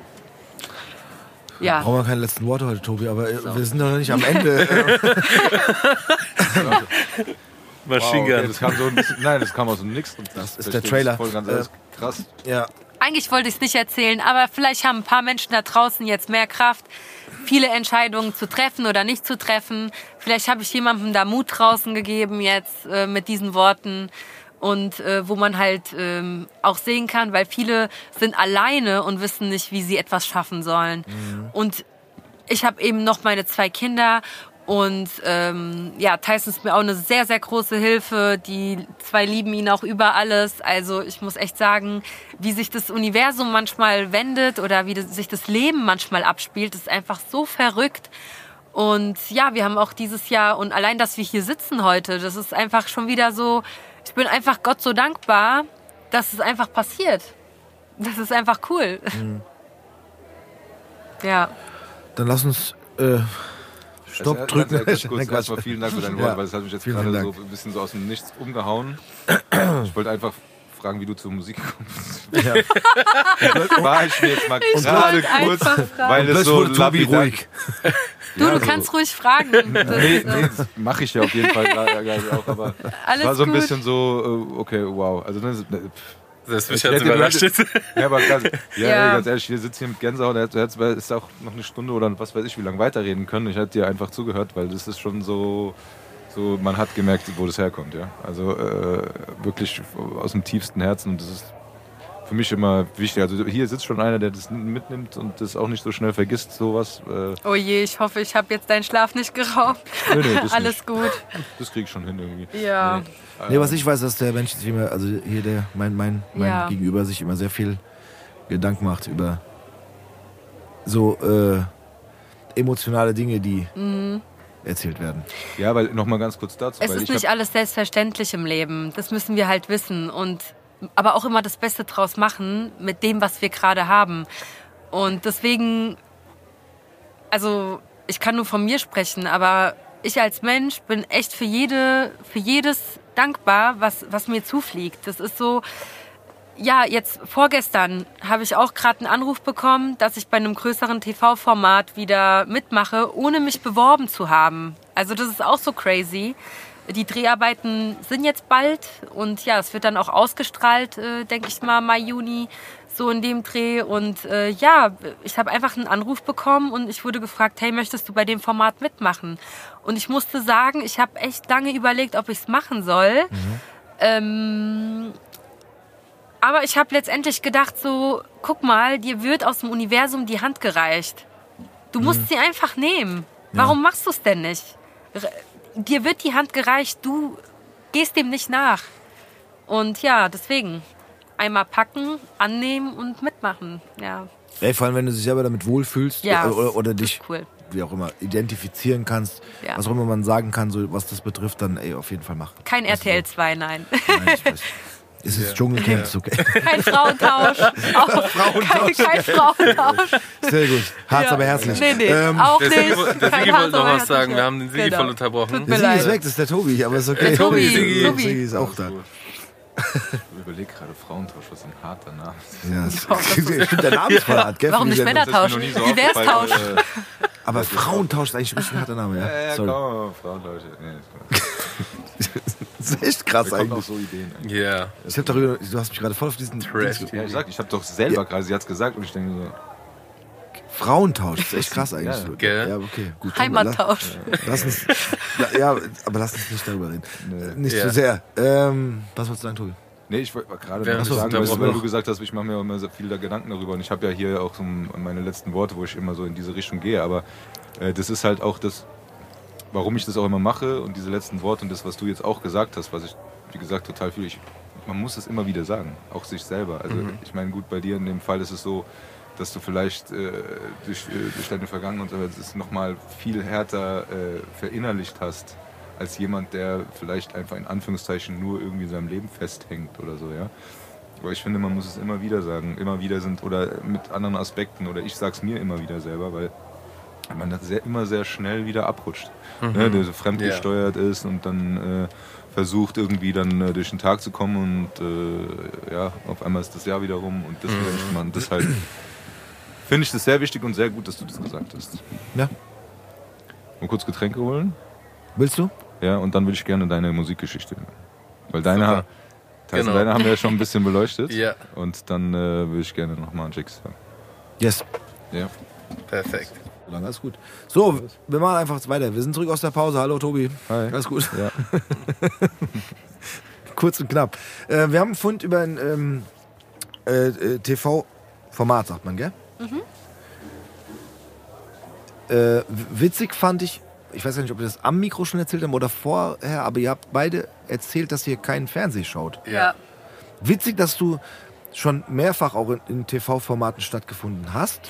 D: Ja.
A: Brauchen wir keine letzten Worte heute, Tobi, aber äh, wir sind doch noch nicht am Ende. [LAUGHS] [LAUGHS] [LAUGHS]
C: Machine
B: Wow,
C: Gun.
B: okay, das kam so ein bisschen, nein, das kam aus dem Nix. Und das
A: ist der Trailer.
B: Voll ganz
A: Äh,
B: krass.
A: ja,
D: Eigentlich wollte ich es nicht erzählen, aber vielleicht haben ein paar Menschen da draußen jetzt mehr Kraft, viele Entscheidungen zu treffen oder nicht zu treffen. Vielleicht habe ich jemandem da Mut draußen gegeben jetzt äh, mit diesen Worten und äh, wo man halt ähm, auch sehen kann, weil viele sind alleine und wissen nicht, wie sie etwas schaffen sollen. Und ich habe eben noch meine zwei Kinder und ähm, ja, Tyson ist mir auch eine sehr, sehr große Hilfe. Die zwei lieben ihn auch über alles. Also ich muss echt sagen, wie sich das Universum manchmal wendet oder wie das, sich das Leben manchmal abspielt, ist einfach so verrückt. Und ja, wir haben auch dieses Jahr und allein, dass wir hier sitzen heute, das ist einfach schon wieder so, ich bin einfach Gott so dankbar, dass es einfach passiert. Das ist einfach cool. Ja.
A: dann lass uns äh, Stopp
B: Also,
A: drücken.
B: Ganz, [LAUGHS] ganz kurz, erstmal vielen Dank für deine
A: Ja.
B: Worte, weil es hat mich jetzt
A: Vielen,
B: gerade
A: vielen
B: so ein bisschen so aus dem Nichts umgehauen. Ich wollte einfach fragen, wie du zur Musik gekommen bist. [LAUGHS]
A: Ja. [LAUGHS]
B: War ich mir jetzt mal
D: Ich
B: gerade
D: wollte
B: kurz,
D: einfach fragen.
B: weil es so
A: Tobi ruhig.
D: Du,
B: Ja,
D: du
B: so.
D: kannst ruhig fragen. Das,
B: Nee, nee, das mache ich ja auf jeden Fall gerade auch, aber es
D: Alles
B: war so ein
D: gut.
B: bisschen so, äh, okay, wow. Also, ne, ne, pff.
C: Das mich
B: Ich
C: jetzt
B: hätte- [LAUGHS]
C: überrascht.
B: Ja, aber ganz, ja, [LAUGHS]
D: Ja.
B: Ey, ganz ehrlich, wir sitzen hier mit Gänsehaut, da hätte es auch noch eine Stunde oder was weiß ich, wie lange weiterreden können. Ich hätte dir einfach zugehört, weil das ist schon so, so man hat gemerkt, wo das herkommt, ja. Also äh, wirklich aus dem tiefsten Herzen und das ist für mich immer wichtig. Also hier sitzt schon einer, der das mitnimmt und das auch nicht so schnell vergisst, sowas. Äh,
D: oh je, ich hoffe, ich habe jetzt deinen Schlaf nicht geraubt.
B: nee, nee, das, [LAUGHS]
D: Alles
B: nicht.
D: gut.
B: das krieg ich schon hin irgendwie.
D: Ja.
A: Nee, was ich weiß, dass der Mensch sich immer, also hier der, mein, mein, mein
D: Ja.
A: Gegenüber sich immer sehr viel Gedanken macht über so äh, emotionale Dinge, die erzählt werden.
B: Ja, weil nochmal ganz kurz dazu.
D: Es
B: weil
D: ist
B: ich
D: nicht alles selbstverständlich im Leben. Das müssen wir halt wissen und aber auch immer das Beste draus machen mit dem, was wir gerade haben. Und deswegen, also ich kann nur von mir sprechen, aber ich als Mensch bin echt für jede, für jedes dankbar, was, was mir zufliegt. Das ist so, ja, jetzt vorgestern habe ich auch gerade einen Anruf bekommen, dass ich bei einem größeren TV-Format wieder mitmache, ohne mich beworben zu haben. Also das ist auch so crazy. Die Dreharbeiten sind jetzt bald und ja, es wird dann auch ausgestrahlt, äh, denke ich mal, Mai, Juni, so in dem Dreh. Und äh, ja, ich habe einfach einen Anruf bekommen und ich wurde gefragt, hey, möchtest du bei dem Format mitmachen? Und ich musste sagen, ich habe echt lange überlegt, ob ich es machen soll. Ähm, aber ich habe letztendlich gedacht, so, guck mal, dir wird aus dem Universum die Hand gereicht. Du musst sie einfach nehmen. Warum machst du es denn nicht? Dir wird die Hand gereicht, du gehst dem nicht nach. Und ja, deswegen einmal packen, annehmen und mitmachen. Ja,
A: Ey, vor allem, wenn du dich selber damit wohlfühlst
D: ja
A: oder, oder
D: das
A: dich,
D: cool.
A: wie auch immer, identifizieren kannst,
D: Ja.
A: was auch immer man sagen kann, so was das betrifft, dann ey, auf jeden Fall machen.
D: Kein RTL 2, nein.
A: Nein. [LAUGHS] Es ist Dschungelcamp, ist [LAUGHS] okay.
D: Kein Frauentausch. Auch kein, kein Frauentausch.
A: Sehr gut. Harz,
D: Ja.
A: aber herzlich.
D: Nee, nee,
A: Ähm,
D: auch
C: Der
D: nicht.
C: Sigi, der Sigi wollte noch was sagen. Wir haben den Sigi
D: Genau.
C: voll unterbrochen.
D: Tut
A: der Sigi ist weg, das ist der Tobi, aber ist okay.
D: Der Tobi,
A: Sigi,
D: Tobi.
A: Sigi ist auch da. [LAUGHS]
B: Ich überlege gerade Frauentausch, was ein harter Name ist.
A: Ja, das, ich [LAUGHS] finde der Name ist voll hart, gell?
D: Warum nicht. Männertausch?
B: So
D: Diversitausch.
B: aufgefallen, äh,
A: Aber Frauentausch ist eigentlich ein harter Name,
B: Ja,
A: ja.
B: ja,
A: Sorry.
B: komm, Frauentausch. Nee,
A: Das ist echt krass
B: da kommen auch
A: eigentlich.
B: so Ideen. eigentlich.
C: Ja.
A: Ich hab darüber, du hast mich gerade voll auf diesen
C: Trash.
B: Ja, ich sag, ich habe doch selber gerade, sie hat's gesagt und ich denke so,
A: Frauentausch, das ist echt krass eigentlich.
B: Ja,
A: so.
C: gell?
A: ja okay, gut.
D: Heimattausch.
A: Lass uns, ja, aber lass uns nicht darüber reden.
B: Nee.
A: Nicht
C: Ja.
A: zu sehr. Ähm, was wolltest du sagen, Tobi?
B: Nee, ich wollte gerade
C: haben
B: sagen, weil, weil du gesagt hast, ich mache mir immer so viel da Gedanken darüber und ich habe ja hier auch so meine letzten Worte, wo ich immer so in diese Richtung gehe, aber äh, das ist halt auch das, warum ich das auch immer mache und diese letzten Worte und das, was du jetzt auch gesagt hast, was ich, wie gesagt, total fühle, ich, man muss es immer wieder sagen, auch sich selber. Also ich meine, gut, bei dir in dem Fall ist es so, dass du vielleicht äh, durch, äh, durch deine Vergangenheit aber es nochmal viel härter äh, verinnerlicht hast, als jemand, der vielleicht einfach in Anführungszeichen nur irgendwie in seinem Leben festhängt oder so, ja. Aber ich finde, man muss es immer wieder sagen, immer wieder sind oder mit anderen Aspekten oder ich sag's mir immer wieder selber, weil man das sehr, immer sehr schnell wieder abrutscht, ne, der so fremdgesteuert ist und dann äh, versucht irgendwie dann äh, durch den Tag zu kommen und äh, ja, auf einmal ist das Jahr wieder rum und das wieder nicht machen. Deshalb finde ich das sehr wichtig und sehr gut, dass du das gesagt hast.
A: Ja.
B: Mal kurz Getränke holen.
A: Willst du?
B: Ja, und dann würde ich gerne deine Musikgeschichte hören. Weil deine, ha
C: Genau.
B: deine haben wir ja schon ein bisschen beleuchtet. [LAUGHS]
C: Ja.
B: Und dann äh, würde ich gerne nochmal einen Jigs hören.
A: Yes.
B: Ja.
C: Perfekt.
A: So lange, alles gut. So, wir machen einfach weiter. Wir sind zurück aus der Pause. Hallo, Tobi.
B: Hi.
A: Alles gut.
B: Ja. [LAUGHS]
A: Kurz und knapp. Äh, wir haben einen Fund über ein ähm, äh, äh, TV-Format, sagt man, gell? Äh, w- witzig fand ich, ich weiß ja nicht, ob wir das am Mikro schon erzählt haben oder vorher, aber ihr habt beide erzählt, dass ihr keinen Fernseh schaut.
D: Ja.
A: Witzig, dass du schon mehrfach auch in, in TV-Formaten stattgefunden hast,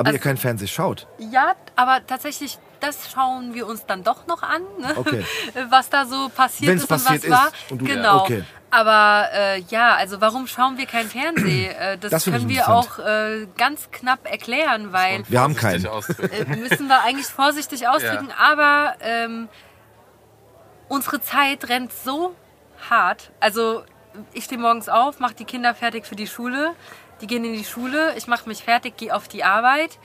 A: aber ihr
D: Also-
A: keinen Fernseh schaut.
D: Ja, aber tatsächlich das schauen wir uns dann doch noch an, ne?
A: Okay. [LAUGHS]
D: was da so passiert
A: Wenn's
D: ist
A: passiert
D: und was war.
A: ist und du-
D: genau.
A: okay.
D: Aber äh, ja, also warum schauen wir kein Fernsehen? [CLEARS THROAT] Äh, das,
A: Das
D: können wir auch äh, ganz knapp erklären, weil
A: Wir haben keinen.
D: äh, müssen wir eigentlich vorsichtig [LAUGHS] ausdrücken, aber ähm, unsere Zeit rennt so hart. Also ich stehe morgens auf, mache die Kinder fertig für die Schule, die gehen in die Schule, ich mache mich fertig, gehe auf die Arbeit.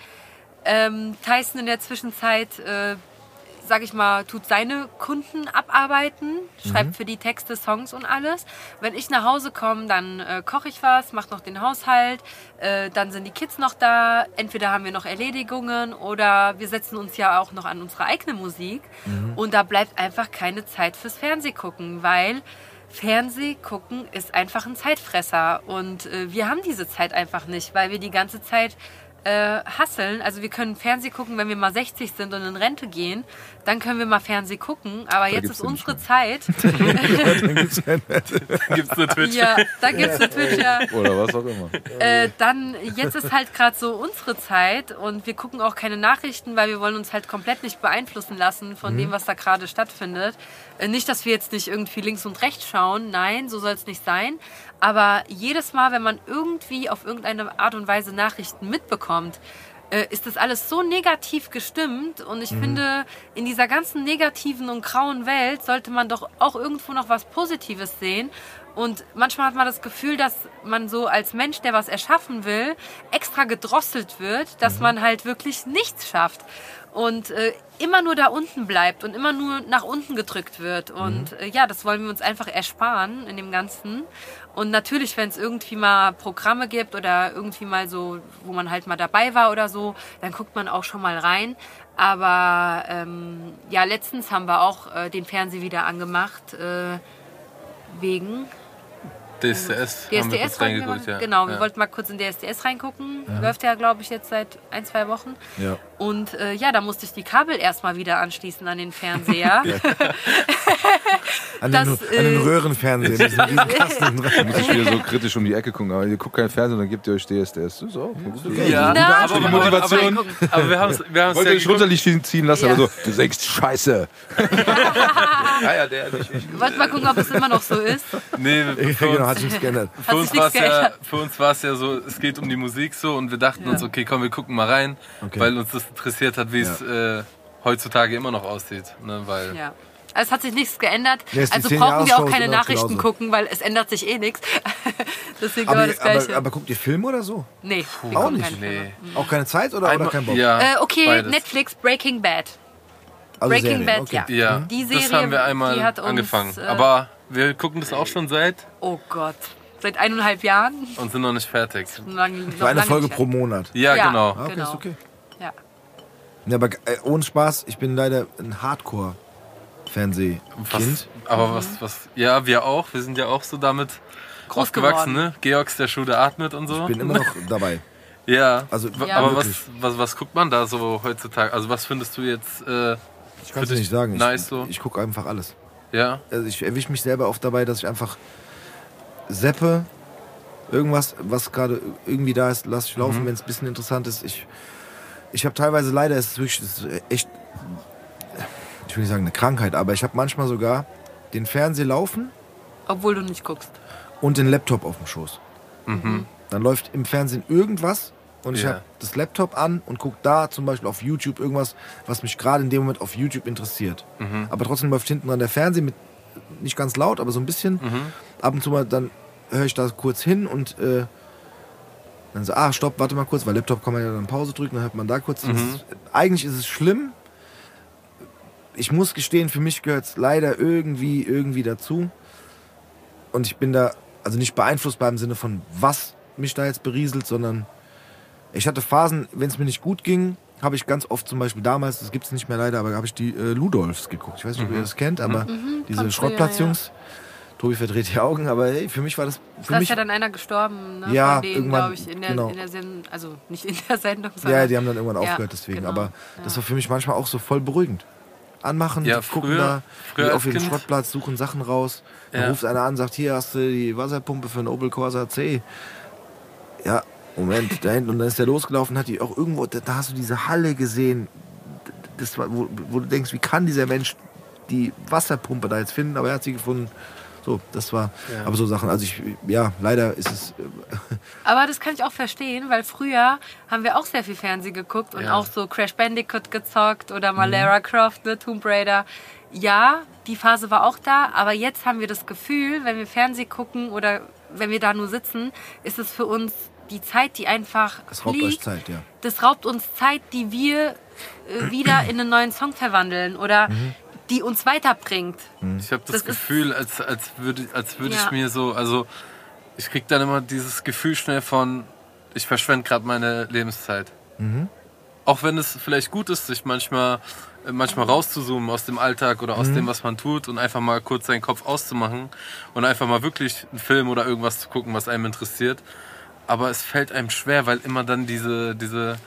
D: Ähm, Tyson in der Zwischenzeit, äh, sag ich mal, tut seine Kunden abarbeiten, schreibt für die Texte, Songs und alles. Wenn ich nach Hause komme, dann äh, koche ich was, mache noch den Haushalt, äh, dann sind die Kids noch da. Entweder haben wir noch Erledigungen oder wir setzen uns ja auch noch an unsere eigene Musik. Und da bleibt einfach keine Zeit fürs Fernsehgucken, weil Fernseh gucken ist einfach ein Zeitfresser. Und äh, wir haben diese Zeit einfach nicht, weil wir die ganze Zeit äh, hasseln. Also wir können Fernseh gucken, wenn wir mal 60 sind und in Rente gehen, dann können wir mal Fernseh gucken. Aber jetzt
B: gibt's
D: ist unsere Zeit. [LAUGHS]
C: Gibt's eine Twitch?
D: ja, da gibt's eine Twitch, ja.
B: Oder was auch immer.
D: Äh, dann, jetzt ist halt gerade so unsere Zeit und wir gucken auch keine Nachrichten, weil wir wollen uns halt komplett nicht beeinflussen lassen von dem, was da gerade stattfindet. Äh, nicht, dass wir jetzt nicht irgendwie links und rechts schauen, nein, so soll es nicht sein. Aber jedes Mal, wenn man irgendwie auf irgendeine Art und Weise Nachrichten mitbekommt, äh, ist das alles so negativ gestimmt und ich finde, in dieser ganzen negativen und grauen Welt sollte man doch auch irgendwo noch was Positives sehen. Und manchmal hat man das Gefühl, dass man so als Mensch, der was erschaffen will, extra gedrosselt wird, dass man halt wirklich nichts schafft und äh, immer nur da unten bleibt und immer nur nach unten gedrückt wird. Und äh, ja, das wollen wir uns einfach ersparen in dem Ganzen. Und natürlich, wenn es irgendwie mal Programme gibt oder irgendwie mal so, wo man halt mal dabei war oder so, dann guckt man auch schon mal rein. Aber ähm, ja, letztens haben wir auch äh, den Fernseher wieder angemacht äh, wegen
C: DSDS, haben wir kurz
D: DSDS wollten wir
C: reingeguckt, ja.
D: Genau, wir wollten mal kurz in DSDS reingucken. Läuft ja, glaube ich, jetzt seit ein, zwei Wochen.
A: Ja.
D: Und äh, ja, da musste ich die Kabel erstmal wieder anschließen an den Fernseher. [LAUGHS]
A: An,
D: Das,
A: den, an den
D: äh,
A: Riesenkasten dran.
B: Muss ich wieder so kritisch um die Ecke gucken, aber ihr guckt kein Fernsehen, dann gebt ihr euch DSDS. Das ist auch Idee.
C: Ja,
D: Na,
C: aber,
D: die
B: Motivation.
C: Aber, aber wir haben es wir haben's
B: Wollt
C: ja
B: euch
C: geguckt.
B: runterziehen lassen,
D: Ja.
B: aber so, du sagst Scheiße. [LAUGHS] ja, ja, der nicht. Ich.
D: Wollt mal gucken, ob es immer noch so ist.
C: Nee,
A: genau, hat sich nichts geändert.
C: für uns war es ja, für uns war es ja so, es geht um die Musik so und wir dachten uns, okay, komm, wir gucken mal rein,
A: Okay.
C: weil uns das interessiert hat, wie es äh, heutzutage immer noch aussieht. Ne? Weil
D: Ja. Also es hat sich nichts geändert.
A: Die
D: also
A: 10
D: brauchen wir auch keine Nachrichten
A: genauso.
D: gucken, weil es ändert sich eh nichts. [LAUGHS] Deswegen
A: Aber,
D: das Gleiche.
A: aber, aber guckt ihr Filme oder so?
D: nee, wir
A: auch nicht.
C: nee.
A: Auch keine Zeit oder, oder
C: Einmal-
A: kein Bock?
C: Ja,
D: Äh, okay,
C: beides.
D: Netflix Breaking Bad.
A: Also
D: Breaking Bad,
A: okay.
D: ja.
C: Ja,
D: Die
C: das
D: Serie,
C: haben wir einmal
D: die hat uns,
C: angefangen.
D: äh,
C: Aber wir gucken das auch schon seit
D: Oh Gott. Seit eineinhalb Jahren.
C: und sind noch nicht fertig.
D: Lang, noch
A: So eine Folge pro Monat.
C: Ja,
D: Ja.
C: genau.
A: Ah, okay,
D: Genau.
A: ist okay.
D: Ja.
A: Ja, aber äh, ohne Spaß, ich bin leider ein Hardcore-Fernsehkind.
C: Was, aber was, was, ja, wir auch. Wir sind ja auch so damit
D: Groß
C: aufgewachsen,
D: geworden.
C: ne? Georgs, der Schuh, der atmet und so.
A: Ich bin immer noch [LAUGHS] dabei.
C: Ja,
A: Also,
D: Ja.
C: aber was, was, was guckt man da so heutzutage? Also was findest du jetzt, äh,
A: Ich kann es nicht sagen.
C: nice
A: ich
C: so?
A: ich gucke einfach alles.
C: ja?
A: Also ich erwische mich selber oft dabei, dass ich einfach seppe, irgendwas, was gerade irgendwie da ist, lasse ich laufen, wenn es ein bisschen interessant ist. Ich, ich habe teilweise leider, es ist wirklich es ist echt, ich will nicht sagen eine Krankheit, aber ich habe manchmal sogar den Fernseher laufen
D: Obwohl du nicht guckst.
A: und den Laptop auf dem Schoß. Dann läuft im Fernsehen irgendwas und ich
C: Ja.
A: habe das Laptop an und gucke da zum Beispiel auf YouTube irgendwas, was mich gerade in dem Moment auf YouTube interessiert. Aber trotzdem läuft hinten dran der Fernseher mit nicht ganz laut, aber so ein bisschen. Ab und zu mal dann höre ich da kurz hin und äh, dann so, ah, stopp, warte mal kurz, weil Laptop kann man ja dann Pause drücken, dann hört man da kurz. Das ist, eigentlich ist es schlimm. Ich muss gestehen, für mich gehört es leider irgendwie, irgendwie dazu. Und ich bin da also nicht beeinflussbar im Sinne von, was mich da jetzt berieselt, sondern ich hatte Phasen, wenn es mir nicht gut ging, habe ich ganz oft zum Beispiel damals, das gibt es nicht mehr leider, aber habe ich die äh, Ludolfs geguckt. Ich weiß nicht, ob ihr das kennt, aber diese
D: von früher,
A: Schrottplatzjungs. Tobi verdreht die Augen, aber hey, für mich war das. Für
D: Da ist ja dann einer gestorben, ne?
A: Ja,
D: Von denen,
A: irgendwann,
D: glaube ich, in der,
A: genau.
D: in der Sendung. Also nicht in der Sendung, sondern.
A: ja, die haben dann irgendwann
D: Ja,
A: aufgehört deswegen.
D: genau,
A: aber das war für mich manchmal auch so voll beruhigend. Anmachen,
C: Ja,
A: gucken
C: früher-
A: da,
C: früher
A: auf ihren
C: Kind-
A: Schrottplatz, suchen Sachen raus. Dann
C: Ja.
A: ruft einer an, sagt, hier hast du die Wasserpumpe für einen Opel Corsa C. Ja, Moment, da hinten. Und dann ist der losgelaufen, hat die auch irgendwo, da, da hast du diese Halle gesehen. das war, wo, wo du denkst, wie kann dieser Mensch die Wasserpumpe da jetzt finden? Aber er hat sie gefunden. So, das war, aber so Sachen. Also ich, ja, leider ist es. äh, [LAUGHS]
D: Aber das kann ich auch verstehen, weil früher haben wir auch sehr viel Fernsehen geguckt und
C: Ja.
D: auch so Crash Bandicoot gezockt oder mal Lara Croft, ne, Tomb Raider. Ja, die Phase war auch da, aber jetzt haben wir das Gefühl, wenn wir Fernsehen gucken oder wenn wir da nur sitzen, ist es für uns die Zeit, die einfach
A: Das raubt euch
D: fliegt.
A: Zeit, ja.
D: Das raubt uns Zeit, die wir äh, wieder in einen neuen Song verwandeln oder die uns weiterbringt.
C: Ich habe das,
D: Das ist-
C: Gefühl, als, als würde, als würde
D: Ja.
C: ich mir so, also ich krieg dann immer dieses Gefühl schnell von, ich verschwende gerade meine Lebenszeit. Auch wenn es vielleicht gut ist, sich manchmal, äh, manchmal rauszuzoomen aus dem Alltag oder aus dem, was man tut und einfach mal kurz seinen Kopf auszumachen und einfach mal wirklich einen Film oder irgendwas zu gucken, was einem interessiert. Aber es fällt einem schwer, weil immer dann diese, diese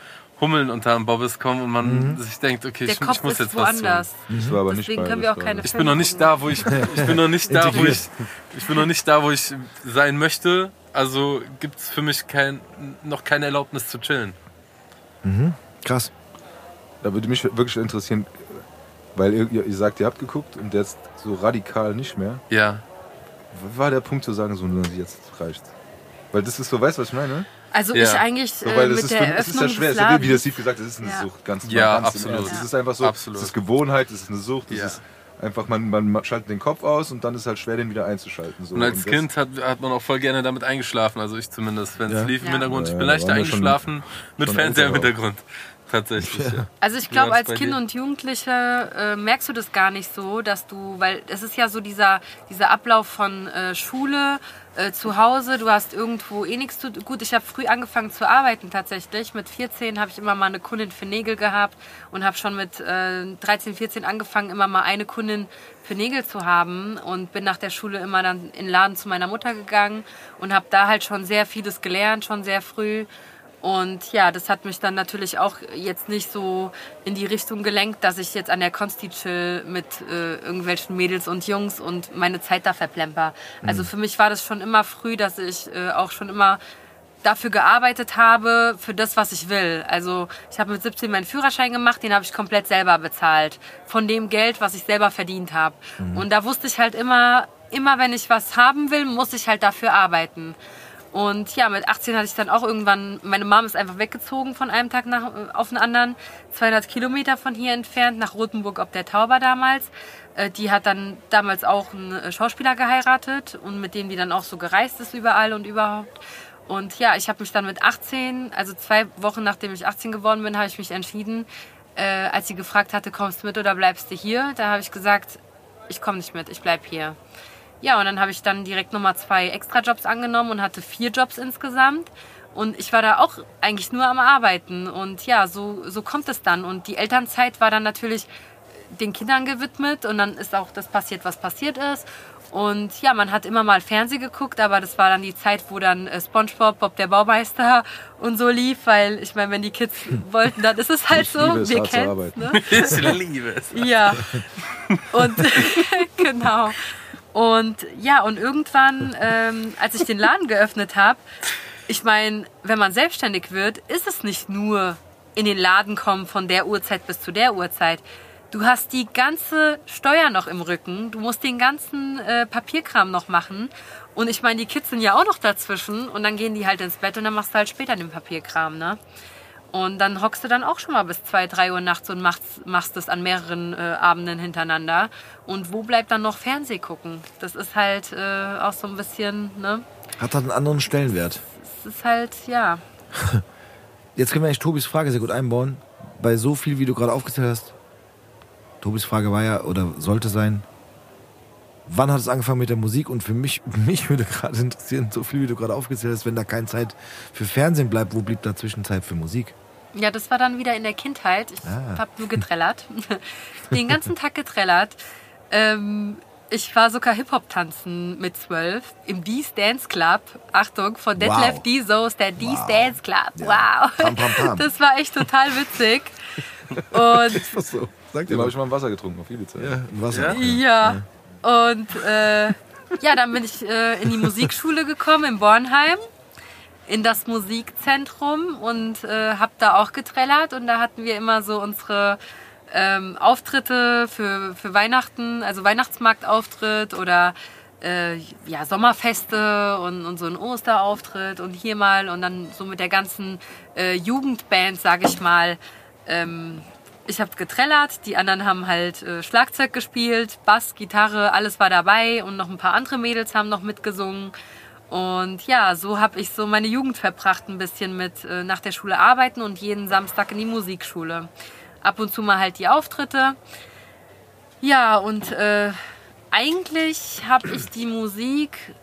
C: Hummeln unter dem Bobbes kommen und man sich denkt, okay,
D: Der
C: ich,
D: Kopf
C: ich muss
D: ist
C: jetzt was tun.
D: woanders.
B: Ich war aber nicht
D: Deswegen können wir auch keine
C: Ich bin noch nicht da, wo ich, ich bin noch nicht da, wo ich, ich bin noch nicht da, wo ich sein möchte. Also gibt es für mich kein, noch keine Erlaubnis zu chillen.
A: Krass.
B: Da würde mich wirklich interessieren, weil ihr, ihr sagt, ihr habt geguckt und jetzt so radikal nicht mehr.
C: Ja.
B: Was war der Punkt zu sagen, so nur jetzt reicht? Weil das ist so, weißt du, was ich meine?
D: Also
C: Ja.
D: ich eigentlich
B: So,
D: äh,
B: weil das
D: mit
B: ist,
D: der
B: es ist ja schwer, es ist, wie der
D: Ladens,
B: Steve gesagt hat, es ist eine
D: Ja.
B: Sucht, ganz
C: Ja,
B: ganz
C: absolut.
B: Es ist einfach so,
C: Absolut.
B: es ist Gewohnheit, es ist eine Sucht, es
C: Ja.
B: ist einfach, man, man schaltet den Kopf aus und dann ist es halt schwer, den wieder einzuschalten. So.
C: Und als
B: das-
C: Kind hat, hat man auch voll gerne damit eingeschlafen. Also ich zumindest, wenn es
A: Ja.
C: lief im
D: Ja.
C: Hintergrund. Ich bin
B: ja,
C: leicht
B: da waren wir schon-
C: eingeschlafen mit
B: schon
C: Fernseher im. Hintergrund. Tatsächlich. Ja.
D: Also ich glaube, als Kind
C: dir?
D: und Jugendliche äh, merkst du das gar nicht so, dass du, weil es ist ja so dieser, dieser Ablauf von äh, Schule, äh, zu Hause, du hast irgendwo eh nichts zu Gut, ich habe früh angefangen zu arbeiten tatsächlich. Mit 14 habe ich immer mal eine Kundin für Nägel gehabt und habe schon mit äh, 13, 14 angefangen, immer mal eine Kundin für Nägel zu haben und bin nach der Schule immer dann in den Laden zu meiner Mutter gegangen und habe da halt schon sehr vieles gelernt, schon sehr früh. Und ja, das hat mich dann natürlich auch jetzt nicht so in die Richtung gelenkt, dass ich jetzt an der Consti chill mit äh, irgendwelchen Mädels und Jungs und meine Zeit da verplemper. Also für mich war das schon immer früh, dass ich äh, auch schon immer dafür gearbeitet habe, für das, was ich will. Also ich habe mit 17 meinen Führerschein gemacht, den habe ich komplett selber bezahlt. Von dem Geld, was ich selber verdient habe. Und da wusste ich halt immer, immer wenn ich was haben will, muss ich halt dafür arbeiten. Und ja, mit 18 hatte ich dann auch irgendwann, meine Mom ist einfach weggezogen von einem Tag nach, auf den anderen, 200 Kilometer von hier entfernt, nach Rothenburg ob der Tauber damals. Äh, Die hat dann damals auch einen äh, Schauspieler geheiratet und mit dem die dann auch so gereist ist überall und überhaupt. Und ja, ich habe mich dann mit 18, also zwei Wochen nachdem ich 18 geworden bin, habe ich mich entschieden, äh, als sie gefragt hatte, kommst du mit oder bleibst du hier? Da habe ich gesagt, ich komme nicht mit, ich bleib hier. Ja, und dann habe ich dann direkt nochmal zwei Extrajobs angenommen und hatte vier Jobs insgesamt. Und ich war da auch eigentlich nur am Arbeiten. Und ja, so, so kommt es dann. Und die Elternzeit war dann natürlich den Kindern gewidmet. Und dann ist auch das passiert, was passiert ist. Und ja, man hat immer mal Fernsehen geguckt, aber das war dann die Zeit, wo dann äh, SpongeBob, Bob der Baumeister [LAUGHS] und so lief, weil ich meine, wenn die Kids wollten, dann ist es halt
B: Ich
D: so.
B: liebe es,
D: Wir kennen ne? [LAUGHS]
C: Ich liebe es.
D: Ja. [LAUGHS] Und genau. Und ja, und irgendwann, ähm, als ich den Laden geöffnet habe, ich meine, wenn man selbstständig wird, ist es nicht nur in den Laden kommen von der Uhrzeit bis zu der Uhrzeit. Du hast die ganze Steuer noch im Rücken, du musst den ganzen äh, Papierkram noch machen. Und ich meine, die Kids sind ja auch noch dazwischen und dann gehen die halt ins Bett und dann machst du halt später den Papierkram, ne? Und dann hockst du dann auch schon mal bis zwei, drei Uhr nachts und machst, machst es an mehreren äh, Abenden hintereinander. Und wo bleibt dann noch Fernseh gucken? Das ist halt äh, auch so ein bisschen, ne?
A: Hat halt einen anderen Stellenwert.
D: Das ist halt, ja. [LAUGHS]
A: Jetzt können wir eigentlich Tobis Frage sehr gut einbauen. Bei so viel, wie du gerade aufgezählt hast. Tobis Frage war ja, oder sollte sein, wann hat es angefangen mit der Musik? Und für mich, [LAUGHS] mich würde gerade interessieren, so viel, wie du gerade aufgezählt hast, wenn da keine Zeit für Fernsehen bleibt, wo blieb da Zwischenzeit für Musik?
D: Ja, das war dann wieder in der Kindheit. Ich
A: Ah.
D: hab nur getrellert. [LAUGHS] Den ganzen Tag getrellert. Ähm, ich war sogar Hip-Hop-Tanzen mit zwölf im D's Dance Club. Achtung, von
A: Wow.
D: Detlef D. Soos, der D's
A: Wow.
D: Dance Club.
A: Ja.
D: Wow.
A: Pam, pam, pam.
D: Das war echt total witzig. [LAUGHS] Und
A: Was so? Sag
B: Dem habe ich mal ein Wasser getrunken auf Ibiza.
A: Ja, ein Wasser.
D: Ja. Und äh, ja, dann bin ich äh, in die Musikschule gekommen in Bornheim, in das Musikzentrum und äh, habe da auch getrellert. Und da hatten wir immer so unsere ähm, Auftritte für, für Weihnachten, also Weihnachtsmarktauftritt oder äh, ja, Sommerfeste und, und so ein Osterauftritt und hier mal und dann so mit der ganzen äh, Jugendband, sag ich mal. Ähm, ich habe getrellert, die anderen haben halt äh, Schlagzeug gespielt, Bass, Gitarre, alles war dabei und noch ein paar andere Mädels haben noch mitgesungen. Und ja, so habe ich so meine Jugend verbracht, ein bisschen mit äh, nach der Schule arbeiten und jeden Samstag in die Musikschule. Ab und zu mal halt die Auftritte. Ja, und äh, eigentlich habe ich die Musik,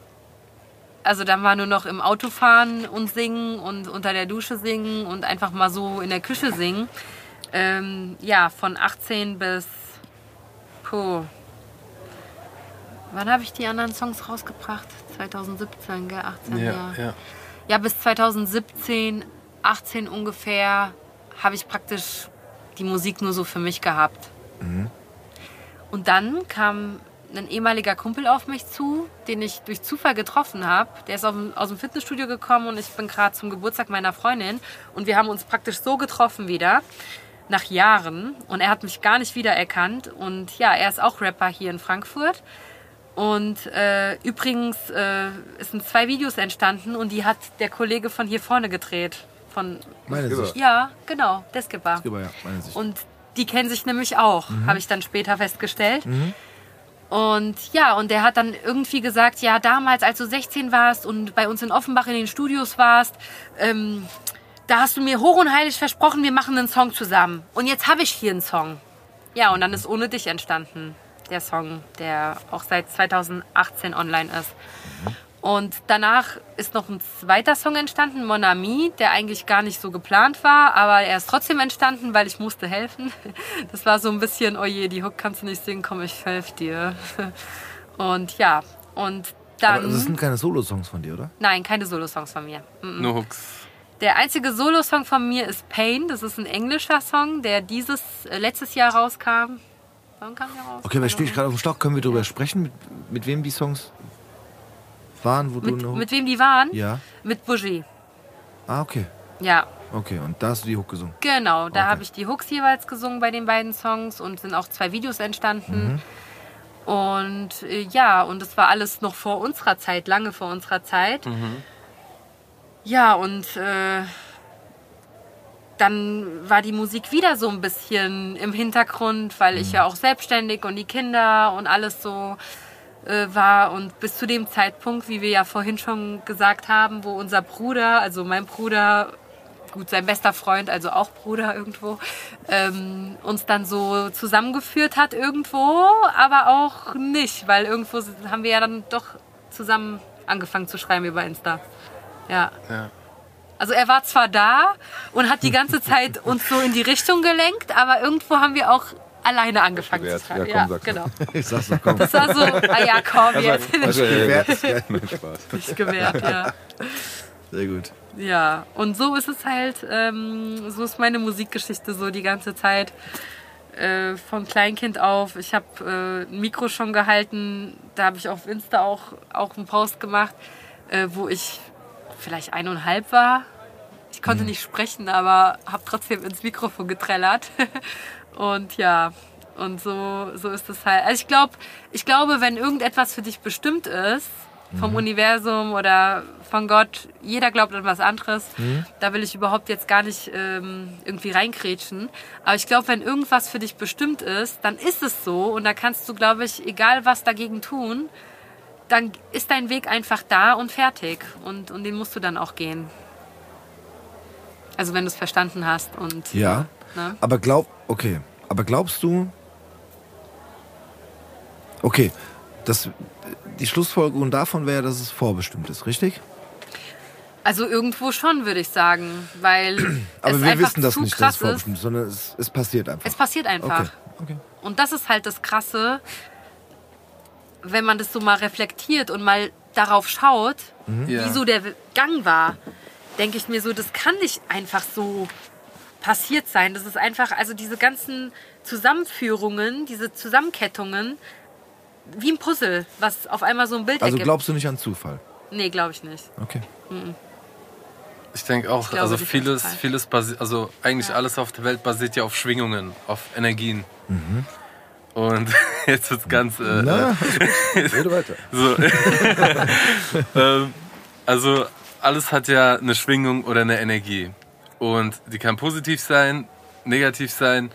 D: also dann war nur noch im Auto fahren und singen und unter der Dusche singen und einfach mal so in der Küche singen. Ähm, ja, von 18 bis. Puh. Wann habe ich die anderen Songs rausgebracht? 2017, gell? 18
C: Ja,
D: Jahre.
C: ja.
D: Ja, bis 2017, 18 ungefähr, habe ich praktisch die Musik nur so für mich gehabt. Und dann kam ein ehemaliger Kumpel auf mich zu, den ich durch Zufall getroffen habe. Der ist aus dem Fitnessstudio gekommen und ich bin gerade zum Geburtstag meiner Freundin. Und wir haben uns praktisch so getroffen wieder, nach Jahren. Und er hat mich gar nicht wiedererkannt. Und ja, er ist auch Rapper hier in Frankfurt. Und äh, übrigens äh, es sind zwei Videos entstanden und die hat der Kollege von hier vorne gedreht. Von
A: Meine. Sicht.
D: ja, genau, der Skipper.
A: Skipper, ja, meine Sicht.
D: Und die kennen sich nämlich auch, habe ich dann später festgestellt. Und ja, und der hat dann irgendwie gesagt, ja, damals, als du 16 warst und bei uns in Offenbach in den Studios warst, ähm, da hast du mir hoch und heilig versprochen, wir machen einen Song zusammen. Und jetzt habe ich hier einen Song. Ja, und dann ist Ohne dich entstanden, der Song, der auch seit 2018 online ist. Und danach ist noch ein zweiter Song entstanden, Mon Ami, der eigentlich gar nicht so geplant war, aber er ist trotzdem entstanden, weil ich musste helfen. [LAUGHS] Das war so ein bisschen, oh je, die Hook kannst du nicht singen, komm, ich helfe dir. [LAUGHS] Und ja, und
A: Aber
D: dann...
A: das sind keine Solo-Songs von dir, oder?
D: Nein, keine Solosongs von mir.
C: Nur Hooks.
D: Der einzige Solosong von mir ist Pain. Das ist ein englischer Song, der dieses äh, letztes Jahr rauskam. Wann kam der raus?
A: Okay, weil stehe ich gerade auf dem Stock. Können wir darüber sprechen, mit, mit wem die Songs waren, wo du
D: Mit,
A: noch...
D: mit wem die waren?
A: ja.
D: Mit Bougie.
A: Ah, okay.
D: Ja,
A: Okay, und da hast du die Hook gesungen.
D: genau. Da
A: Okay.
D: habe ich die Hooks jeweils gesungen bei den beiden Songs und sind auch zwei Videos entstanden. Und äh, ja, und es war alles noch vor unserer Zeit, lange vor unserer Zeit. Ja, und äh, dann war die Musik wieder so ein bisschen im Hintergrund, weil ich ja auch selbstständig und die Kinder und alles so äh, war. Und bis zu dem Zeitpunkt, wie wir ja vorhin schon gesagt haben, wo unser Bruder, also mein Bruder, gut, sein bester Freund, also auch Bruder irgendwo, ähm, uns dann so zusammengeführt hat irgendwo, aber auch nicht, weil irgendwo haben wir ja dann doch zusammen angefangen zu schreiben über Insta. Ja.
C: Ja.
D: Also er war zwar da und hat die ganze Zeit [LAUGHS] uns so in die Richtung gelenkt, aber irgendwo haben wir auch alleine angefangen
B: Gewährt.
D: zu schreiben.
B: Ja, komm, sag's
D: genau. [LAUGHS]
A: Ich sag's doch, komm.
D: Das war so, ah ja, komm, jetzt
B: Also, äh,
A: Gewährt ist [LAUGHS] geil.
B: Nein, Spaß.
D: nicht gewährt, ja.
A: Sehr gut.
D: Ja, und so ist es halt, ähm, so ist meine Musikgeschichte so die ganze Zeit. Äh, von Kleinkind auf. Ich habe äh, ein Mikro schon gehalten. Da habe ich auf Insta auch, auch einen Post gemacht, äh, wo ich vielleicht eineinhalb war. Ich konnte nicht sprechen, aber habe trotzdem ins Mikrofon getrellert. [LAUGHS] und ja, und so, so ist es halt. Also ich glaube, ich glaube, wenn irgendetwas für dich bestimmt ist, vom Universum oder von Gott, jeder glaubt an was anderes. Da will ich überhaupt jetzt gar nicht ähm, irgendwie reinkrätschen. Aber ich glaube, wenn irgendwas für dich bestimmt ist, dann ist es so. Und da kannst du, glaube ich, egal was dagegen tun, dann ist dein Weg einfach da und fertig. Und, und den musst du dann auch gehen. Also wenn du es verstanden hast und
A: Ja.
D: Ne?
A: Aber glaub, okay. Aber glaubst du, okay, das, die Schlussfolgerung davon wäre, dass es vorbestimmt ist, richtig?
D: Also irgendwo schon, würde ich sagen, weil [CLEARS THROAT]
A: Aber wir wissen das nicht, dass es vorbestimmt ist, sondern es, es passiert einfach.
D: Es passiert einfach.
A: okay. okay.
D: Und das ist halt das Krasse, wenn man das so mal reflektiert und mal darauf schaut,
C: Ja.
D: wie so der Gang war, denke ich mir so, das kann nicht einfach so passiert sein. Das ist einfach, also diese ganzen Zusammenführungen, diese Zusammenkettungen, wie ein Puzzle, was auf einmal so ein Bild
A: Also
D: ergibt.
A: glaubst du nicht an Zufall?
D: nee, glaube ich nicht.
A: Okay.
C: Ich denke auch,
D: glaube,
C: also vieles, vieles basiert, also eigentlich
D: Ja.
C: alles auf der Welt basiert ja auf Schwingungen, auf Energien.
B: Mhm.
C: Und [LAUGHS] jetzt wird's ganz, äh,
A: Na,
B: Rede weiter. [LAUGHS]
C: so. [LAUGHS] ähm, also alles hat ja eine Schwingung oder eine Energie. Und die kann positiv sein, negativ sein.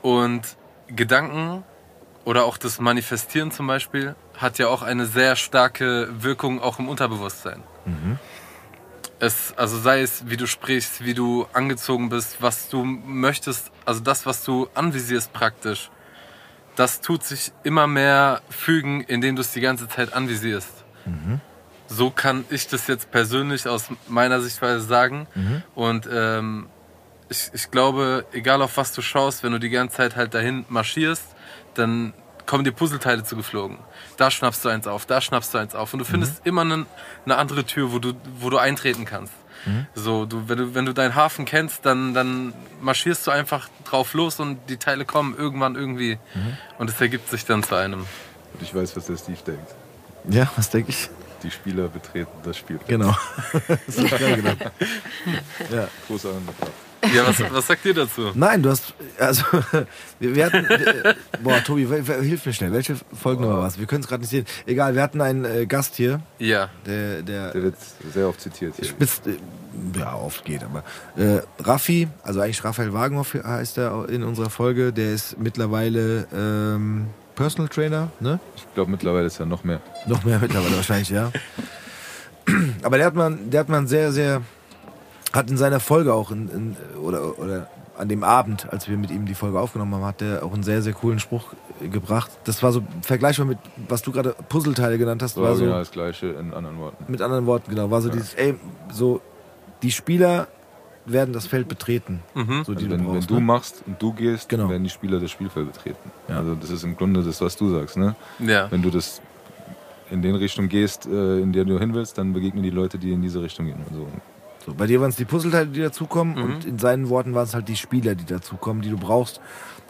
C: Und Gedanken oder auch das Manifestieren zum Beispiel hat ja auch eine sehr starke Wirkung auch im Unterbewusstsein. Es, also sei es, wie du sprichst, wie du angezogen bist, was du möchtest, also das, was du anvisierst praktisch, das tut sich immer mehr fügen, indem du es die ganze Zeit anvisierst. So kann ich das jetzt persönlich aus meiner Sichtweise sagen. Und ähm, ich, ich glaube, egal auf was du schaust, wenn du die ganze Zeit halt dahin marschierst, dann kommen dir Puzzleteile zugeflogen. Da schnappst du eins auf, da schnappst du eins auf. Und du findest immer eine, eine andere Tür, wo du, wo du eintreten kannst. So, du, wenn, du, wenn du deinen Hafen kennst, dann, dann marschierst du einfach drauf los und die Teile kommen irgendwann irgendwie. Und es ergibt sich dann zu einem.
B: Und ich weiß, was der Steve denkt.
A: ja, was denke ich?
B: Die Spieler betreten das Spielfeld.
A: Genau. das ist geil gedacht. Ja.
B: Großer Anbetracht. [LAUGHS]
C: Ja, was, was sagt ihr dazu?
A: Nein, du hast, also, [LAUGHS] wir, wir hatten, wir, [LAUGHS] boah, Tobi, hilf mir schnell, welche Folgennummer war es? Wir können es gerade nicht sehen. Egal, wir hatten einen äh, Gast hier,
C: Ja.
A: der, der,
B: Der wird sehr oft zitiert. Hier.
A: spitzt, äh, ja, oft geht, aber, äh, Raffi, also eigentlich Raphael Wagenhoff heißt er in unserer Folge, der ist mittlerweile, ähm, Personal Trainer, ne?
B: Ich glaube, mittlerweile ist ja noch mehr.
A: Noch mehr mittlerweile wahrscheinlich, ja. Aber der hat man, der hat man sehr, sehr, hat in seiner Folge auch in, in, oder, oder an dem Abend, als wir mit ihm die Folge aufgenommen haben, hat der auch einen sehr, sehr coolen Spruch gebracht. Das war so vergleichbar mit, was du gerade Puzzleteile genannt hast, war
B: war
A: so
B: genau das Gleiche in anderen Worten.
A: mit anderen Worten, genau, war so dieses, ey, so, die Spieler werden das Feld betreten. So, die
B: Also
A: du
B: wenn, wenn
A: brauchst,
B: du
A: ne?
B: machst und du gehst,
A: Genau.
B: werden die Spieler das Spielfeld betreten.
A: Ja.
B: Also das ist im Grunde das, was du sagst. Ne?
C: Ja.
B: Wenn du das in den Richtung gehst, äh, in der du hin willst, dann begegnen die Leute, die in diese Richtung gehen. Und so.
A: So, bei dir waren es die Puzzleteile, die dazukommen
B: Mhm.
A: und in seinen Worten waren es halt die Spieler, die dazukommen, die du brauchst,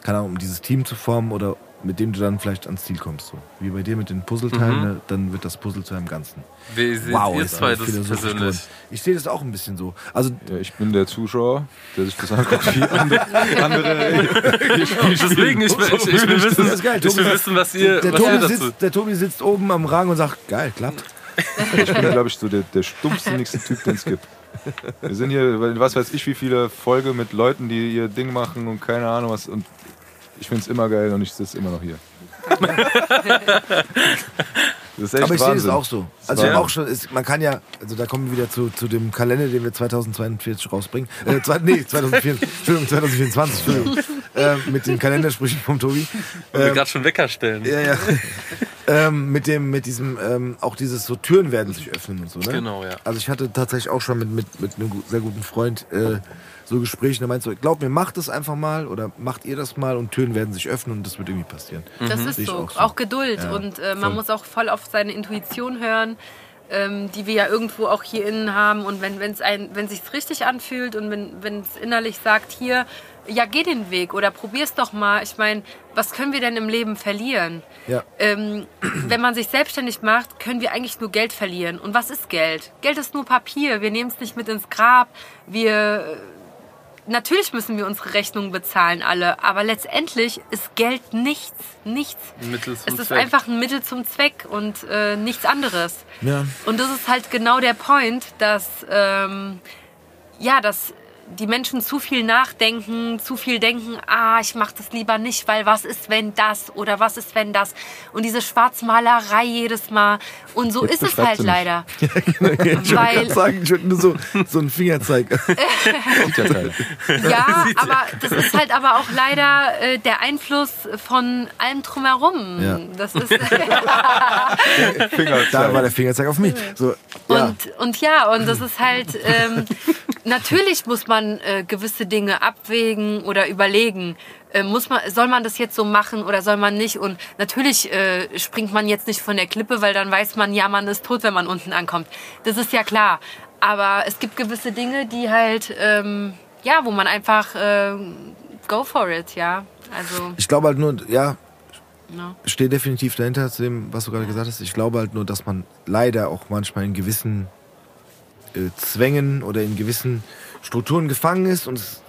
A: keine Ahnung, um dieses Team zu formen oder mit dem du dann vielleicht ans Ziel kommst. So. Wie bei dir mit den Puzzleteilen,
B: Mhm.
A: dann wird das Puzzle zu einem Ganzen.
C: Wie seht
A: wow,
C: ihr zwei das
A: philosophisch
C: persönlich?
A: geworden. Ich sehe das auch ein bisschen so. Also,
B: Ja, ich bin der Zuschauer, der sich das anguckt, wie andere, [LAUGHS] andere [LAUGHS]
C: Deswegen, ich, will- ich, ich will wissen,
A: Das ist geil,
C: ich will
A: Tobi.
C: wissen was ihr,
A: der,
C: was ihr
A: Tobi
C: dazu...
A: sitzt, der Tobi sitzt oben am Rang und sagt, geil, klappt.
B: Ich bin, glaube ich, so der, der stumpfsinnigste Typ, den es gibt. [LAUGHS] Wir sind hier, was weiß ich, wie viele Folge mit Leuten, die ihr Ding machen und keine Ahnung was. Und ich finde es immer geil und ich sitze immer noch hier. [LAUGHS] Das ist echt
A: Aber ich sehe das
B: Wahnsinn.
A: auch so. Also auch schon, ist, man kann ja, also da kommen wir wieder zu, zu dem Kalender, den wir 2042 rausbringen. Äh, zwei, nee, [LAUGHS] 2024, Entschuldigung, 2024, Entschuldigung. äh, mit den Kalendersprüchen vom Tobi.
C: wir gerade schon Wecker stellen.
A: Ja, ja. Ähm, mit dem, mit diesem, ähm, auch dieses so Türen werden sich öffnen und so, ne?
C: Genau, ja.
A: Also ich hatte tatsächlich auch schon mit, mit, mit einem sehr guten Freund äh, so Gespräche, der meint so, glaub mir, macht es einfach mal oder macht ihr das mal und Türen werden sich öffnen und das wird irgendwie passieren.
D: Das ist
A: Sehe ich
D: so.
A: auch
D: Auch,
A: so.
D: Geduld.
A: Ja,
D: und äh, man
A: voll.
D: muss auch voll auf seine Intuition hören, ähm, die wir ja irgendwo auch hier innen haben. Und wenn es wenn sich's richtig anfühlt und wenn es innerlich sagt, hier, ja, geh den Weg oder probier's doch mal. Ich meine, was können wir denn im Leben verlieren?
A: Ja.
D: Ähm, wenn man sich selbstständig macht, können wir eigentlich nur Geld verlieren. Und was ist Geld? Geld ist nur Papier. Wir nehmen es nicht mit ins Grab. Wir natürlich müssen wir unsere Rechnungen bezahlen alle, aber letztendlich ist Geld nichts, nichts.
C: Ein Mittel zum
D: es ist
C: Zweck.
D: einfach ein Mittel zum Zweck und äh, nichts anderes.
A: Ja.
D: Und das ist halt genau der Point, dass ähm, ja, dass die Menschen zu viel nachdenken, zu viel denken, ah, ich mache das lieber nicht, weil was ist, wenn das oder was ist, wenn das und diese Schwarzmalerei jedes Mal und so
B: Jetzt
D: ist es halt leider. [LAUGHS]
A: ich wollte
D: Weil-
A: gerade sagen, ich nur so, so einen Fingerzeig. [LAUGHS]
B: Ja. [LAUGHS]
D: Ja, aber das ist halt aber auch leider äh, der Einfluss von allem drumherum.
A: Ja.
D: Das ist
A: Da war der Fingerzeig auf mich. So, ja.
D: und und ja und das ist halt ähm, natürlich muss man äh, gewisse Dinge abwägen oder überlegen. Äh, muss man, soll man das jetzt so machen oder soll man nicht? Und natürlich äh, springt man jetzt nicht von der Klippe, weil dann weiß man, ja, man ist tot, wenn man unten ankommt. Das ist ja klar. Aber es gibt gewisse Dinge, die halt, ähm, ja, wo man einfach äh, go for it, ja. Also,
A: Ich glaube halt nur, ja,
D: ja.
A: stehe definitiv dahinter zu dem, was du gerade gesagt hast. Ich glaube halt nur, dass man leider auch manchmal in gewissen äh, Zwängen oder in gewissen Strukturen gefangen ist und es,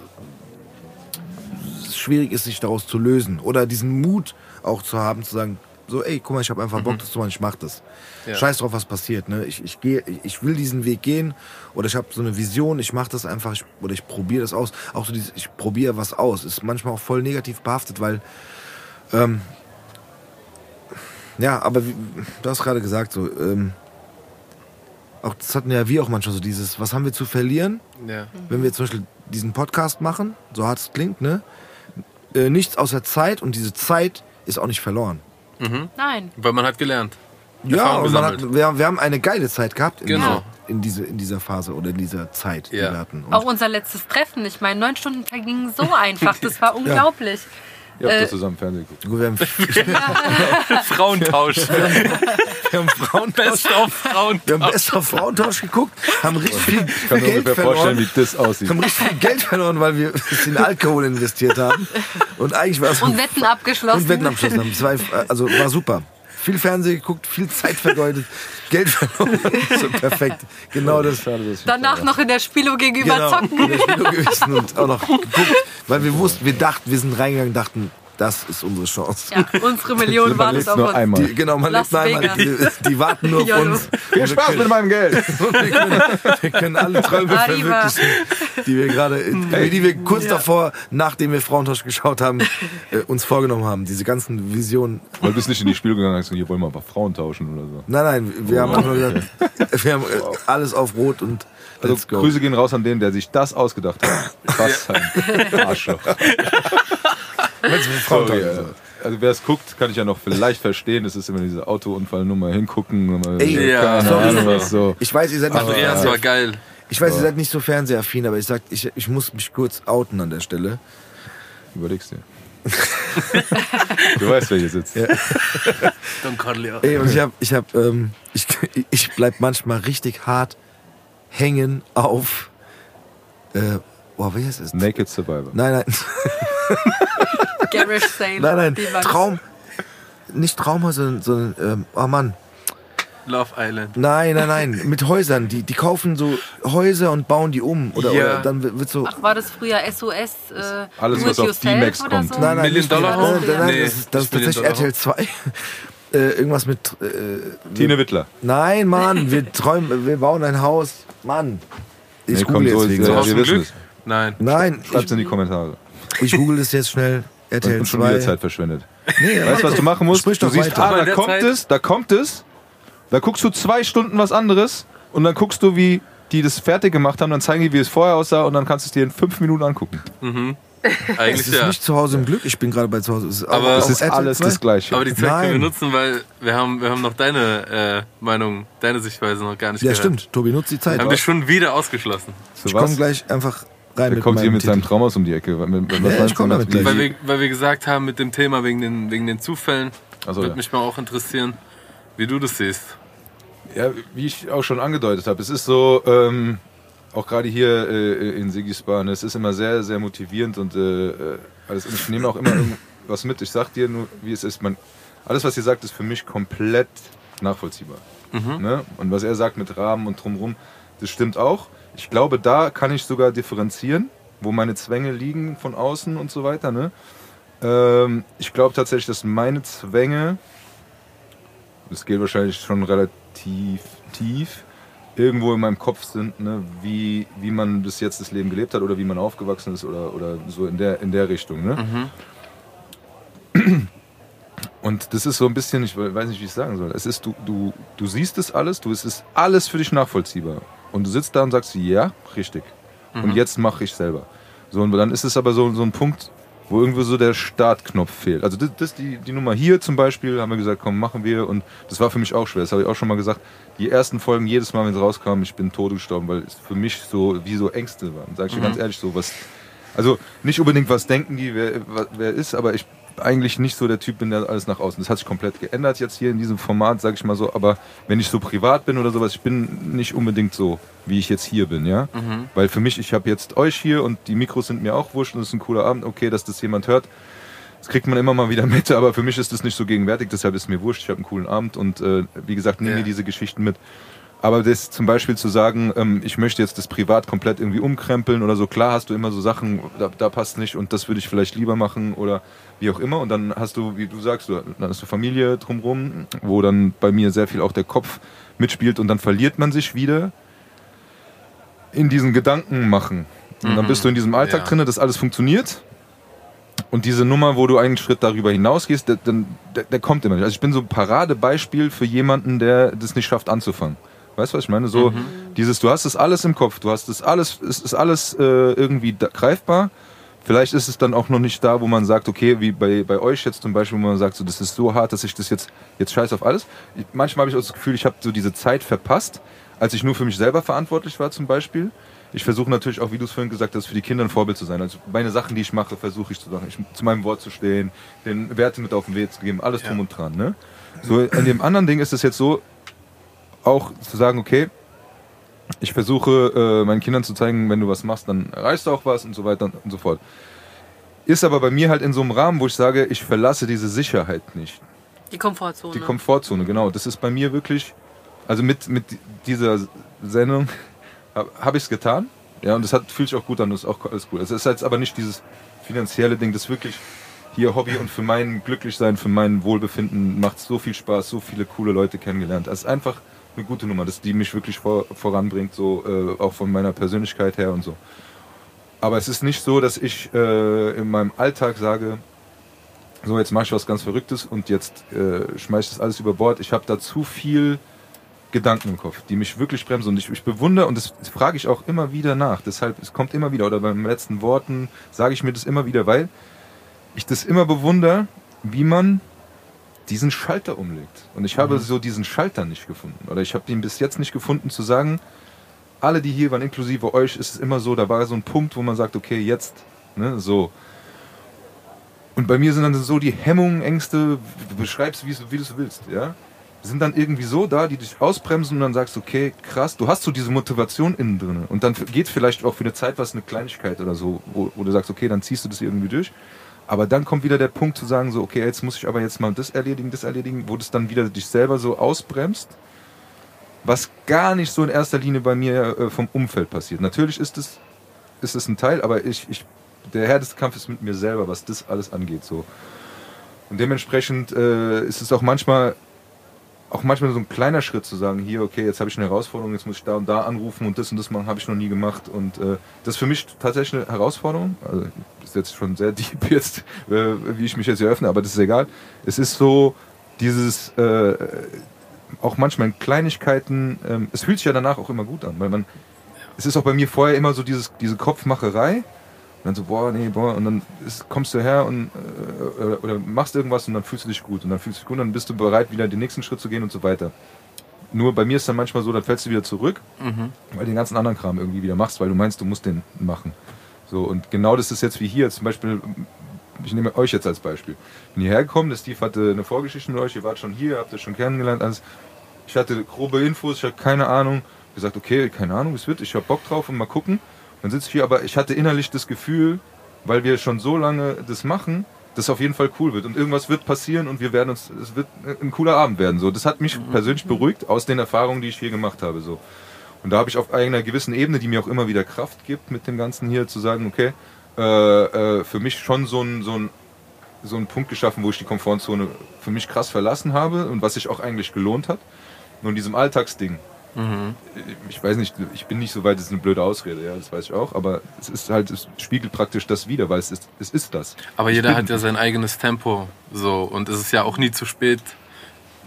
A: es schwierig ist, sich daraus zu lösen. Oder diesen Mut auch zu haben, zu sagen, so, ey, guck mal, ich habe einfach Bock, das zu machen, ich mach das.
C: Ja.
A: Scheiß drauf, was passiert. Ne? Ich, ich, ich- ich will diesen Weg gehen oder ich habe so eine Vision, ich mache das einfach ich, oder ich probiere das aus. Auch so dieses, ich probiere was aus, ist manchmal auch voll negativ behaftet, weil ähm, ja, aber wie, du hast gerade gesagt, so, ähm, auch das hatten ja wir auch manchmal so dieses, was haben wir zu verlieren,
C: Ja.
A: wenn wir zum Beispiel diesen Podcast machen, so hart es klingt, ne? Äh, nichts außer Zeit und diese Zeit ist auch nicht verloren.
D: Nein.
C: Weil man hat gelernt.
A: Ja, und man hat, wir, wir haben eine geile Zeit gehabt in,
C: Genau.
A: dieser, in, diese, in dieser Phase oder in dieser Zeit, die
C: Ja.
A: wir hatten. Und
D: Auch unser letztes Treffen. Ich meine, neun Stunden vergingen so einfach. [LAUGHS] Das war unglaublich.
B: Ihr habt
D: Äh,
B: doch zusammen Fernsehen geguckt.
A: gut, wir haben, [LAUGHS] [LAUGHS]
C: Frauentausch. [LAUGHS]
A: wir haben Frauentausch,
C: Best of Frauentausch.
A: wir haben bester Frauentausch geguckt, haben richtig viel
B: Ich kann mir
A: Geld
B: ungefähr vorstellen,
A: verloren.
B: wie das aussieht.
A: haben richtig viel Geld verloren, weil wir in Alkohol investiert haben. Und eigentlich war es
D: Und Wetten abgeschlossen.
A: und Wetten abgeschlossen haben. War, also war super. Viel Fernsehen geguckt, viel Zeit vergeudet, [LAUGHS] Geld verloren. [LAUGHS] so perfekt. Genau das.
B: Schade, dass
D: Danach noch in der Spilo gegenüber
A: Genau,
D: zocken.
A: in der Spielung gewesen und auch noch geguckt, weil wir wussten, wir dachten, wir sind reingegangen, dachten, das ist unsere Chance.
D: Ja, unsere Millionen
B: Man
D: waren
B: lebt
D: es auf
B: nur
D: uns.
B: einmal.
A: Die, genau, man
D: Las
A: lebt einmal, die, die warten nur auf uns.
B: Viel Spaß mit meinem Geld. [LAUGHS]
A: wir, können, wir können alle Träume
D: Arriba.
A: verwirklichen, die wir gerade, die wir kurz davor, nachdem wir Frauentausch geschaut haben, äh, uns vorgenommen haben. Diese ganzen Visionen.
B: Weil du bist nicht in die Spiele gegangen und hast gesagt, hier wollen wir ein paar Frauen tauschen oder so.
A: Nein, nein, wir haben einfach gesagt, [LAUGHS] wir haben äh, alles auf Rot und
B: Also. Grüße gehen raus an den, der sich das ausgedacht hat. Was ein Arschloch. [LAUGHS] Sorry,
A: ist.
B: äh, also wer es guckt, kann ich ja noch vielleicht verstehen. Es ist immer diese Autounfallnummer hingucken. Mal,
A: Ey,
C: Ja.
B: Ahnung was so.
A: Ich weiß, ihr seid nicht so
C: Andreas war
A: Fernseher,
C: geil.
A: ich weiß, ihr seid nicht so fernsehaffin, aber ich sag, ich, ich muss mich kurz outen an der Stelle.
B: Überlegst dir. [LAUGHS] du weißt, wer hier sitzt.
C: Don Corleone.
A: Ey, und ich hab, ich hab, ähm, ich, ich bleib manchmal richtig hart hängen auf, äh, boah, wie heißt es?
B: Naked Survivor.
A: Nein, nein, [LAUGHS]
D: Garage [LAUGHS] Sale.
A: nein, nein, Traum, nicht Traumhaus, sondern, sondern ähm, oh Mann,
C: Love Island.
A: nein, nein, nein, mit Häusern, die, die kaufen so Häuser und bauen die um, oder,
C: Ja.
A: oder dann wird so,
D: Ach, war das früher SOS? Äh,
B: Alles, was auf D-Max kommt.
D: So?
A: nein, nein,
C: Million Dollar
A: nein,
C: Home?
A: nein, nein,
C: Nee,
A: das ist, das ist tatsächlich RTL 2, [LAUGHS] äh, irgendwas mit, äh,
B: Tine Wittler.
A: nein, Mann, wir träumen, wir bauen ein Haus, Mann, ich
B: Nee,
A: google
B: komm, so
A: jetzt
B: ist-
A: wegen.
C: Aus
B: wir wissen es.
C: Nein.
A: Nein,
B: Schreibt's in die Kommentare.
A: ich google das jetzt schnell, RTL
B: bin schon wieder
A: 2.
B: Zeit verschwendet.
A: Nee,
B: Weißt du, was du machen musst?
A: Sprich
B: Du
A: doch
B: siehst,
A: weiter.
B: ah, da kommt
C: Zeit-
B: es, da kommt es. Da guckst du zwei Stunden was anderes und dann guckst du, wie die das fertig gemacht haben, dann zeigen die, wie es vorher aussah und dann kannst du es dir in fünf Minuten angucken. [LAUGHS]
A: Es
C: Eigentlich
A: ist
C: ja.
A: nicht zu Hause im Glück, ich bin gerade bei zu Hause. Es ist
C: Aber
B: Es ist alles
A: 2.
B: das Gleiche.
C: Aber die Zeit können wir
A: Nein.
C: nutzen, weil wir haben, wir haben noch deine äh, Meinung, deine Sichtweise noch gar nicht
A: Ja,
C: gehört.
A: stimmt. Tobi, nutzt die Zeit.
C: Wir haben dich schon wieder ausgeschlossen.
B: So
A: Ich komme gleich einfach rein
B: Der
A: mit
B: kommt hier mit seinem
A: Titel.
B: Traum aus um die Ecke. Was
A: Ja, ich damit gleich.
C: Weil wir, weil wir gesagt haben, mit dem Thema wegen den, wegen den Zufällen,
B: so,
C: würde
B: ja.
C: mich mal auch interessieren, wie du das siehst.
B: Ja, wie ich auch schon angedeutet habe, es ist so, ähm, auch gerade hier äh, in Sigisbahn, es ist immer sehr, sehr motivierend und äh, äh, alles. Und ich nehme auch immer irgendwas mit. Ich sag dir nur, wie es ist. Man, alles, was ihr sagt, ist für mich komplett nachvollziehbar. Ne? Und was er sagt mit Rahmen und drumrum, das stimmt auch. Ich glaube, da kann ich sogar differenzieren, wo meine Zwänge liegen von außen und so weiter. Ne? Ähm, ich glaube tatsächlich, dass meine Zwänge das geht wahrscheinlich schon relativ tief, irgendwo in meinem Kopf sind, ne, wie, wie man bis jetzt das Leben gelebt hat oder wie man aufgewachsen ist oder, oder so in der, in der Richtung. Ne? Und das ist so ein bisschen, ich weiß nicht, wie ich es sagen soll. Es ist, du, du, du siehst es alles, du, es ist alles für dich nachvollziehbar. Und du sitzt da und sagst, ja, richtig. Und jetzt mache ich selber. So, und dann ist es aber so, so ein Punkt, wo irgendwo so der Startknopf fehlt. Also das, das die, die Nummer hier zum Beispiel, haben wir gesagt, komm, machen wir. Und das war für mich auch schwer. Das habe ich auch schon mal gesagt. Die ersten Folgen, jedes Mal, wenn es rauskam, ich bin tot gestorben, weil es für mich so wie so Ängste waren. Sag ich dir ganz ehrlich so, was. Also nicht unbedingt, was denken die, wer, wer ist, aber ich eigentlich nicht so der Typ bin, der alles nach außen. Das hat sich komplett geändert jetzt hier in diesem Format, sag ich mal so. Aber wenn ich so privat bin oder sowas, ich bin nicht unbedingt so, wie ich jetzt hier bin, ja. Weil für mich, ich habe jetzt euch hier und die Mikros sind mir auch wurscht und es ist ein cooler Abend. Okay, dass das jemand hört, das kriegt man immer mal wieder [LAUGHS] mit, aber für mich ist das nicht so gegenwärtig. Deshalb ist mir wurscht. Ich habe einen coolen Abend und äh, wie gesagt, nehme mir diese Geschichten mit. Aber das zum Beispiel zu sagen, ähm, ich möchte jetzt das privat komplett irgendwie umkrempeln oder so, klar hast du immer so Sachen, da, da passt nicht und das würde ich vielleicht lieber machen oder wie auch immer. Und dann hast du, wie du sagst, du, dann hast du Familie drumrum, wo dann bei mir sehr viel auch der Kopf mitspielt und dann verliert man sich wieder in diesen Gedanken machen. Und dann bist du in diesem Alltag
C: Ja.
B: drinne, dass alles funktioniert. Und diese Nummer, wo du einen Schritt darüber hinausgehst, der, der, der kommt immer nicht. Also ich bin so ein Paradebeispiel für jemanden, der das nicht schafft anzufangen. Weißt du, was ich meine? So dieses, du hast das alles im Kopf, du hast das alles, es ist alles äh, irgendwie da, greifbar. Vielleicht ist es dann auch noch nicht da, wo man sagt, okay, wie bei, bei euch jetzt zum Beispiel, wo man sagt, so, das ist so hart, dass ich das jetzt, jetzt scheiß auf alles. Ich, manchmal habe ich auch das Gefühl, ich habe so diese Zeit verpasst, als ich nur für mich selber verantwortlich war zum Beispiel. Ich versuche natürlich auch, wie du es vorhin gesagt hast, für die Kinder ein Vorbild zu sein. Also meine Sachen, die ich mache, versuche ich zu machen. Ich, zu meinem Wort zu stehen, den Werte mit auf den Weg zu geben, alles drum und dran. Ne? So, in dem anderen Ding ist es jetzt so, auch zu sagen, okay, ich versuche äh, meinen Kindern zu zeigen, wenn du was machst, dann erreichst du auch was und so weiter und so fort. Ist aber bei mir halt in so einem Rahmen, wo ich sage, ich verlasse diese Sicherheit nicht.
D: Die Komfortzone.
B: Die Komfortzone, genau. Das ist bei mir wirklich, also mit, mit dieser Sendung habe [LAUGHS] hab ich es getan. Ja, und das hat, fühlt sich auch gut an, das ist auch alles cool. Es ist jetzt aber nicht dieses finanzielle Ding, das ist wirklich hier Hobby und für mein Glücklichsein, für mein Wohlbefinden macht so viel Spaß, so viele coole Leute kennengelernt. Es ist einfach eine gute Nummer, das, die mich wirklich vor, voranbringt, so äh, auch von meiner Persönlichkeit her und so. Aber es ist nicht so, dass ich äh, in meinem Alltag sage, so jetzt mache ich was ganz Verrücktes und jetzt äh, schmeiße ich das alles über Bord. Ich habe da zu viel Gedanken im Kopf, die mich wirklich bremsen und ich, ich bewundere und das, das frage ich auch immer wieder nach. Deshalb, es kommt immer wieder oder beim letzten Worten sage ich mir das immer wieder, weil ich das immer bewundere, wie man diesen Schalter umlegt. Und ich habe so diesen Schalter nicht gefunden oder ich habe den bis jetzt nicht gefunden zu sagen, alle, die hier waren, inklusive euch, ist es immer so, da war so ein Punkt, wo man sagt, okay, jetzt, ne, so. Und bei mir sind dann so die Hemmungen, Ängste, du beschreibst, wie, es- wie du es willst, ja, sind dann irgendwie so da, die dich ausbremsen und dann sagst, okay, krass, du hast so diese Motivation innen drin. Und dann geht vielleicht auch für eine Zeit was, eine Kleinigkeit oder so, wo, wo du sagst, okay, dann ziehst du das irgendwie durch. Aber dann kommt wieder der Punkt zu sagen, so, okay, jetzt muss ich aber jetzt mal das erledigen, das erledigen, wo das dann wieder dich selber so ausbremst was gar nicht so in erster Linie bei mir äh, vom Umfeld passiert. Natürlich ist es, ist ein Teil, aber ich, ich, der härteste Kampf ist mit mir selber, was das alles angeht. So. Und dementsprechend äh, ist es auch manchmal, auch manchmal so ein kleiner Schritt zu sagen, hier, okay, jetzt habe ich eine Herausforderung, jetzt muss ich da und da anrufen und das und das machen, habe ich noch nie gemacht. Und äh, das ist für mich tatsächlich eine Herausforderung. Also ist jetzt schon sehr [LAUGHS] deep jetzt, äh, wie ich mich jetzt hier öffne, aber das ist egal. Es ist so dieses äh, auch manchmal in Kleinigkeiten, ähm, es fühlt sich ja danach auch immer gut an, weil man, es ist auch bei mir vorher immer so dieses, diese Kopfmacherei und dann so, boah, nee, boah, und dann ist, kommst du her und, äh, oder, oder machst irgendwas und dann fühlst du dich gut und dann fühlst du dich gut und dann bist du bereit, wieder den nächsten Schritt zu gehen und so weiter. Nur bei mir ist dann manchmal so, dann fällst du wieder zurück, weil du den ganzen anderen Kram irgendwie wieder machst, weil du meinst, du musst den machen. So, und genau das ist jetzt wie hier, zum Beispiel, ich nehme euch jetzt als Beispiel. Bin hierher gekommen, der Steve hatte eine Vorgeschichte mit euch, ihr wart schon hier, habt ihr schon kennengelernt, alles. Ich hatte grobe Infos, ich hatte keine Ahnung. Gesagt, okay, keine Ahnung, es wird, ich hab Bock drauf und mal gucken. Dann sitze ich hier, aber ich hatte innerlich das Gefühl, weil wir schon so lange das machen, dass es auf jeden Fall cool wird. Und irgendwas wird passieren und wir werden uns, es wird ein cooler Abend werden. So, das hat mich persönlich beruhigt aus den Erfahrungen, die ich hier gemacht habe. So. Und da habe ich auf einer gewissen Ebene, die mir auch immer wieder Kraft gibt, mit dem Ganzen hier zu sagen, okay, äh, äh, für mich schon so ein, so ein so einen Punkt geschaffen, wo ich die Komfortzone für mich krass verlassen habe und was sich auch eigentlich gelohnt hat. Nur in diesem Alltagsding. Ich weiß nicht, ich bin nicht so weit, das ist eine blöde Ausrede, ja, das weiß ich auch, aber es ist halt, es spiegelt praktisch das wieder, weil es ist, es ist das.
C: Aber
B: Ich
C: jeder hat ja sein eigenes Tempo. So. Und es ist ja auch nie zu spät,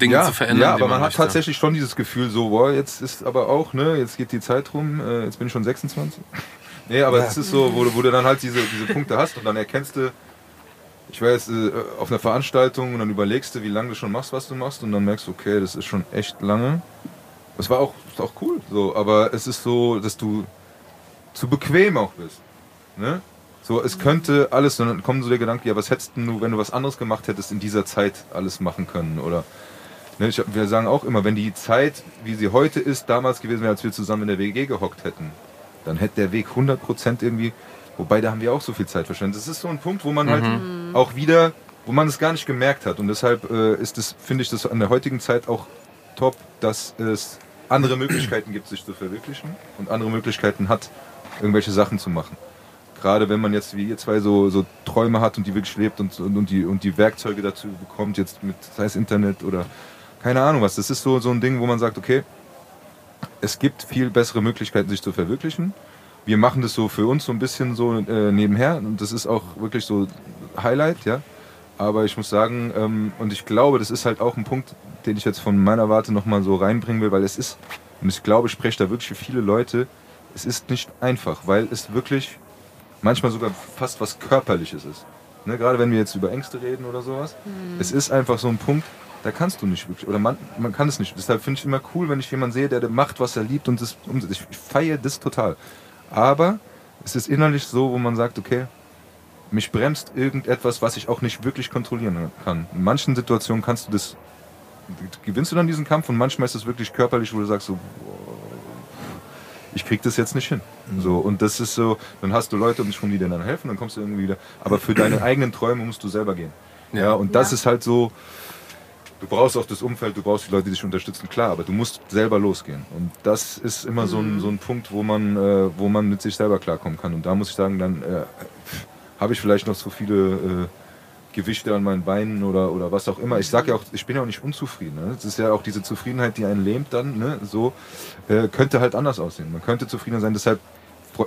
C: Dinge
B: ja,
C: zu verändern.
B: Ja, aber man, hat
C: möchte.
B: tatsächlich schon dieses Gefühl, so, boah, jetzt ist aber auch, ne, jetzt geht die Zeit rum, äh, jetzt bin ich schon 26. [LAUGHS] nee, aber es ist so, wo, du- wo du dann halt diese, diese Punkte hast und dann erkennst du, ich war jetzt äh, auf einer Veranstaltung und dann überlegst du, wie lange du schon machst, was du machst und dann merkst du, okay, das ist schon echt lange. Das war auch, ist auch cool, so, aber es ist so, dass du zu bequem auch bist. Ne? So, es könnte alles, und dann kommt so der Gedanke, ja, was hättest du, wenn du was anderes gemacht hättest, in dieser Zeit alles machen können? Oder ich, wir sagen auch immer, wenn die Zeit, wie sie heute ist, damals gewesen wäre, als wir zusammen in der WG gehockt hätten, dann hätte der Weg 100% irgendwie, wobei da haben wir auch so viel Zeit verschwendet. Das ist so ein Punkt, wo man halt auch wieder, wo man es gar nicht gemerkt hat. Und deshalb äh, ist es, finde ich das an der heutigen Zeit auch top, dass es andere Möglichkeiten gibt, sich zu verwirklichen und andere Möglichkeiten hat, irgendwelche Sachen zu machen. Gerade wenn man jetzt wie ihr zwei so, so Träume hat und die wirklich lebt und, und, und, die, und die Werkzeuge dazu bekommt, jetzt mit, sei es Internet oder keine Ahnung was. Das ist so, so ein Ding, wo man sagt, okay, es gibt viel bessere Möglichkeiten, sich zu verwirklichen. Wir machen das so für uns so ein bisschen so äh, nebenher und das ist auch wirklich so Highlight, ja. Aber ich muss sagen, ähm, und ich glaube, das ist halt auch ein Punkt, den ich jetzt von meiner Warte nochmal so reinbringen will, weil es ist, und ich glaube, ich spreche da wirklich für viele Leute, es ist nicht einfach, weil es wirklich manchmal sogar fast was Körperliches ist. Ne, gerade wenn wir jetzt über Ängste reden oder sowas. Es ist einfach so ein Punkt, da kannst du nicht wirklich, oder man, man kann es nicht. Deshalb finde ich immer cool, wenn ich jemanden sehe, der macht, was er liebt und das umsetzt. Ich feiere das total. Aber es ist innerlich so, wo man sagt, okay, mich bremst irgendetwas, was ich auch nicht wirklich kontrollieren kann. In manchen Situationen kannst du das, gewinnst du dann diesen Kampf und manchmal ist es wirklich körperlich, wo du sagst so, ich krieg das jetzt nicht hin. So, und das ist so, dann hast du Leute um dich rum, die dir dann helfen, dann kommst du irgendwie wieder. Aber für deine eigenen Träume musst du selber gehen. Ja, und das
D: Ja.
B: ist halt so, du brauchst auch das Umfeld, du brauchst die Leute, die dich unterstützen, klar, aber du musst selber losgehen. Und das ist immer so, ein, so ein Punkt, wo man, äh, wo man mit sich selber klarkommen kann. Und da muss ich sagen, dann äh, habe ich vielleicht noch so viele äh, Gewichte an meinen Beinen oder, oder was auch immer. Ich sage ja auch, ich bin ja auch nicht unzufrieden. Ne? Das ist ja auch diese Zufriedenheit, die einen lähmt dann, ne? so äh, könnte halt anders aussehen. Man könnte zufriedener sein, deshalb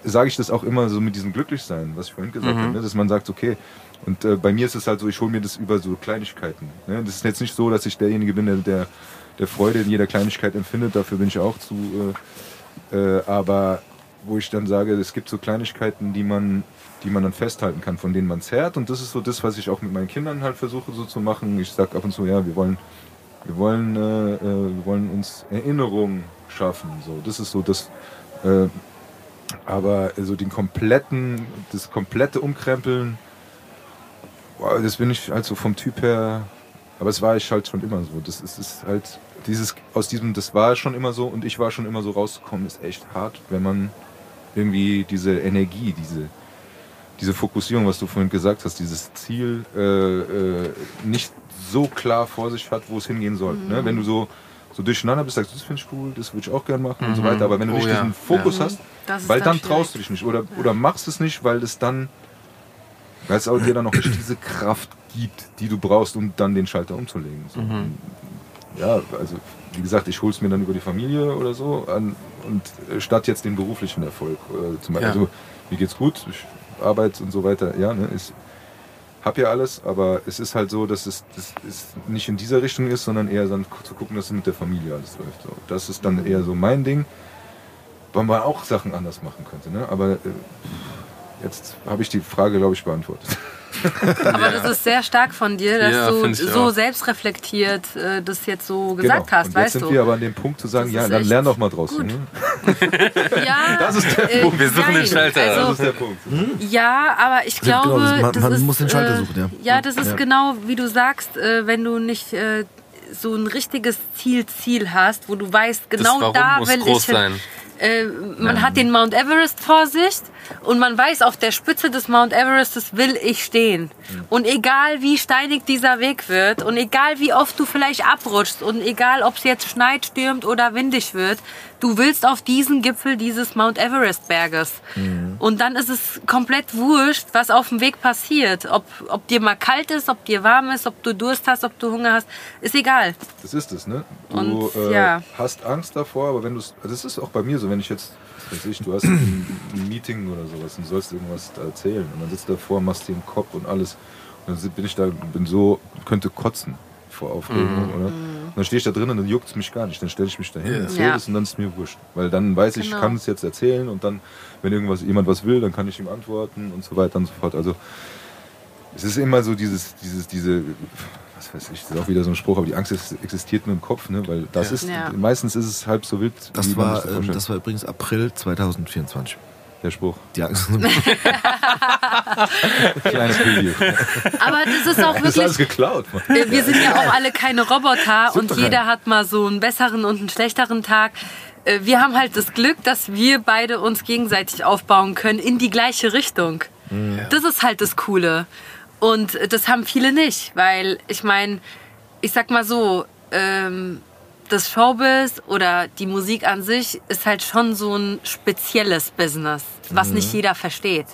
B: sage ich das auch immer so mit diesem Glücklichsein, was ich vorhin gesagt habe, ne? dass man sagt, okay, und äh, bei mir ist es halt so, ich hole mir das über so Kleinigkeiten. Ne? Das ist jetzt nicht so, dass ich derjenige bin, der, der, Freude in jeder Kleinigkeit empfindet, dafür bin ich auch zu, äh, äh, aber wo ich dann sage, es gibt so Kleinigkeiten, die man, die man dann festhalten kann, von denen man zerrt. Und das ist so das, was ich auch mit meinen Kindern halt versuche so zu machen. Ich sage ab und zu, ja, wir wollen, wir wollen, äh, äh, wir wollen uns Erinnerungen schaffen. So, das ist so das. Äh, aber so den kompletten, das komplette Umkrempeln, das bin ich halt so vom Typ her. Aber es war ich halt schon immer so. Das ist, ist halt dieses aus diesem, das war schon immer so und ich war schon immer so rauszukommen, ist echt hart, wenn man irgendwie diese Energie, diese diese Fokussierung, was du vorhin gesagt hast, dieses Ziel äh, äh, nicht so klar vor sich hat, wo es hingehen soll. Ne? Wenn du so so durcheinander bist, sagst du, das finde ich cool, das würde ich auch gerne machen und so weiter. Aber wenn du
C: Oh
B: nicht
C: ja.
B: diesen Fokus
D: Ja.
B: hast, weil
D: dann
B: dann traust du dich nicht oder, oder machst es nicht, weil es dann, weil es auch dir dann noch nicht diese Kraft gibt, die du brauchst, um dann den Schalter umzulegen. So. Ja, also wie gesagt, ich hole es mir dann über die Familie oder so an und äh, statt jetzt den beruflichen Erfolg. Äh, zum Beispiel,
C: Ja.
B: also mir geht's gut, ich arbeite und so weiter, ja, ne, ist, hab ja alles, aber es ist halt so, dass es, das es nicht in dieser Richtung ist, sondern eher dann zu gucken, dass es mit der Familie alles läuft. So. Das ist dann eher so mein Ding, weil man auch Sachen anders machen könnte. Ne? Aber äh, jetzt habe ich die Frage, glaube ich, beantwortet. [LAUGHS]
D: Aber das ist sehr stark von dir, dass
C: Ja,
D: du so
C: auch.
D: selbstreflektiert äh, das jetzt so gesagt hast,
B: Genau. Und jetzt
D: weißt
B: sind
D: du?
B: wir aber an dem Punkt zu sagen,
D: Das
B: ja, dann lern doch mal draus. Ne? [LAUGHS]
D: ja,
B: Das ist der
D: äh,
B: Punkt.
C: Wir suchen den
D: nein,
C: Schalter.
B: Das
D: Also,
B: ist der Punkt.
D: Ja, aber ich
A: Ja,
D: glaube,
A: genau, das- man-
D: das
A: man
D: ist,
A: muss den Schalter
D: äh,
A: suchen, ja.
D: Ja, das ist
A: Ja.
D: genau wie du sagst, äh, wenn du nicht äh, so ein richtiges Ziel, Ziel hast, wo du weißt, genau
C: Warum
D: da
C: muss
D: will
C: groß
D: ich hin.
C: sein.
D: Äh, man hat den Mount Everest vor sich und man weiß, auf der Spitze des Mount Everestes will ich stehen. Und egal wie steinig dieser Weg wird und egal wie oft du vielleicht abrutschst und egal ob es jetzt schneit, stürmt oder windig wird, du willst auf diesen Gipfel dieses Mount Everest Berges. Und dann ist es komplett wurscht, was auf dem Weg passiert. Ob, ob dir mal kalt ist, ob dir warm ist, ob du Durst hast, ob du Hunger hast, ist egal.
B: Das ist es, ne? Du
D: Und,
B: äh,
D: ja.
B: hast Angst davor, aber wenn du es. Das ist auch bei mir so, wenn ich jetzt, weiß ich, du hast ein, ein Meeting oder sowas und sollst irgendwas da erzählen und dann sitzt du davor, machst dir den Kopf und alles. Und dann bin ich da, bin so, könnte kotzen vor Aufregung, oder? Und dann stehe ich da drin und dann juckt es mich gar nicht. Dann stelle ich mich dahin,
C: Ja.
B: erzähle
D: Ja.
B: es und dann ist mir wurscht. Weil dann weiß ich, ich
D: Genau.
B: kann es jetzt erzählen und dann, wenn irgendwas jemand was will, dann kann ich ihm antworten und so weiter und so fort. Also es ist immer so dieses, dieses, diese, was weiß ich, das ist auch wieder so ein Spruch, aber die Angst ist, existiert nur im Kopf, ne? Weil das
C: Ja.
B: ist,
D: Ja.
B: meistens ist es halb so wild,
A: Das war,
B: das
A: ähm, das war übrigens April 2024.
B: der Spruch.
A: Die Angst. [LAUGHS]
B: Kleines Preview.
D: Aber das ist auch
B: Das ist alles
D: wirklich
B: geklaut, Mann.
D: Wir sind ja auch alle keine Roboter und
A: doch
D: jeder hat mal so einen besseren und einen schlechteren Tag. Äh, Wir haben halt das Glück, dass wir beide uns gegenseitig aufbauen können in die gleiche Richtung. Das ist halt das Coole. Und das haben viele nicht, weil ich meine, ich sag mal so, ähm, das Showbiz oder die Musik an sich ist halt schon so ein spezielles Business, was nicht jeder versteht.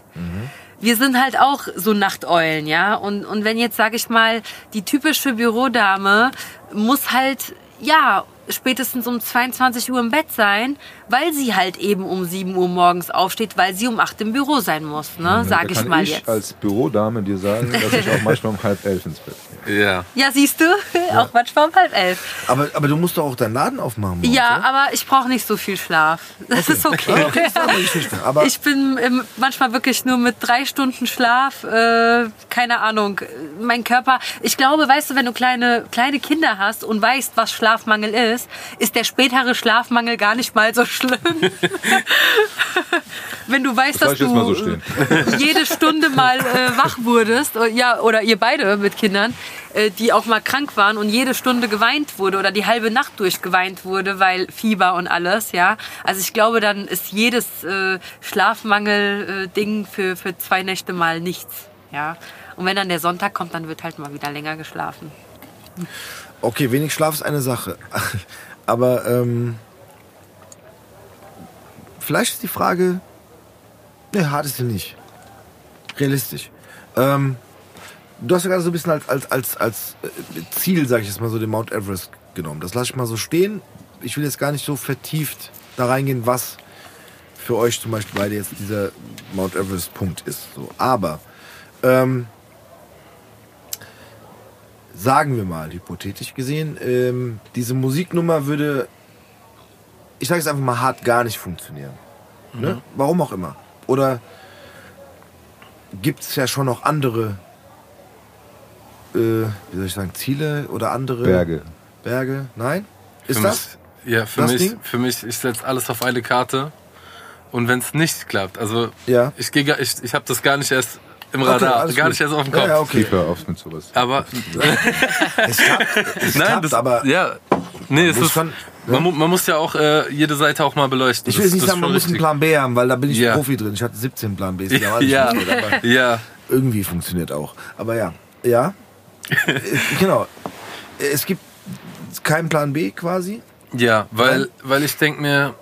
D: Wir sind halt auch so Nachteulen, ja. Und, und wenn jetzt, sage ich mal, die typische Bürodame muss halt, ja, spätestens um 22 Uhr im Bett sein, weil sie halt eben um 7 Uhr morgens aufsteht, weil sie um 8 im Büro sein muss, ne,
B: Da
D: sage ich
B: kann
D: mal
B: ich
D: jetzt.
B: als Bürodame dir sagen, dass ich auch manchmal um halb elf ins Bett gehe.
C: Ja.
D: Ja, siehst du, auch manchmal um halb elf.
A: Aber, aber du musst doch auch deinen Laden aufmachen. morgens,
D: Ja,
A: oder?
D: aber ich brauche nicht so viel Schlaf. Das ist okay.
A: Okay, ist Geschichte. Aber
D: Ich bin manchmal wirklich nur mit drei Stunden Schlaf, äh, keine Ahnung, mein Körper. Ich glaube, weißt du, wenn du kleine, kleine Kinder hast und weißt, was Schlafmangel ist, ist der spätere Schlafmangel gar nicht mal so schlimm. [LAUGHS] wenn du weißt,
B: Das
D: dass
B: mal so
D: du
B: stehen.
D: jede Stunde mal äh, wach wurdest, äh, ja, oder ihr beide mit Kindern, äh, die auch mal krank waren und jede Stunde geweint wurde oder die halbe Nacht durchgeweint wurde, weil Fieber und alles, ja. Also ich glaube, dann ist jedes äh, Schlafmangel-Ding für, für zwei Nächte mal nichts, ja. Und wenn dann der Sonntag kommt, dann wird halt mal wieder länger geschlafen.
A: Okay, wenig Schlaf ist eine Sache. [LAUGHS] Aber ähm, vielleicht ist die Frage, ne, hart ist sie nicht. Realistisch. Ähm, du hast ja gerade so ein bisschen als, als, als, als äh, Ziel, sag ich jetzt mal so, den Mount Everest genommen. Das lasse ich mal so stehen. Ich will jetzt gar nicht so vertieft da reingehen, was für euch zum Beispiel beide jetzt dieser Mount Everest Punkt ist. So. Aber ähm, sagen wir mal, hypothetisch gesehen, ähm, diese Musiknummer würde, ich sage es einfach mal hart, gar nicht funktionieren. Ne? Warum auch immer. Oder gibt es ja schon noch andere, äh, wie soll ich sagen, Ziele oder andere
B: Berge.
A: Berge? Nein? Ist
C: Für
A: das?
C: Mich, ja, für
A: das
C: mich,
A: Ding?
C: für mich, ich setze alles auf eine Karte. Und wenn es nicht klappt, also
A: Ja.
C: ich gehe, gar- ich, ich habe das gar nicht erst im Radar,
A: alles
C: gar
A: gut.
C: nicht erst auf dem Kopf.
A: Ja, ja, okay.
B: Keep auf mit sowas.
C: Aber [LAUGHS]
A: Es klappt, es
C: nein,
A: klappt
C: das,
A: aber
C: ja, nee, es ist,
A: schon-
C: man, mu- man muss ja auch äh, jede Seite auch mal beleuchten.
A: ich will
C: Das-
A: nicht
C: das
A: sagen, man muss einen. Plan B haben, weil da bin ich
C: Ja.
A: Profi drin. Ich hatte 17 Plan Bs. haben alles [LAUGHS]
C: Ja,
A: aber
C: ja,
A: irgendwie funktioniert auch. Aber ja, ja, [LAUGHS] genau. Es gibt keinen Plan B quasi.
C: ja, weil, weil ich denke mir,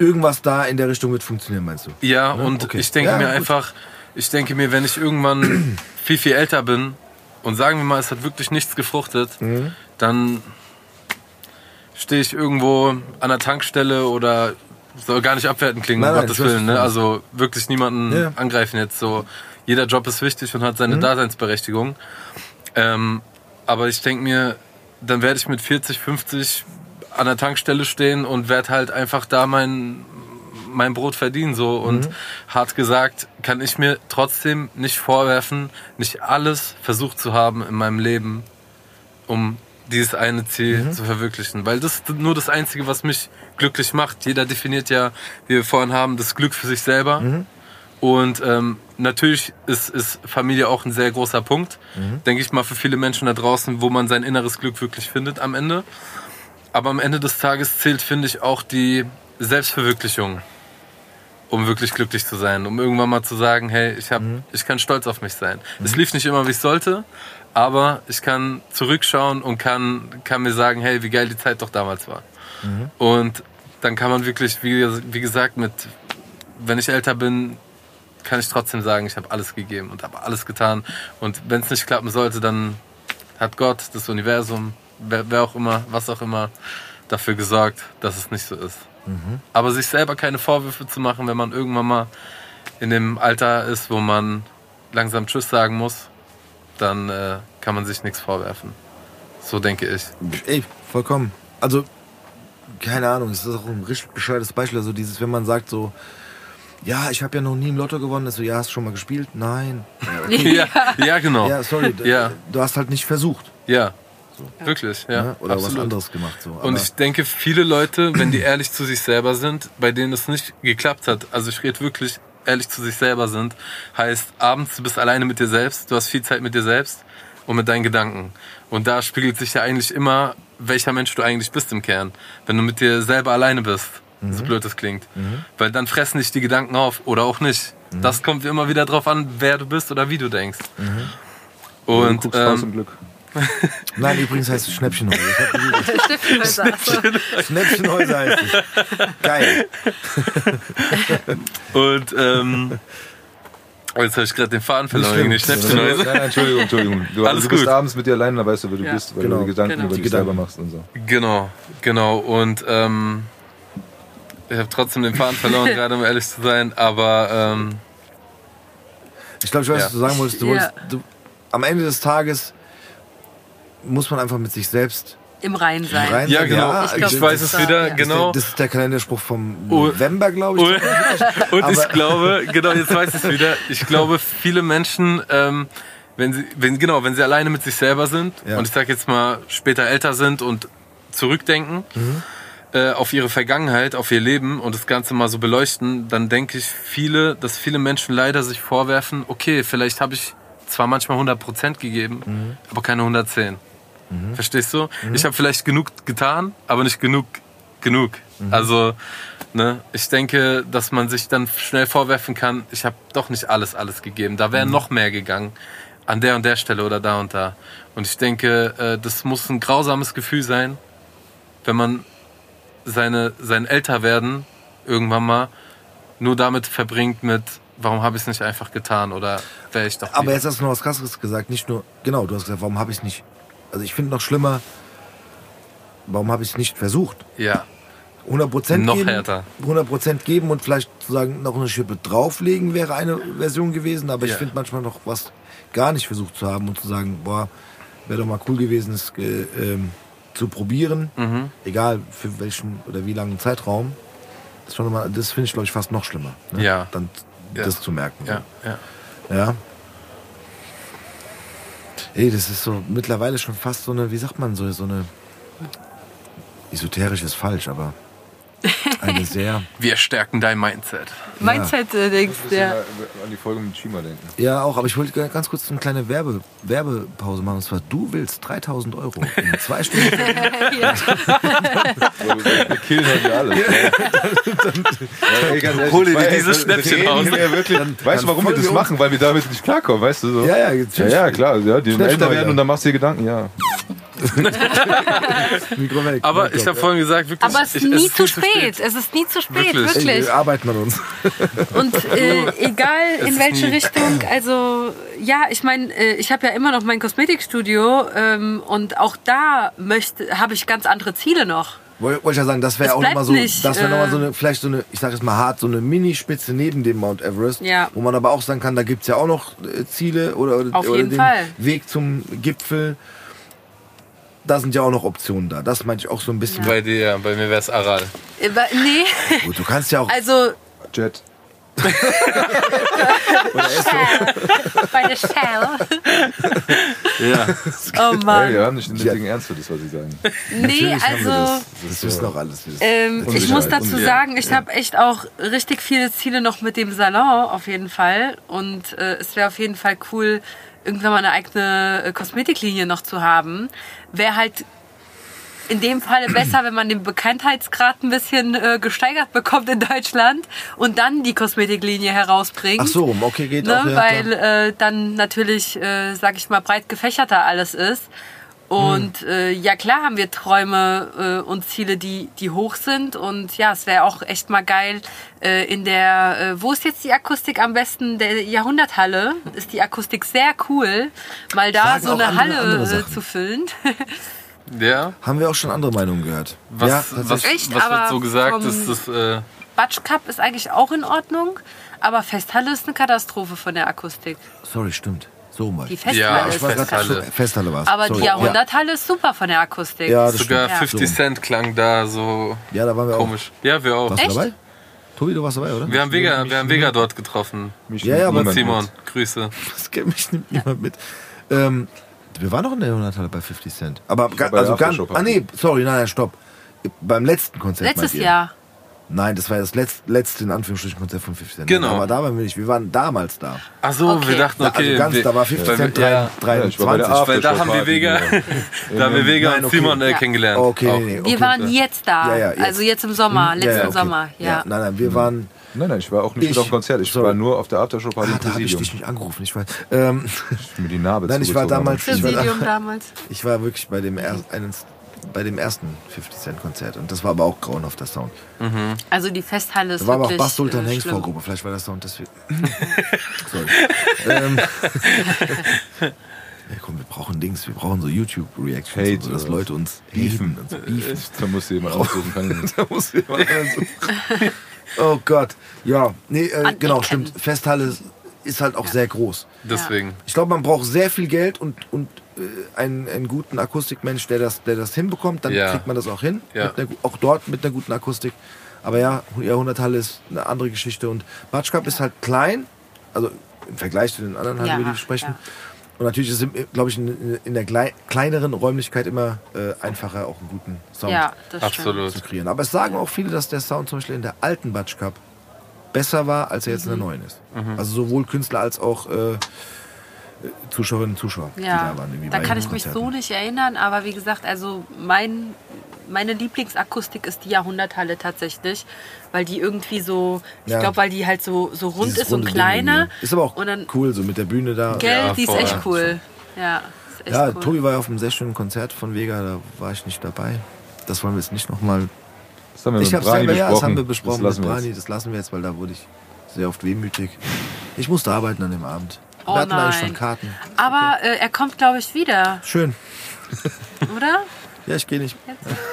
A: Irgendwas da in der Richtung wird funktionieren, meinst du?
C: Ja,
A: Ne?
C: und
A: Okay.
C: ich denke
A: Ja,
C: mir
A: gut.
C: einfach, ich denke mir, wenn ich irgendwann [CLEARS THROAT] viel, viel älter bin und sagen wir mal, es hat wirklich nichts gefruchtet,
A: Mhm.
C: dann stehe ich irgendwo an der Tankstelle oder soll gar nicht abwertend klingen,
A: Nein,
C: um Gottes Willen. Ne? Also wirklich niemanden
A: Ja.
C: angreifen jetzt so. Jeder Job ist wichtig und hat seine
A: Mhm.
C: Daseinsberechtigung. Ähm, aber ich denke mir, dann werde ich mit 40, 50 an der Tankstelle stehen und werde halt einfach da mein, mein Brot verdienen. So. Und
A: Mhm.
C: hart gesagt, kann ich mir trotzdem nicht vorwerfen, nicht alles versucht zu haben in meinem Leben, um dieses eine Ziel
A: Mhm.
C: zu verwirklichen. Weil das ist nur das Einzige, was mich glücklich macht. Jeder definiert ja, wie wir vorhin haben, das Glück für sich selber.
A: Mhm.
C: Und ähm, natürlich ist, ist Familie auch ein sehr großer Punkt,
A: Mhm.
C: denke ich mal, für viele Menschen da draußen, wo man sein inneres Glück wirklich findet am Ende. Aber am Ende des Tages zählt, finde ich, auch die Selbstverwirklichung, um wirklich glücklich zu sein, um irgendwann mal zu sagen, hey, ich, hab, ich kann stolz auf mich sein. Es lief nicht immer, wie es sollte, aber ich kann zurückschauen und kann, kann mir sagen, hey, wie geil die Zeit doch damals war. Und dann kann man wirklich, wie, wie gesagt, mit, wenn ich älter bin, kann ich trotzdem sagen, ich habe alles gegeben und habe alles getan. Und wenn es nicht klappen sollte, dann hat Gott, das Universum, wer, wer auch immer, was auch immer, dafür gesorgt, dass es nicht so ist. Aber sich selber keine Vorwürfe zu machen, wenn man irgendwann mal in dem Alter ist, wo man langsam Tschüss sagen muss, dann äh, kann man sich nichts vorwerfen. So denke ich.
A: Ey, vollkommen. Also, keine Ahnung, es ist auch ein richtig bescheuertes Beispiel. Also dieses, wenn man sagt so, ja, ich habe ja noch nie im Lotto gewonnen. Ist so, ja, hast du schon mal gespielt? Nein. [LAUGHS] Ja.
C: Ja, genau.
A: ja sorry.
C: Ja.
A: Du hast halt nicht versucht.
C: Ja, wirklich. Ja,
A: ne? Oder was
C: absolut.
A: anderes gemacht. So.
C: Und ich denke, viele Leute, wenn die ehrlich zu sich selber sind, bei denen es nicht geklappt hat, also ich rede wirklich ehrlich zu sich selber sind, heißt abends, du bist alleine mit dir selbst, du hast viel Zeit mit dir selbst und mit deinen Gedanken. Und da spiegelt sich ja eigentlich immer, welcher Mensch du eigentlich bist im Kern. Wenn du mit dir selber alleine bist, so blöd das klingt. Weil dann fressen dich die Gedanken auf oder auch nicht. Das kommt immer wieder drauf an, wer du bist oder wie du denkst.
B: du
C: Und
B: guckst raus
C: ähm,
B: im Glück. [LAUGHS]
A: Nein, übrigens heißt es Schnäppchenhäuser.
D: Stiftshäuser. [LAUGHS] Achso.
A: Schnäppchenhäuser heißt es. Geil.
C: Und ähm, oh, jetzt habe ich gerade den Faden verloren den
B: Nein,
C: Schnäppchenhäuser.
B: nein, Entschuldigung, Entschuldigung. Du,
C: Alles
B: du bist
C: gut.
B: abends mit dir allein, da weißt du, wer du
D: Ja.
B: bist, weil
A: Genau.
B: du dir Gedanken
D: Genau.
B: über
A: Die
B: dich selber machst und so.
C: Genau, genau. Und ähm, ich habe trotzdem den Faden verloren, [LAUGHS] gerade um ehrlich zu sein. Aber ähm,
A: Ich glaube, ich weiß,
C: Ja.
A: was du sagen wolltest. Du
D: Ja.
A: wolltest du, am Ende des Tages muss man einfach mit sich selbst
D: Im Rein sein.
A: rein
C: ja,
A: sein.
C: genau.
D: ich
C: ich
D: glaub,
C: weiß
D: das
C: es
D: ist
C: wieder,
D: ja.
C: genau.
A: Das ist der Kalenderspruch vom. November, glaube ich.
C: Und, [LAUGHS] und ich glaube, genau, jetzt weiß ich es wieder. Ich glaube, viele Menschen, ähm, wenn sie, wenn, genau, wenn sie alleine mit sich selber sind
A: Ja.
C: und ich sag jetzt mal später älter sind und zurückdenken
A: Mhm.
C: äh, auf ihre Vergangenheit, auf ihr Leben und das Ganze mal so beleuchten, dann denke ich, viele, dass viele Menschen leider sich vorwerfen, okay, vielleicht habe ich zwar manchmal 100% gegeben,
A: Mhm.
C: aber keine 110. Verstehst du? Ich habe vielleicht genug getan, aber nicht genug genug.
A: Mhm.
C: Also, ne, ich denke, dass man sich dann schnell vorwerfen kann, ich habe doch nicht alles, alles gegeben. Da
A: Mhm.
C: wäre noch mehr gegangen. An der und der Stelle oder da und da. Und ich denke, äh, das muss ein grausames Gefühl sein, wenn man seine, sein Älterwerden irgendwann mal nur damit verbringt mit, warum habe ich es nicht einfach getan oder wäre ich doch.
A: Aber jetzt hast du noch was krasses gesagt. Nicht nur, genau, du hast gesagt, warum habe ich es nicht. Also ich finde noch schlimmer, warum habe ich es nicht versucht?
C: Ja,
A: 100%
C: Noch
A: geben,
C: härter.
A: 100% geben und vielleicht sozusagen noch eine Schippe drauflegen wäre eine Version gewesen. Aber ich
C: Ja.
A: finde manchmal noch was gar nicht versucht zu haben und zu sagen, boah, wäre doch mal cool gewesen, es äh, ähm, zu probieren.
C: Mhm.
A: Egal für welchen oder wie langen Zeitraum. Das, das finde ich, glaube ich, fast noch schlimmer. Ne?
C: Ja.
A: Dann
C: Ja.
A: das zu merken.
C: ja, ja.
A: Ja. Ey, das ist so mittlerweile schon fast so eine, wie sagt man, so, so eine esoterisch ist falsch, aber eine [LAUGHS] sehr.
C: Wir stärken dein Mindset.
D: Mindset-Dings,
B: Ja.
D: ja.
B: An die Folge mit Shima denken.
A: Ja, auch, aber ich wollte ganz kurz eine kleine Werbe, Werbepause machen. Und zwar, du willst 3000 Euro in zwei Stunden. [LAUGHS]
D: ja.
B: Wir killen heute alles. Ja,
C: Hol dir dieses
B: ey,
C: Schnäppchen raus.
B: weißt du, warum wir das machen? Weil wir damit nicht klarkommen, weißt du so?
A: ja, ja,
B: Ja, ja, klar, ja, die älter werden
A: ja.
B: und dann machst du dir Gedanken, ja. [LAUGHS]
A: Mikro weg.
C: Aber ich habe vorhin gesagt, wirklich.
D: Aber es ist
C: ich,
D: nie zu
C: viel
D: spät. Es ist nie zu spät,
C: Wirklich.
A: Ey,
D: wirklich.
A: wir arbeiten an uns. [LAUGHS]
D: Und äh, [LAUGHS] egal
C: Es
D: in welche
C: nie-
D: Richtung, also ja, ich meine, äh, ich habe ja immer noch mein Kosmetikstudio ähm, und auch da möchte, habe ich ganz andere Ziele noch.
A: Woll- Wollte ich ja sagen, das wäre
D: Es
A: auch nochmal so,
D: nicht,
A: das wäre
D: äh,
A: nochmal so eine, vielleicht so eine, ich sag jetzt mal hart, so eine Minispitze neben dem Mount Everest,
D: Ja.
A: wo man aber auch sagen kann, da gibt's ja auch noch äh, Ziele oder, oder,
D: Auf
A: oder
D: jeden
A: den
D: Fall.
A: Weg zum Gipfel. Da sind ja auch noch Optionen da. Das meinte ich auch so ein bisschen.
C: Bei dir, ja, bei mir wäre es Aral.
D: Äh, nee,
A: Gut, du kannst ja auch.
D: also
B: Jet.
D: bei der Shell.
C: Ja.
D: Oh Mann.
B: wir haben nicht den nötigen Ernst für das, was sie sagen.
D: Nee,
A: Natürlich
D: also.
A: das. Das wissen auch alles.
D: Ähm, ich muss dazu sagen, ich habe echt auch richtig viele Ziele noch mit dem Salon auf jeden Fall. Und äh, es wäre auf jeden Fall cool, irgendwann mal eine eigene äh, Kosmetiklinie noch zu haben. Wäre halt in dem Falle besser, wenn man den Bekanntheitsgrad ein bisschen äh, gesteigert bekommt in Deutschland und dann die Kosmetiklinie herausbringt.
A: Ach so, okay, geht
D: Ne,
A: auch. Ja,
D: weil äh, dann natürlich, äh, sag ich mal, breit gefächerter alles ist. Und
A: Hm.
D: äh, ja klar haben wir Träume äh, und Ziele, die, die hoch sind. Und ja, es wäre auch echt mal geil äh, in der, äh, wo ist jetzt die Akustik am besten? Der Jahrhunderthalle ist die Akustik sehr cool, mal da
A: Sagen
D: so eine
A: andere- andere
D: Halle äh,
A: Sachen.
D: zu füllen.
C: Ja.
A: Haben wir auch schon andere Meinungen gehört.
C: Was,
A: ja,
C: was.
D: Echt?
C: was wird so gesagt? Ist das, äh,
D: Batsch Cup ist eigentlich auch in Ordnung, aber Festhalle ist eine Katastrophe von der Akustik.
A: Sorry, stimmt. So mal.
D: Die
C: Ja,
D: Festhalle
C: ich
D: ist.
C: Festhalle.
A: Festhalle war
D: Aber
A: Sorry.
D: die Jahrhunderthalle ist super von der Akustik.
A: Ja, das
C: sogar
A: stimmt.
C: 50
A: So.
C: Cent klang da so
A: Ja, da waren wir
C: komisch. Ja, wir auch.
A: auch. Warst du
D: Echt?
A: dabei? Tobi, du warst dabei, oder?
C: Wir haben Vega, wir haben Vega dort getroffen.
B: Mich
A: Ja, ja, aber
C: Simon,
B: mit.
C: Grüße.
A: Das kennt mich nimmt niemand mit. Ähm, wir waren noch in der Jahrhunderthalle bei 50 Cent. Aber also ganz.
B: Aftershow
A: Ah nee, sorry, nein, nein, stopp. Beim letzten Konzert.
D: Letztes? Jahr.
A: Nein, das war das letzte, letzte in Anführungsstrichen Konzert von 50 Cent.
C: Genau.
A: Aber da waren wir nicht. Wir waren damals da.
C: Ach so,
D: Okay.
C: wir dachten,
A: Da,
C: okay.
A: also ganz,
C: wir,
A: da war 50
C: weil
A: Cent
C: wir- ja,
A: 3,
B: Ja,
A: 23.
C: Weil da haben wir Vega, [LAUGHS] da haben wir Vega
A: Nein,
C: und
A: okay.
C: Simon äh,
D: Ja.
C: kennengelernt.
A: Okay,
C: Auch.
A: nee, nee,
D: Wir
A: okay.
D: waren jetzt da.
A: Ja, ja, jetzt.
D: Also jetzt im Sommer,
A: Hm,
D: letzten
A: ja, ja, okay.
D: Sommer. Ja.
A: Nein, nein, wir waren
B: Nein, nein, ich war auch nicht
A: Ich-
B: mit auf dem Konzert. Ich
A: sorry.
B: war nur auf der Aftershow-Party
A: Ah,
B: im
A: da habe ich dich nicht angerufen. Ich war, ähm,
B: Ich mir die Narbe [LAUGHS]
A: Nein, ich war damals-. Ich war-
D: Präsidium damals. [LAUGHS]
A: ich war wirklich bei dem, er, eines, bei dem ersten 50 Cent Konzert und das war aber auch grauenhafter Sound.
D: Also die Festhalle ist
A: Da war aber auch Bass Sultan
D: äh,
A: Hengst. Vorgruppe, vielleicht war der Sound deswegen. [LAUGHS] Sorry. ähm, ja, komm, wir brauchen Dings, wir brauchen so YouTube-Reactions, und so, dass
B: oder
A: Leute uns und so beefen.
B: Da musst du jemand aussuchen. Nicht.
A: da muss jemand. [LAUGHS] Oh Gott. Ja, nee, äh, genau, stimmt. Festhalle ist halt auch sehr groß.
C: Deswegen.
A: Ich glaube, man braucht sehr viel Geld und, und äh, einen, einen guten Akustikmensch, der das, der das hinbekommt, dann
C: Ja.
A: kriegt man das auch hin.
C: Ja.
A: Einer, auch dort mit einer guten Akustik. Aber ja, Jahrhunderthalle ist eine andere Geschichte und Batsch Cup ist halt klein, also im Vergleich zu den anderen Hallen,
D: Ja,
A: über die wir sprechen.
D: ja.
A: Und natürlich ist es, glaube ich, in, in der glei- kleineren Räumlichkeit immer äh, einfacher, auch einen guten Sound
D: Ja,
A: zu kreieren. Aber es sagen auch viele, dass der Sound zum Beispiel in der alten Batsch Cup besser war, als er jetzt in der neuen ist. Also sowohl Künstler als auch äh, Zuschauerinnen und Zuschauer, die
D: Ja,
A: da waren. irgendwie
D: da
A: bei
D: kann ich mich so nicht erinnern, aber wie gesagt, also mein, meine Lieblingsakustik ist die Jahrhunderthalle tatsächlich, weil die irgendwie so, ich
A: Ja.
D: glaube, weil die halt so, so rund
A: Dieses
D: ist und
A: Ding
D: kleiner.
A: Ist aber auch
D: und dann,
A: cool, so mit der Bühne da.
D: Gell,
C: Ja,
D: die ist echt cool. Ja, ist echt
A: Ja,
D: cool.
A: Tobi war ja auf einem sehr schönen Konzert von Vega, da war ich nicht dabei. Das wollen wir jetzt nicht nochmal.
B: Das haben wir
A: Ich
B: mit Brani
A: selber, ja, das
B: besprochen.
A: haben wir besprochen
B: Das lassen
A: mit
B: wir
A: Brani,
B: jetzt.
A: das lassen wir jetzt, weil da wurde ich sehr oft wehmütig. Ich musste arbeiten an dem Abend.
D: Oh
A: wir hatten eigentlich
D: nein.
A: schon Karten.
D: Aber äh, er kommt, glaube ich, wieder,
A: Schön.
D: oder?
A: Ja, ich gehe nicht. [LAUGHS]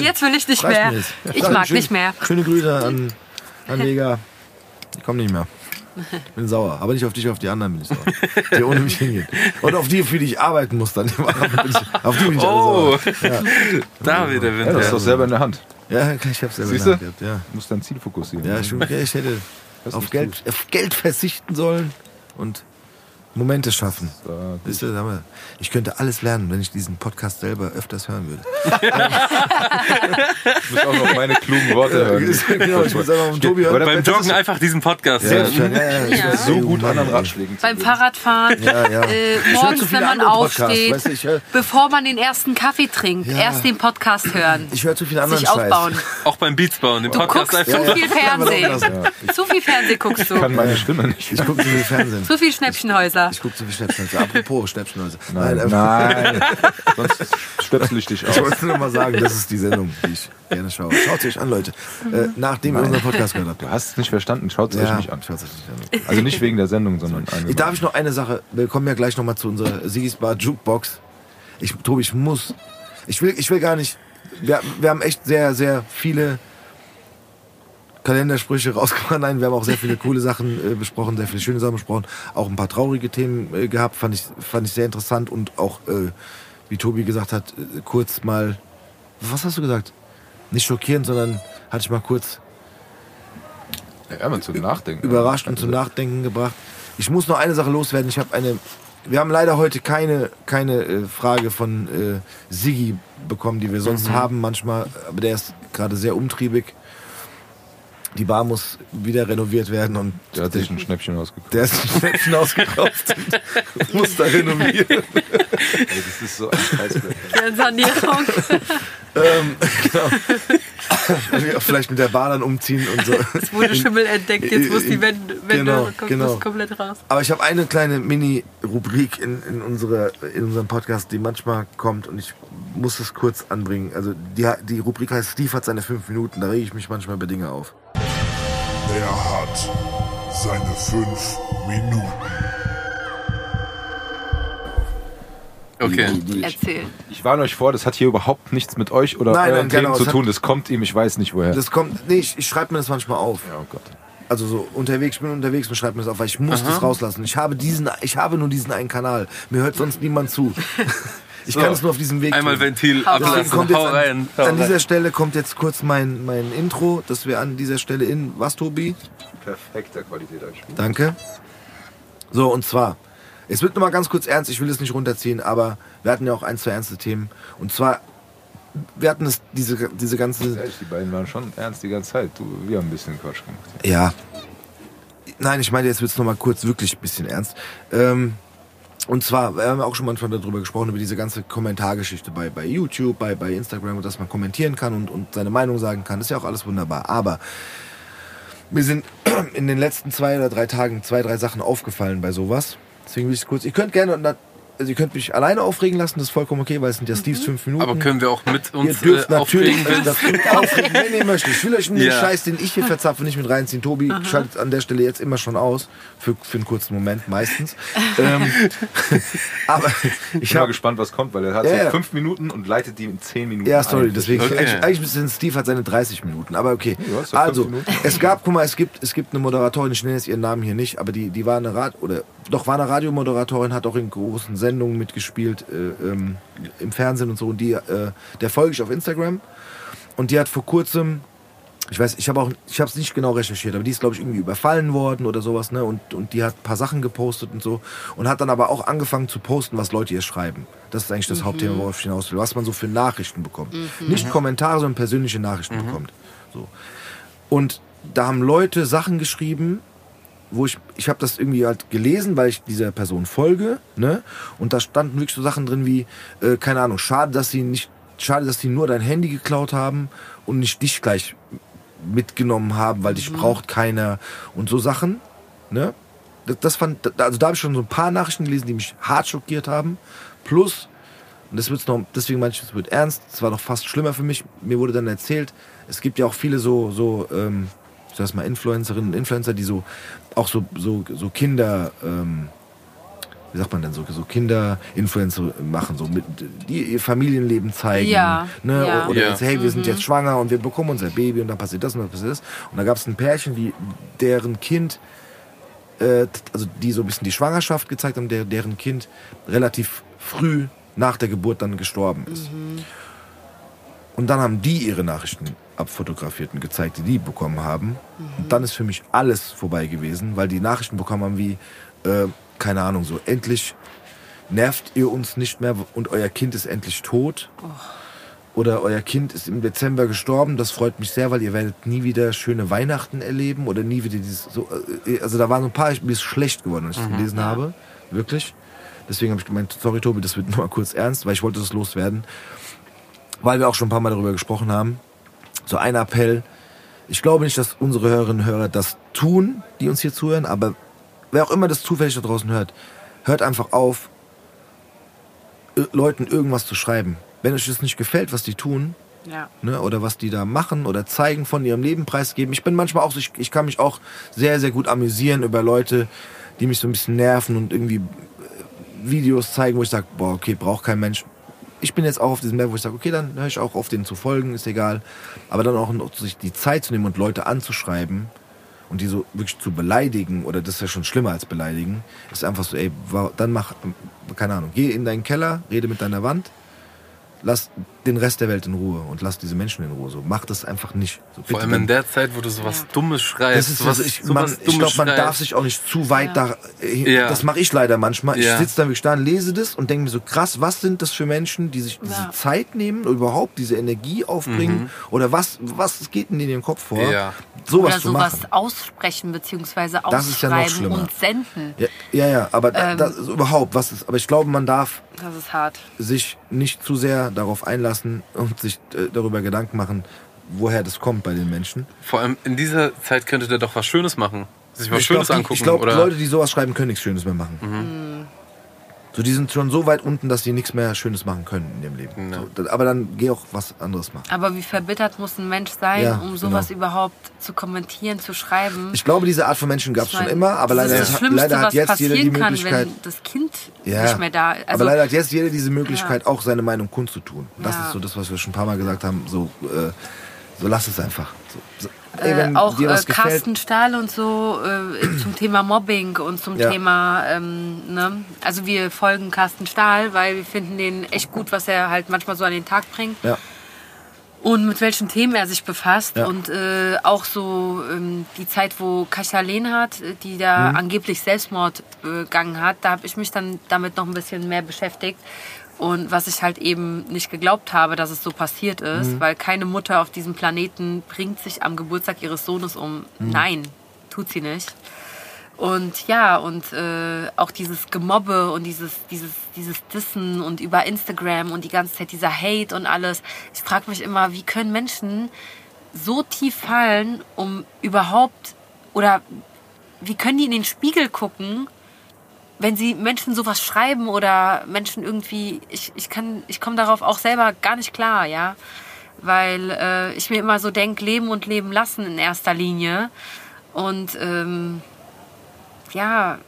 D: Jetzt will ich nicht
A: Reicht
D: mehr.
A: mir jetzt.
D: Ich mag
A: schön-
D: nicht mehr.
A: Schöne Grüße an, an Vega. Ich komme nicht mehr. [LAUGHS] Bin sauer. Aber nicht auf dich, auf die anderen bin ich sauer. Die ohne mich hingehen. Und auf die, für die ich arbeiten muss dann. [LAUGHS] ich, auf die bin ich
C: Oh.
A: alle sauer. Ja.
C: Da wieder
B: Ja, das ist doch selber in der Hand.
A: Ja, ich hab's selber in
B: Siehst
A: der Hand
B: du?
A: gehabt, ja.
B: Du musst dein Ziel fokussieren.
A: Ja, ich, ja, ich hätte auf
B: nicht
A: Geld, auf Geld verzichten sollen und Momente schaffen. sag mal, ich könnte alles lernen, wenn ich diesen Podcast selber öfters hören würde. [LAUGHS]
B: Du musst auch noch meine klugen Worte hören.
A: genau, ich muss einfach mit Tobi hören.
C: Beim Joggen einfach diesen Podcast
A: Ja,
C: hören.
A: ich ja, ja, ich
B: so gut anderen. Ratschlägen
D: Beim. Fahrradfahren,
A: Ja, ja.
D: äh,
A: Ich
D: morgens, wenn man aufsteht,
A: weißt du, ich höre-
D: bevor man den ersten Kaffee trinkt,
A: Ja.
D: erst den Podcast hören,
A: Ich höre zu viel anderen
D: sich
A: Scheiß.
D: aufbauen.
C: Auch beim Beats bauen, den
D: Du
C: Podcast
D: guckst
C: einfach.
D: zu viel Fernsehen. Zu viel Fernsehen guckst du.
B: Kann meine Stimme nicht.
A: Ich gucke zu viel Fernsehen.
D: Zu viel Schnäppchenhäuser.
A: Ich gucke zu viel Schnäppchenhäuser. Apropos [LAUGHS] Schnäppchenhäuser.
B: Nein,
A: ähm,
B: nein. [LAUGHS] Sonst stöpsel ich dich
A: Ich
B: aus.
A: wollte nur mal sagen, das ist die Sendung, die ich gerne schaue. Schaut sie euch an, Leute. Äh, nachdem ihr unseren Podcast gehört habt.
B: Du hast es nicht verstanden. Schaut es euch nicht an.
A: schaut euch nicht an.
B: Also nicht wegen der Sendung, sondern eine.
A: Ich darf ich noch eine Sache, wir kommen ja gleich nochmal zu unserer Sigis Bar Jukebox. Ich, Tobi, ich muss, ich will, ich will gar nicht, wir, wir haben echt sehr, sehr viele Kalendersprüche [LAUGHS] rausgebracht. Nein, wir haben auch sehr viele coole Sachen äh, besprochen, sehr viele schöne Sachen besprochen. Auch ein paar traurige Themen äh, gehabt, fand ich, fand ich sehr interessant und auch, äh, wie Tobi gesagt hat, äh, kurz mal, was hast du gesagt? Nicht schockierend, sondern hatte ich mal kurz
B: ja, man zum Nachdenken.
A: überrascht und zum Nachdenken gebracht. Ich muss noch eine Sache loswerden. Ich habe eine. Wir haben leider heute keine, keine äh, Frage von äh, Siggi bekommen, die wir sonst haben manchmal. Aber der ist gerade sehr umtriebig. Die Bar muss wieder renoviert werden und
B: Der hat sich ein Schnäppchen ausgeguckt.
A: der ist ein Schnäppchen [LAUGHS] ausgekauft und muss da renovieren.
B: Das ist so ein Scheißbild.
D: Sanierung. [LAUGHS]
A: ähm, [LAUGHS] genau. [LAUGHS] Vielleicht mit der Bar dann umziehen und so.
D: Es wurde Schimmel entdeckt, jetzt muss die Wände, Wände
A: Genau,
D: kommt
A: genau.
D: muss komplett raus.
A: Aber ich habe eine kleine Mini-Rubrik in, in, unsere, in unserem Podcast, die manchmal kommt und ich muss es kurz anbringen. Also die, die Rubrik heißt Steve hat seine fünf Minuten, da rege ich mich manchmal über Dinge auf.
E: Er hat seine fünf Minuten.
C: Okay.
D: Erzähl.
B: Ich warne euch vor, das hat hier überhaupt nichts mit euch oder
A: Nein,
B: euren
A: nein, genau,
B: Themen zu
A: es hat-
B: tun. Das kommt ihm, ich weiß nicht woher.
A: Das kommt, nee, ich, ich schreibe mir das manchmal auf.
B: ja, oh Gott.
A: Also so unterwegs, ich bin unterwegs und schreibe mir das auf, weil ich muss das rauslassen. Ich habe diesen, ich habe nur diesen einen Kanal. Mir hört sonst niemand zu. [LAUGHS] Ich
C: So.
A: kann es nur auf diesem Weg
C: Einmal
A: tun.
C: Ventil ablassen.
A: kommt jetzt
C: Hau
A: an,
C: rein. Hau
A: an dieser. Stelle kommt jetzt kurz mein, mein Intro, dass wir an dieser Stelle in was, Tobi?
B: Perfekter Qualität einspielen.
A: Danke. So, und zwar, es wird nochmal ganz kurz ernst, ich will es nicht runterziehen, aber wir hatten ja auch ein, zwei ernste Themen. Und zwar, wir hatten es, diese, diese ganze.
B: Ehrlich, die beiden waren schon ernst die ganze Zeit. Du, wir haben ein bisschen Quatsch gemacht.
A: Ja. Nein, ich meine, jetzt wird es nochmal kurz wirklich ein bisschen ernst. Ähm, und zwar, wir haben auch schon manchmal darüber gesprochen, über diese ganze Kommentargeschichte bei, bei YouTube, bei, bei Instagram, dass man kommentieren kann und, und seine Meinung sagen kann. Das ist ja auch alles wunderbar. Aber Mir sind [CLEARS THROAT] in den letzten zwei oder drei Tagen zwei, drei Sachen aufgefallen bei sowas. Deswegen will ich es kurz. Ihr könnt gerne, also ihr könnt mich alleine aufregen lassen, das ist vollkommen okay, weil es sind ja Steves fünf Minuten.
C: Aber können wir auch mit
A: Ihr
C: uns
A: dürft
C: äh,
A: natürlich
C: aufregen, wenn
A: das [LAUGHS] aufregen, wenn ihr möchtet. Ich will euch nur den
C: Ja.
A: Scheiß, den ich hier verzapfe, nicht mit reinziehen. Tobi schaltet an der Stelle jetzt immer schon aus. Für, für einen kurzen Moment meistens. [LAUGHS] ähm, [LAUGHS] aber ich
B: Ich bin mal
A: habe
B: gespannt, was kommt, weil er hat
A: Ja,
B: so fünf Minuten und leitet die in zehn Minuten
A: Ja, sorry,
B: ein.
A: deswegen.
C: Okay.
A: Eigentlich, eigentlich bisschen Steve hat seine 30 Minuten, aber okay.
B: Ja,
A: also, es gab, guck mal, es gibt, es gibt eine Moderatorin, ich nenne jetzt ihren Namen hier nicht, aber die, die war eine Rad oder doch war eine Radiomoderatorin, hat auch in großen Sendungen mitgespielt, äh, ähm, im Fernsehen und so. Und die, äh, der folge ich auf Instagram. Und die hat vor kurzem, ich weiß, ich habe auch, ich habe es nicht genau recherchiert, aber die ist, glaube ich, irgendwie überfallen worden oder sowas, ne? Und, und die hat ein paar Sachen gepostet und so. Und hat dann aber auch angefangen zu posten, was Leute ihr schreiben. Das ist eigentlich das Hauptthema, worauf ich hinaus will. Was man so für Nachrichten bekommt. Nicht Kommentare, sondern persönliche Nachrichten bekommt. So. Und da haben Leute Sachen geschrieben, wo ich, ich habe das irgendwie halt gelesen, weil ich dieser Person folge, ne? Und da standen wirklich so Sachen drin wie, äh, keine Ahnung, schade, dass sie nicht, schade, dass sie nur dein Handy geklaut haben und nicht dich gleich mitgenommen haben, weil dich braucht keiner und so Sachen, ne? Das, das fand, also da habe ich schon so ein paar Nachrichten gelesen, die mich hart schockiert haben. Plus, und das wird's noch, deswegen manche, es wird ernst, es war noch fast schlimmer für mich. Mir wurde dann erzählt, es gibt ja auch viele so, so, ähm, ich sag mal, Influencerinnen und Influencer, die so, auch so, so, so Kinder, ähm, wie sagt man denn so, so Kinder-Influencer machen, so mit, die ihr Familienleben zeigen.
D: Ja,
A: Ne?
D: ja.
A: Oder
C: Ja.
A: jetzt, hey, wir sind jetzt schwanger und wir bekommen unser Baby und dann passiert das und dann passiert das. Und da gab es ein Pärchen, die, deren Kind, äh, also die so ein bisschen die Schwangerschaft gezeigt haben, der, deren Kind relativ früh nach der Geburt dann gestorben ist. Und dann haben die ihre Nachrichten abfotografiert und gezeigt, die die bekommen haben. Und dann ist für mich alles vorbei gewesen, weil die Nachrichten bekommen haben wie, äh, keine Ahnung, so endlich nervt ihr uns nicht mehr und euer Kind ist endlich tot. Oder euer Kind ist im Dezember gestorben, das freut mich sehr, weil ihr werdet nie wieder schöne Weihnachten erleben oder nie wieder dieses so. äh, Also da waren so ein paar, mir ist schlecht geworden, als ich das gelesen habe. Wirklich. Deswegen habe ich gemeint, sorry Tobi, das wird [LAUGHS] nur mal kurz ernst, weil ich wollte das loswerden. Weil wir auch schon ein paar Mal darüber gesprochen haben. So ein Appell. Ich glaube nicht, dass unsere Hörerinnen und Hörer das tun, die uns hier zuhören, aber wer auch immer das zufällig da draußen hört, hört einfach auf, Leuten irgendwas zu schreiben. Wenn euch das nicht gefällt, was die tun,
D: Ja.
A: ne, oder was die da machen oder zeigen, von ihrem Leben preisgeben. Ich bin manchmal auch so, ich, ich kann mich auch sehr, sehr gut amüsieren über Leute, die mich so ein bisschen nerven und irgendwie äh, Videos zeigen, wo ich sage, boah, okay, braucht kein Mensch. Ich bin jetzt auch auf diesem Level, wo ich sage, okay, dann höre ich auch auf, denen zu folgen, ist egal. Aber dann auch sich die Zeit zu nehmen und Leute anzuschreiben und die so wirklich zu beleidigen, oder das ist ja schon schlimmer als beleidigen, ist einfach so, ey, dann mach, keine Ahnung, geh in deinen Keller, rede mit deiner Wand, lass den Rest der Welt in Ruhe und lass diese Menschen in Ruhe. So, mach das einfach nicht. So,
C: Vor allem in der Zeit, wo du sowas
D: Ja.
C: Dummes schreist.
A: das ist was ich, man, ich glaube, man darf sich auch nicht zu weit da. äh,
C: Ja.
A: Das mache ich leider manchmal. Ich
C: Ja.
A: sitze dann wirklich da und lese das und denke mir so krass, was sind das für Menschen, die sich diese
D: Ja.
A: Zeit nehmen und überhaupt diese Energie aufbringen oder was was geht denn in ihrem Kopf vor,
C: Mhm. Ja.
A: sowas
D: Oder
A: zu
D: sowas
A: machen.
D: aussprechen beziehungsweise
A: ja noch
D: ausschreiben
A: schlimmer.
D: und senden.
A: Ja, ja, ja, aber da,
D: Ähm.
A: das, überhaupt, was ist, aber ich glaube, man darf
D: Das ist hart.
A: sich nicht zu sehr darauf einlassen und sich äh, darüber Gedanken machen, woher das kommt bei den Menschen.
C: Vor allem in dieser Zeit könnte der doch was Schönes machen. Sich was
A: ich
C: Schönes
A: glaub,
C: angucken.
A: Ich glaube,
C: oder?
A: Leute, die sowas schreiben, können nichts Schönes mehr machen. So, die sind schon so weit unten, dass sie nichts mehr Schönes machen können in ihrem Leben.
C: Ja.
A: So, aber dann geh auch was anderes machen.
D: Aber wie verbittert muss ein Mensch sein,
A: Ja,
D: um sowas
A: genau.
D: überhaupt zu kommentieren, zu schreiben?
A: Ich glaube, diese Art von Menschen gab es schon immer, aber leider,
D: ist das Schlimmste,
A: leider hat
D: was
A: jetzt jeder die
D: kann,
A: Möglichkeit.
D: wenn das Kind
A: Ja,
D: nicht mehr da ist. Also,
A: aber leider hat jetzt jeder diese Möglichkeit, auch seine Meinung kundzutun. Das
D: Ja.
A: ist so das, was wir schon ein paar Mal gesagt haben. So, äh, so lass es einfach. So, so, ey,
D: äh, auch äh, Carsten Stahl und so äh, zum Thema Mobbing und zum
A: Ja.
D: Thema, ähm, ne? also wir folgen Carsten Stahl, weil wir finden den echt gut, was er halt manchmal so an den Tag bringt.
A: ja,
D: Und mit welchen Themen er sich befasst.
A: Ja.
D: Und äh, auch so ähm, die Zeit, wo Kasia Lehnhardt, äh, die da
A: Mhm.
D: angeblich Selbstmord begangen hat, da habe ich mich dann damit noch ein bisschen mehr beschäftigt. Und was ich halt eben nicht geglaubt habe, dass es so passiert ist,
A: Mhm.
D: weil keine Mutter auf diesem Planeten bringt sich am Geburtstag ihres Sohnes um.
A: Mhm.
D: Nein, tut sie nicht. Und ja, und äh, auch dieses Gemobbe und dieses, dieses, dieses Dissen und über Instagram und die ganze Zeit dieser Hate und alles. Ich frage mich immer, wie können Menschen so tief fallen, um überhaupt oder wie können die in den Spiegel gucken, wenn sie Menschen sowas schreiben oder Menschen irgendwie, ich, ich kann, ich komme darauf auch selber gar nicht klar, ja. Weil äh, ich mir immer so denke, leben und leben lassen in erster Linie. Und ähm, ja,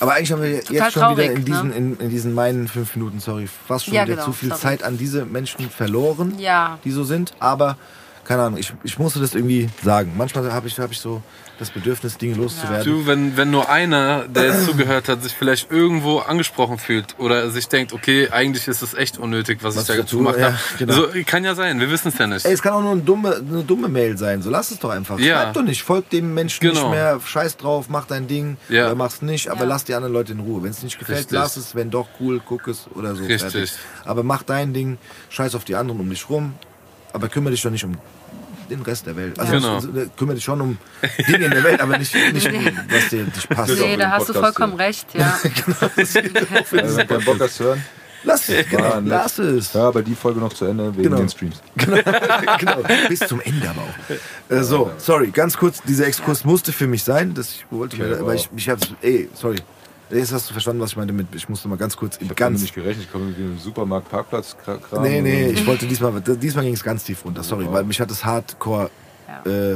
A: Aber eigentlich haben wir jetzt schon wieder
D: traurig,
A: in diesen,
D: ne?
A: in, in diesen meinen fünf Minuten, sorry, fast schon
D: Ja,
A: wieder
D: genau,
A: zu viel
D: sorry.
A: Zeit an diese Menschen verloren,
D: Ja.
A: die so sind. Aber keine Ahnung, ich, ich musste das irgendwie sagen. Manchmal habe ich, hab ich so das Bedürfnis, Dinge loszuwerden.
C: Du, wenn, wenn nur einer, der jetzt zugehört hat, sich vielleicht irgendwo angesprochen fühlt oder sich denkt, okay, eigentlich ist es echt unnötig, was,
A: Was
C: ich da dazu
A: tue,
C: gemacht
A: ja,
C: habe.
A: genau.
C: So, kann ja sein, wir wissen es ja nicht.
A: Ey, es kann auch nur eine dumme, eine dumme Mail sein. So lass es doch einfach.
C: Ja.
A: Schreib doch nicht. Folg dem Menschen nicht
C: Genau.
A: mehr. Scheiß drauf, mach dein Ding.
C: Ja.
A: Oder mach's nicht. Aber
D: Ja.
A: lass die anderen Leute in Ruhe. Wenn es nicht gefällt,
C: Richtig.
A: lass es. Wenn doch, cool, guck es oder so.
C: Richtig.
A: Fertig. Aber mach dein Ding. Scheiß auf die anderen um dich rum. Aber kümmere dich doch nicht um den Rest der Welt. Also
C: Genau.
A: also, kümmere dich schon um Dinge in der Welt, aber nicht, nicht [LAUGHS] was dir nicht passt.
D: Nee, da hast du vollkommen
B: hier.
D: recht, ja.
B: Also, wenn du Bock hast hören,
A: Lass es, genau. Lass es.
B: ja, aber die Folge noch zu Ende wegen
A: Genau.
B: den Streams. [LAUGHS]
A: genau, bis zum Ende aber auch. Äh, so, sorry, ganz kurz, dieser Exkurs musste für mich sein. Das ich wollte
B: Okay,
A: mir,
B: wow.
A: ich, ich hab's, ey, sorry. Jetzt hast du verstanden, was ich meinte mit, ich musste mal ganz kurz,
B: Ich habe nicht gerechnet, ich komme irgendwie im Supermarkt, Parkplatz, Kram.
A: nee, nee, ich wollte diesmal, diesmal ging es ganz tief runter, sorry,
B: Wow.
A: weil mich hat es hardcore äh,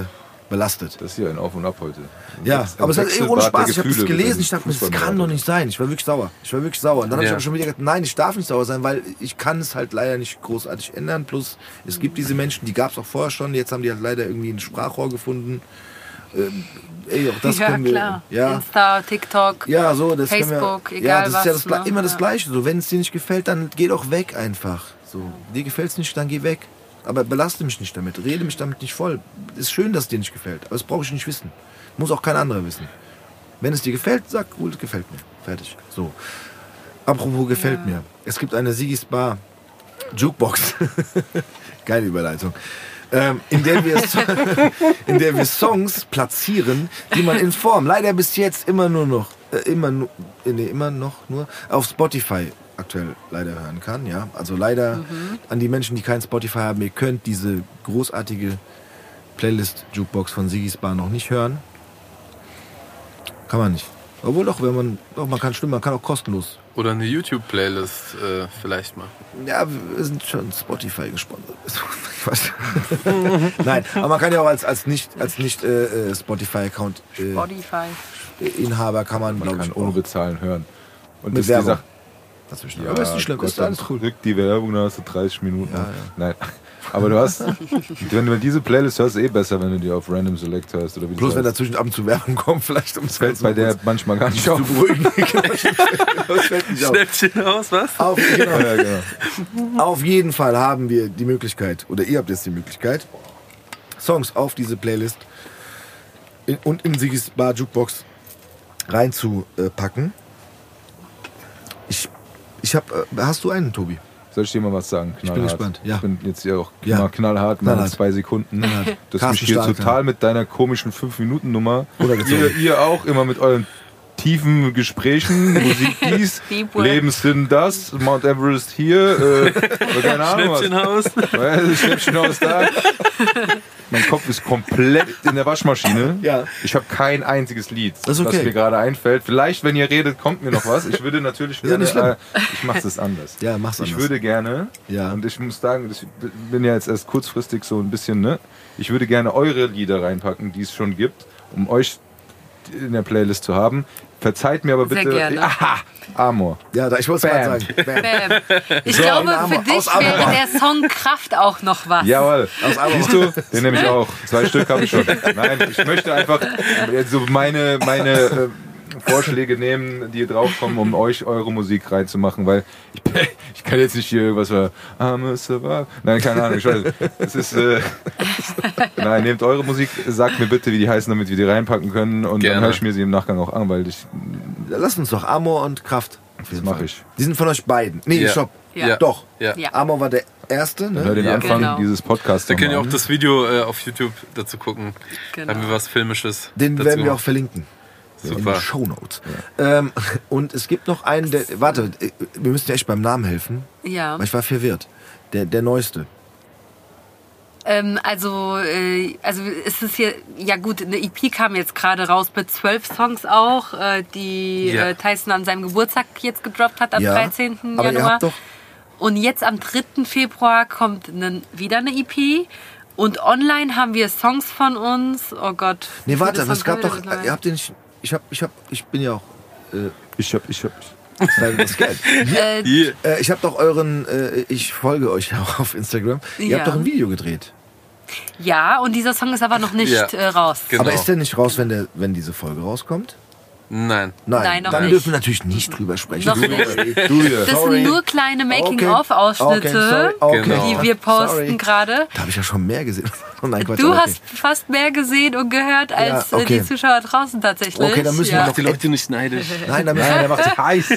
A: belastet.
B: Das ist hier ein Auf und Ab heute.
A: Ja,
B: Wechsel-
A: aber es hat ey, ohne Spaß, ich habe das gelesen,
B: mit
A: ich dachte mir, das kann doch nicht sein. Ich war wirklich sauer. Ich war wirklich sauer. Und dann habe ich
C: Ja.
A: aber schon wieder gedacht, nein, ich darf nicht sauer sein, weil ich kann es halt leider nicht großartig ändern. Plus, es gibt diese Menschen, die gab es auch vorher schon, jetzt haben die halt leider irgendwie ein Sprachrohr gefunden. Ähm, ey, auch das [LAUGHS]
D: ja,
A: können wir.
D: klar.
A: Ja,
D: Insta, TikTok.
A: ja, so, das
D: Facebook,
A: wir, ja,
D: egal
A: das ist ja
D: was,
A: das,
D: ne?
A: immer das
D: Ja.
A: Gleiche. So, wenn es dir nicht gefällt, dann geh doch weg einfach. So, dir gefällt es nicht, dann geh weg. Aber belaste mich nicht damit, rede mich damit nicht voll. Ist schön, dass es dir nicht gefällt, aber das brauche ich nicht wissen. Muss auch kein anderer wissen. Wenn es dir gefällt, sag, cool, es gefällt mir. Fertig. So. Apropos gefällt mir. Es gibt eine Sigis Bar Jukebox. [LAUGHS] Geile Überleitung. Ähm, in, der wir, [LAUGHS] in der wir Songs platzieren, die man in Form, leider bis jetzt immer nur noch, äh, immer, nu, äh, nee, immer noch nur auf Spotify aktuell leider hören kann. Ja, also leider an die Menschen, die kein Spotify haben, ihr könnt diese großartige Playlist Jukebox von Sigis Bar noch nicht hören. Kann man nicht. Obwohl doch, wenn man, doch, man kann stimmen, man kann auch kostenlos.
C: Oder eine YouTube-Playlist äh, vielleicht mal.
A: Ja, wir sind schon Spotify gesponsert. [LAUGHS] Quatsch. [LAUGHS] Nein, aber man kann ja auch als, als nicht, als nicht äh, äh, Spotify-Account äh,
D: Spotify.
A: Inhaber kann man,
B: Man
A: glaube
B: kann
A: ich,
B: ohne
A: auch
B: bezahlen hören. Und
A: Mit
B: das ist die
A: Werbung.
B: Sache.
A: aber ist nicht schlimm,
B: Gott
A: ist alles cool.
B: drückt die Werbung, dann hast du 30 Minuten.
A: Ja, ja.
B: Nein. Aber du hast, wenn du diese Playlist hörst, ist eh besser, wenn du die auf Random Select hörst. Oder wie
A: Bloß wenn dazwischen ab und zu Werbung kommt, vielleicht um es
B: fällt bei der manchmal gar auf. [LAUGHS]
A: nicht auf.
C: Schnäppchen aus, was?
A: Auf, genau.
B: Ja, genau.
A: Auf jeden Fall haben wir die Möglichkeit, oder ihr habt jetzt die Möglichkeit, Songs auf diese Playlist in, und in Sigis Bar Jukebox reinzupacken. Ich, ich hab, äh, hast du einen, Tobi?
B: Soll ich dir mal was sagen?
A: bin
B: Knallhart.
A: gespannt, ja.
B: Ich bin jetzt hier auch
A: Ja.
B: mal knallhart, mal in
A: Knallhart.
B: zwei Sekunden.
A: Knallhart.
B: Das mich hier total mit deiner komischen 5-Minuten-Nummer.
A: Runtergezogen.
B: Ihr, ihr auch immer mit euren tiefen Gesprächen, [LAUGHS] Musik dies. Lebenssinn das, Mount Everest hier, äh, keine Ahnung was.
C: Schnäppchenhaus.
B: Weil, Schnäppchenhaus da. Mein Kopf ist komplett in der Waschmaschine.
A: Ja.
B: Ich habe kein einziges Lied,
A: Das okay.
B: was mir gerade einfällt. Vielleicht, wenn ihr redet, kommt mir noch was. Ich würde natürlich
A: Ja,
B: gerne,
A: nicht schlimm.
B: äh, ich mache es anders.
A: Ja, mach's
B: Ich
A: anders.
B: würde gerne,
A: Ja.
B: und ich muss sagen, ich bin ja jetzt erst kurzfristig so ein bisschen, ne? Ich würde gerne eure Lieder reinpacken, die es schon gibt, um euch in der Playlist zu haben. Verzeiht mir aber
D: Sehr
B: bitte.
D: gerne. [LAUGHS]
B: Aha! Amor.
A: Ja, da, ich wollte es gerade sagen. Bam.
D: Bam. Ich
A: So,
D: glaube, für dich wäre der Song Kraft auch noch was.
B: Jawohl.
A: Aus Amor.
B: Siehst du? Den nehme ich [LAUGHS] auch. Zwei Stück habe ich schon. Nein, ich möchte einfach so meine, meine äh, [LAUGHS] Vorschläge nehmen, die draufkommen, um euch eure Musik reinzumachen, weil ich, [LAUGHS] ich kann jetzt nicht hier irgendwas für I'm a survivor. Nein, keine Ahnung. Ich weiß, es ist, äh, [LAUGHS] nein, nehmt eure Musik, sagt mir bitte, wie die heißen, damit wir die reinpacken können und
C: Gerne.
B: dann höre ich mir sie im Nachgang auch an, weil ich,
A: Lass uns doch Amor und Kraft. Auf jeden
B: mach
A: Fall.
B: ich.
A: Die sind von euch beiden. Nee,
C: Ja.
A: stopp.
D: Ja.
A: Doch.
C: Ja.
A: Amor war der erste, ne?
B: hör den
C: Ja,
B: Anfang
D: genau.
B: dieses Podcasts
C: Da könnt ihr auch das Video äh, auf YouTube dazu gucken.
D: Genau.
C: Da haben wir was Filmisches.
A: Den
C: dazu
A: werden wir auch
C: gemacht.
A: Verlinken. In den
C: Super.
A: Shownotes. Ähm, und es gibt noch einen, der. Warte, wir müssen dir echt beim Namen helfen.
D: Ja.
A: Weil ich war verwirrt. Der, der neueste.
D: Ähm, also, äh, also es ist hier, ja gut, eine EP kam jetzt gerade raus mit zwölf Songs auch, äh, die
C: Ja.
D: äh, Tyson an seinem Geburtstag jetzt gedroppt hat, am
A: Ja,
D: 13.
A: aber ihr
D: Januar.
A: habt doch-
D: Und jetzt am 3. Februar kommt nen- wieder eine EP. Und online haben wir Songs von uns. Oh Gott.
A: Nee, warte, aber es gab doch, ihr habt den nicht, ich hab, ich hab, ich bin ja auch, äh,
B: Ich hab, ich hab. [LAUGHS]
A: Das Geld.
D: Äh,
C: Hier.
A: Äh, ich habe doch euren, äh, ich folge euch auch [LAUGHS] auf Instagram. Ihr
D: Ja.
A: habt doch ein Video gedreht.
D: ja, und dieser Song ist aber noch nicht
C: Ja.
D: äh, raus.
C: Genau.
A: Aber ist der nicht raus, wenn, der, wenn diese Folge rauskommt?
C: Nein.
A: Nein,
D: Nein, noch
A: dann
D: nicht.
A: dürfen wir natürlich nicht drüber sprechen.
D: Noch
A: Du-
D: nicht. Das
A: Sorry.
D: sind nur kleine. Making-of-Ausschnitte,
A: Okay. Okay.
C: Genau.
D: die wir posten gerade.
A: Da habe ich ja schon mehr gesehen. [LAUGHS] Oh nein, Quatsch,
D: Du
A: okay.
D: hast fast mehr gesehen und gehört als
A: Ja,
D: äh,
A: okay.
D: die Zuschauer draußen tatsächlich.
A: Okay, dann müssen wir
D: ja.
A: noch-
C: Die Leute nicht neidisch. [LAUGHS]
A: Nein, da müssen, [LAUGHS]
B: Nein, der macht sich heiß.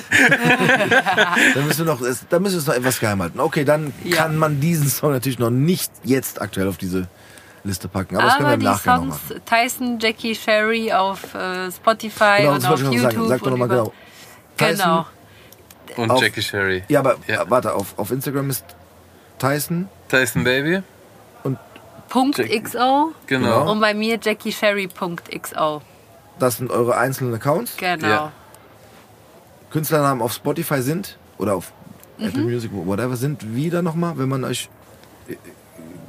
A: da müssen wir noch, es- da müssen wir es noch etwas geheim halten. Okay, dann
D: Ja.
A: kann man diesen Song natürlich noch nicht jetzt aktuell auf diese Liste packen. Aber, das können wir
D: Aber
A: im
D: die Songs
A: machen.
D: Tyson, Jackie, Sherry auf äh, Spotify
A: Genau,
D: und
A: das
D: auf YouTube.
A: sagen. Sag doch
D: und
A: nochmal
D: über-
A: genau.
D: Genau.
C: Und
A: Auf-
C: Jackie Sherry.
A: Ja, aber
C: Ja.
A: warte, auf, auf Instagram ist Tyson.
C: Tyson Baby.
D: Punkt
C: Jackie.
D: XO
C: Genau.
D: und bei mir JackieSherry.xo.
A: Das sind eure einzelnen Accounts.
D: Genau.
C: Ja.
A: Künstlernamen auf Spotify sind oder auf
D: Mhm.
A: Apple Music, whatever, sind wieder nochmal, wenn man euch.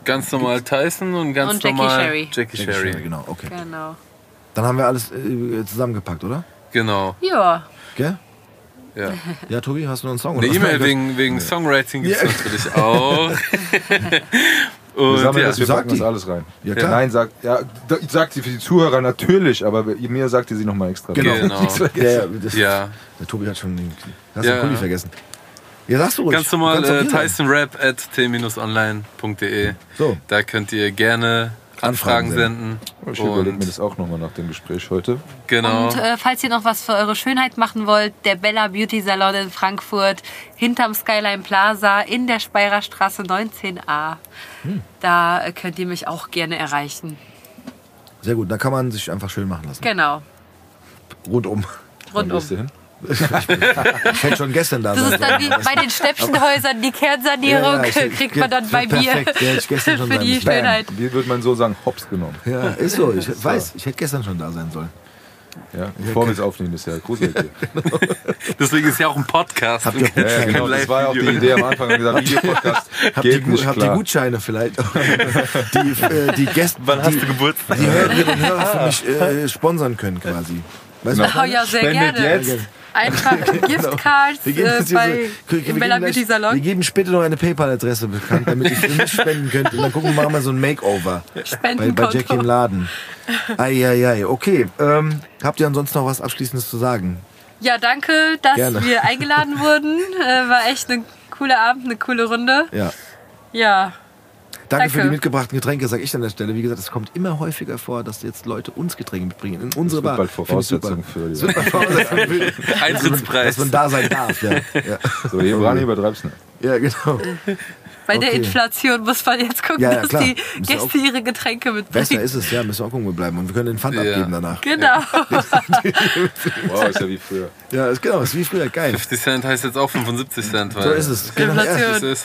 C: Ganz normal Tyson und ganz
D: Und Jackie
C: normal
D: Sherry.
C: Jackie Sherry.
A: Genau, okay.
D: Genau.
A: Dann haben wir alles äh, zusammengepackt, oder?
C: Genau.
D: Ja.
A: Gell?
C: Ja. [LAUGHS]
A: Ja, Tobi, hast du noch einen Song?
C: Eine? E-Mail wegen, wegen Songwriting gibt es
A: Ja.
C: natürlich auch. [LAUGHS] [LAUGHS]
B: Wir
C: und
B: sammeln
C: ja,
B: das, wir packen das
A: die.
B: alles rein.
A: Ja, klar.
B: Nein, sagt, ja, sagt sie für die Zuhörer natürlich, aber mir sagt ihr sie nochmal extra.
A: Genau.
C: Genau.
A: Ja, ja, das,
C: ja.
A: Der Tobi hat schon den, hast
C: Ja.
A: den Kuli vergessen. Ja, sagst du ruhig.
C: ganz normal äh, tysonrap at t-online.de.
A: So.
C: Da könnt ihr gerne Anfragen
A: Anfragen
C: senden.
B: Ich überlege mir
C: Und
B: das auch nochmal nach dem Gespräch heute.
C: genau.
D: Und äh, falls ihr noch was für eure Schönheit machen wollt, der Bella Beauty Salon in Frankfurt, hinterm Skyline Plaza in der Speyerer Straße 19a.
A: Hm.
D: Da äh, könnt ihr mich auch gerne erreichen.
A: Sehr gut, da kann man sich einfach schön machen lassen.
D: Genau.
A: Rundum.
D: Rundum.
A: Ich hätte schon gestern da
D: Das
A: sein
D: ist dann wie
A: sollen.
D: bei den Stäbchenhäusern, die Kernsanierung
A: Ja, ja, ich
D: kriegt man dann bei mir
A: ja, hätte ich gestern schon
D: für die. Schönheit.
B: Wie würde man so sagen, hops genommen.
A: Ja, ist so. Ich [LAUGHS] weiß, ich hätte gestern schon da sein sollen.
B: Ja, bevor wir es aufnehmen, ist ja gruselig. hier. [LAUGHS]
C: Deswegen ist ja auch ein Podcast.
A: Habt ihr-
C: kein
B: Ja, genau, das war ja auch die. Idee am Anfang. Wir haben gesagt, Videopodcast
A: Habt ihr,
B: geht nicht
A: habt ihr
B: klar.
A: Gutscheine vielleicht? [LAUGHS] die, äh, die Gäste,
C: Wann hast
A: die,
C: du Geburtstag?
A: die Hörerinnen und Hörer für mich äh, sponsern können quasi. Weißt du, was ich
D: Oh ja, sehr
B: Spendet
D: gerne.
B: jetzt.
D: Einfach [LAUGHS] Giftcards
A: Wir geben,
D: äh, bei,
A: so,
D: im Bella Beauty
A: gleich, wir
D: Salon.
A: geben später noch eine PayPal-Adresse bekannt, damit ihr für mich [LAUGHS] spenden könnt. Und dann gucken wir mal so ein Makeover bei, bei. Jackie im Laden. Eieiei, okay. Ähm, habt ihr ansonsten noch was Abschließendes zu sagen?
D: Ja, danke, dass
A: Gerne.
D: wir eingeladen wurden. [LAUGHS] Äh, war echt ein cooler Abend, eine coole Runde.
A: Ja.
D: Ja,
A: Danke, für
D: Danke.
A: die mitgebrachten Getränke, sage ich an der Stelle. Wie gesagt, es kommt immer häufiger vor, dass jetzt Leute uns Getränke mitbringen. In unsere
B: Das wird
A: Bar.
B: bald
A: super.
B: Voraussetzung für
A: Das
B: die.
A: wird bald Voraussetzung [LAUGHS] für-
C: Eintrittspreis.
A: Dass man da sein darf. Ja, ja. [LAUGHS]
B: So, hier Rani übertreibst nicht.
A: ja genau.
D: bei der
A: Okay.
D: Inflation muss man jetzt gucken,
A: Ja, ja,
D: dass die Gäste ihre Getränke
A: Besser
D: mitbringen.
A: ist es, ja. Müssen wir auch gucken, wo wir bleiben. Und wir können den Pfand
C: Ja.
A: abgeben danach.
D: Genau. [LAUGHS]
B: Wow, ist ja wie früher.
A: Ja, ist genau. Ist wie früher. Geil.
C: 50 Cent heißt jetzt auch 75 Cent. Weil
A: So ist es. Genau, ja.
D: Inflation.
C: Es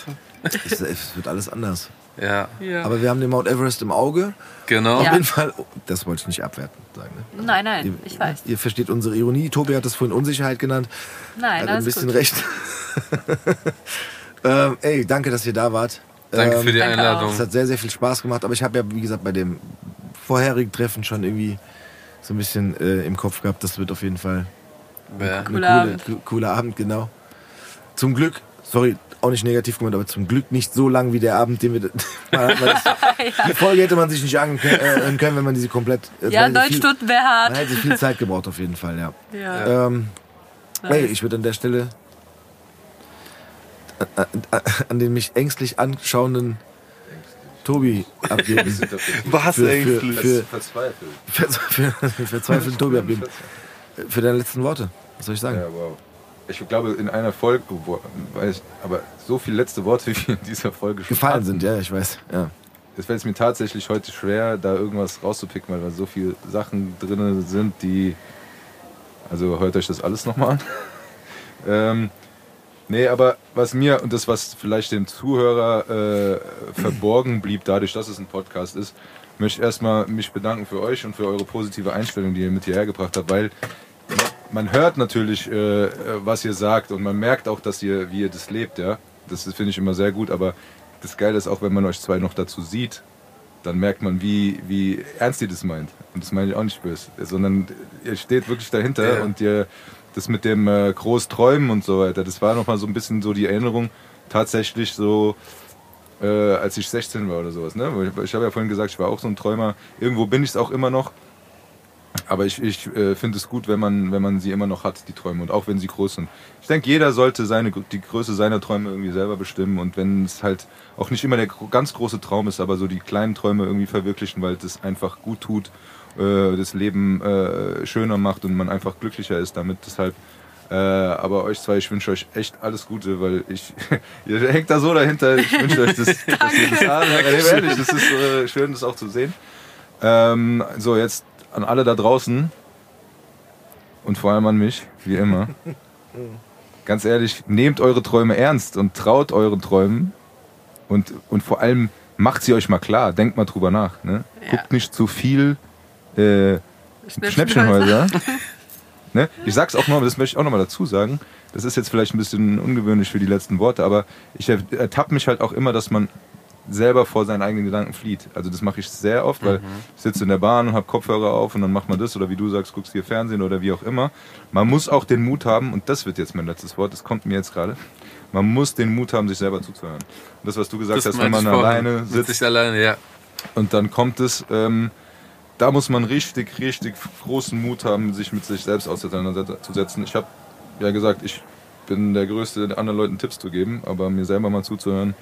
C: ist,
A: Es, es wird alles anders.
C: Ja,
D: Ja.
A: Aber wir haben den Mount Everest im Auge.
C: genau.
A: Auf
D: Ja.
A: jeden Fall. oh, Das wollte ich nicht abwerten sagen. Ne?
D: Nein, nein,
A: Ihr,
D: ich weiß.
A: Ihr versteht unsere Ironie. Tobi hat das vorhin Unsicherheit genannt.
D: Nein,
A: hat ein bisschen
D: gut.
A: recht. [LAUGHS] ähm, ey, danke, dass ihr da wart.
C: Danke
A: ähm,
C: für die
D: Danke
C: Einladung.
A: Es hat sehr, sehr viel Spaß gemacht. Aber ich habe ja, wie gesagt, bei dem vorherigen Treffen schon irgendwie so ein bisschen äh, im Kopf gehabt. Das wird auf jeden Fall
C: Ja.
A: ein
D: Cooler
A: coole,
D: Abend.
A: co- cooler Abend, genau. Zum Glück, sorry, auch nicht negativ gemeint, aber zum Glück nicht so lang wie der Abend, den wir. [LAUGHS] mal hatten, weil das, [LAUGHS] Die Folge hätte man sich nicht angehören äh, können, wenn man diese komplett. äh,
D: Ja,
A: man
D: neun
A: viel,
D: Stunden wäre
A: Man
D: hart.
A: hätte viel Zeit gebraucht, auf jeden Fall, ja.
D: Ja.
A: Ähm, hey, ich würde an der Stelle an, an, an den mich ängstlich anschauenden Tobi abgeben. [LAUGHS]
C: Was
A: Für- für-
C: eigentlich?
A: für-
B: Verzweifelt.
A: Ver- für, für verzweifelten Tobi abgeben. Für deine letzten Worte. Was soll ich sagen?
B: Ja, wow. Ich glaube, in einer Folge, weiß, aber so viele letzte Worte, [LAUGHS] wie in dieser Folge schon
A: Gefallen
B: hatten,
A: sind, ja, ich weiß. Ja.
B: Es fällt mir tatsächlich heute schwer, da irgendwas rauszupicken, weil da so viele Sachen drin sind, die. Also hört euch das alles nochmal an. [LAUGHS] ähm, Nee, aber was mir und das, was vielleicht dem Zuhörer äh, verborgen blieb, dadurch, dass es ein Podcast ist, möchte ich erstmal mich bedanken für euch und für eure positive Einstellung, die ihr mit hierher gebracht habt, weil man hört natürlich, äh, was ihr sagt und man merkt auch, dass ihr, wie ihr das lebt, ja. Das finde ich immer sehr gut, aber das Geile ist auch, wenn man euch zwei noch dazu sieht, dann merkt man, wie, wie ernst ihr das meint. Und das meine ich auch nicht böse, sondern ihr steht wirklich dahinter
C: Ja.
B: und ihr, das mit dem äh, Großträumen und so weiter, das war nochmal so ein bisschen so die Erinnerung, tatsächlich so, äh, als ich 16 war oder sowas. Ne? Ich, ich habe ja vorhin gesagt, ich war auch so ein Träumer. Irgendwo bin ich es auch immer noch. Aber ich, ich äh, finde es gut, wenn man, wenn man sie immer noch hat, die Träume. Und auch wenn sie groß sind. Ich denke, jeder sollte seine, die Größe seiner Träume irgendwie selber bestimmen. Und wenn es halt auch nicht immer der ganz große Traum ist, aber so die kleinen Träume irgendwie verwirklichen, weil das einfach gut tut, äh, das Leben äh, schöner macht und man einfach glücklicher ist damit. Deshalb äh, aber euch zwei, ich wünsche euch echt alles Gute, weil ich, [LAUGHS] ihr hängt da so dahinter. Ich wünsche euch das, [LAUGHS] dass ihr das ehrlich, das ist äh, schön, das auch zu sehen. Ähm, so, jetzt an alle da draußen und vor allem an mich, wie immer. Ganz ehrlich, nehmt eure Träume ernst und traut euren Träumen und, und vor allem macht sie euch mal klar. Denkt mal drüber nach. Ne?
D: Ja.
B: Guckt nicht zu viel äh, Schnäppchenhäuser. [LAUGHS] ne? Ich sag's auch noch, das möchte ich auch noch mal dazu sagen. Das ist jetzt vielleicht ein bisschen ungewöhnlich für die letzten Worte, aber ich ertappe mich halt auch immer, dass man selber vor seinen eigenen Gedanken flieht. Also das mache ich sehr oft, weil ich sitze in der Bahn und habe Kopfhörer auf und dann macht man das oder wie du sagst, guckst hier Fernsehen oder wie auch immer. Man muss auch den Mut haben, und das wird jetzt mein letztes Wort, das kommt mir jetzt gerade, man muss den Mut haben, sich selber zuzuhören. Und das, was du gesagt hast, wenn man alleine sitzt,
C: sich alleine, ja.
B: und dann kommt es, ähm, da muss man richtig, richtig großen Mut haben, sich mit sich selbst auseinanderzusetzen. Ich habe ja gesagt, ich bin der Größte, anderen Leuten Tipps zu geben, aber mir selber mal zuzuhören, das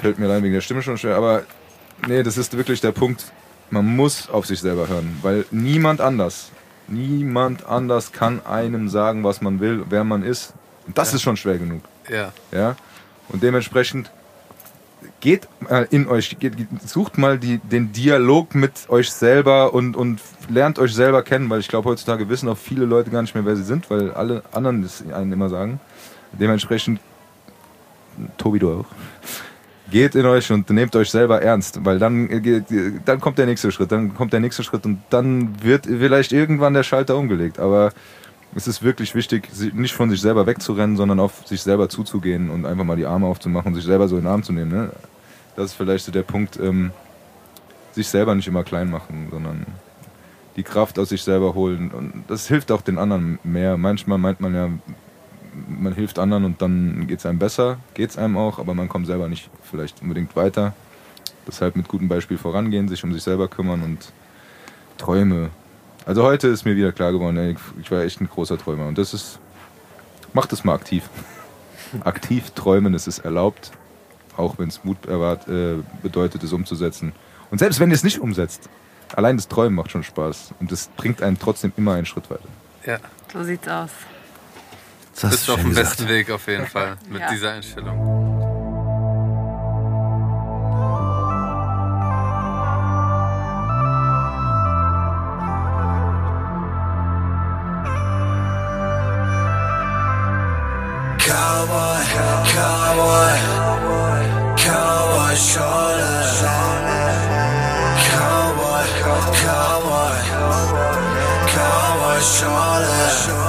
B: fällt mir allein wegen der Stimme schon schwer. Aber nee, das ist wirklich der Punkt, man muss auf sich selber hören, weil niemand anders, niemand anders kann einem sagen, was man will, wer man ist. Und das ist schon schwer genug.
C: Ja.
B: Ja? Und dementsprechend geht mal in euch, geht, sucht mal die, den Dialog mit euch selber und, und lernt euch selber kennen, weil ich glaube, heutzutage wissen auch viele Leute gar nicht mehr, wer sie sind, weil alle anderen das einen immer sagen. Dementsprechend, Tobi, du auch, geht in euch und nehmt euch selber ernst, weil dann, äh, dann kommt der nächste Schritt, dann kommt der nächste Schritt und dann wird vielleicht irgendwann der Schalter umgelegt. Aber es ist wirklich wichtig, nicht von sich selber wegzurennen, sondern auf sich selber zuzugehen und einfach mal die Arme aufzumachen sich selber so in den Arm zu nehmen. Ne? Das ist vielleicht so der Punkt, ähm, sich selber nicht immer klein machen, sondern die Kraft aus sich selber holen. Und das hilft auch den anderen mehr. Manchmal meint man ja, man hilft anderen und dann geht es einem besser, geht es einem auch, aber man kommt selber nicht vielleicht unbedingt weiter. Deshalb mit gutem Beispiel vorangehen, sich um sich selber kümmern und Träume. Also heute ist mir wieder klar geworden, ey, ich war echt ein großer Träumer und das ist, macht es mal aktiv. [LAUGHS] aktiv träumen, es ist erlaubt, auch wenn es Mut erwart, äh, bedeutet, es umzusetzen. Und selbst wenn ihr es nicht umsetzt, allein das Träumen macht schon Spaß und es bringt einen trotzdem immer einen Schritt weiter.
C: ja.
D: So sieht's aus.
A: Das
C: Bist
A: du
C: auf dem
A: gesagt.
C: besten Weg auf jeden [LAUGHS] Fall mit
D: Ja.
C: dieser Einstellung.
F: Cowboy, cowboy, cowboy shoulder. Cowboy, cowboy, cowboy shoulder.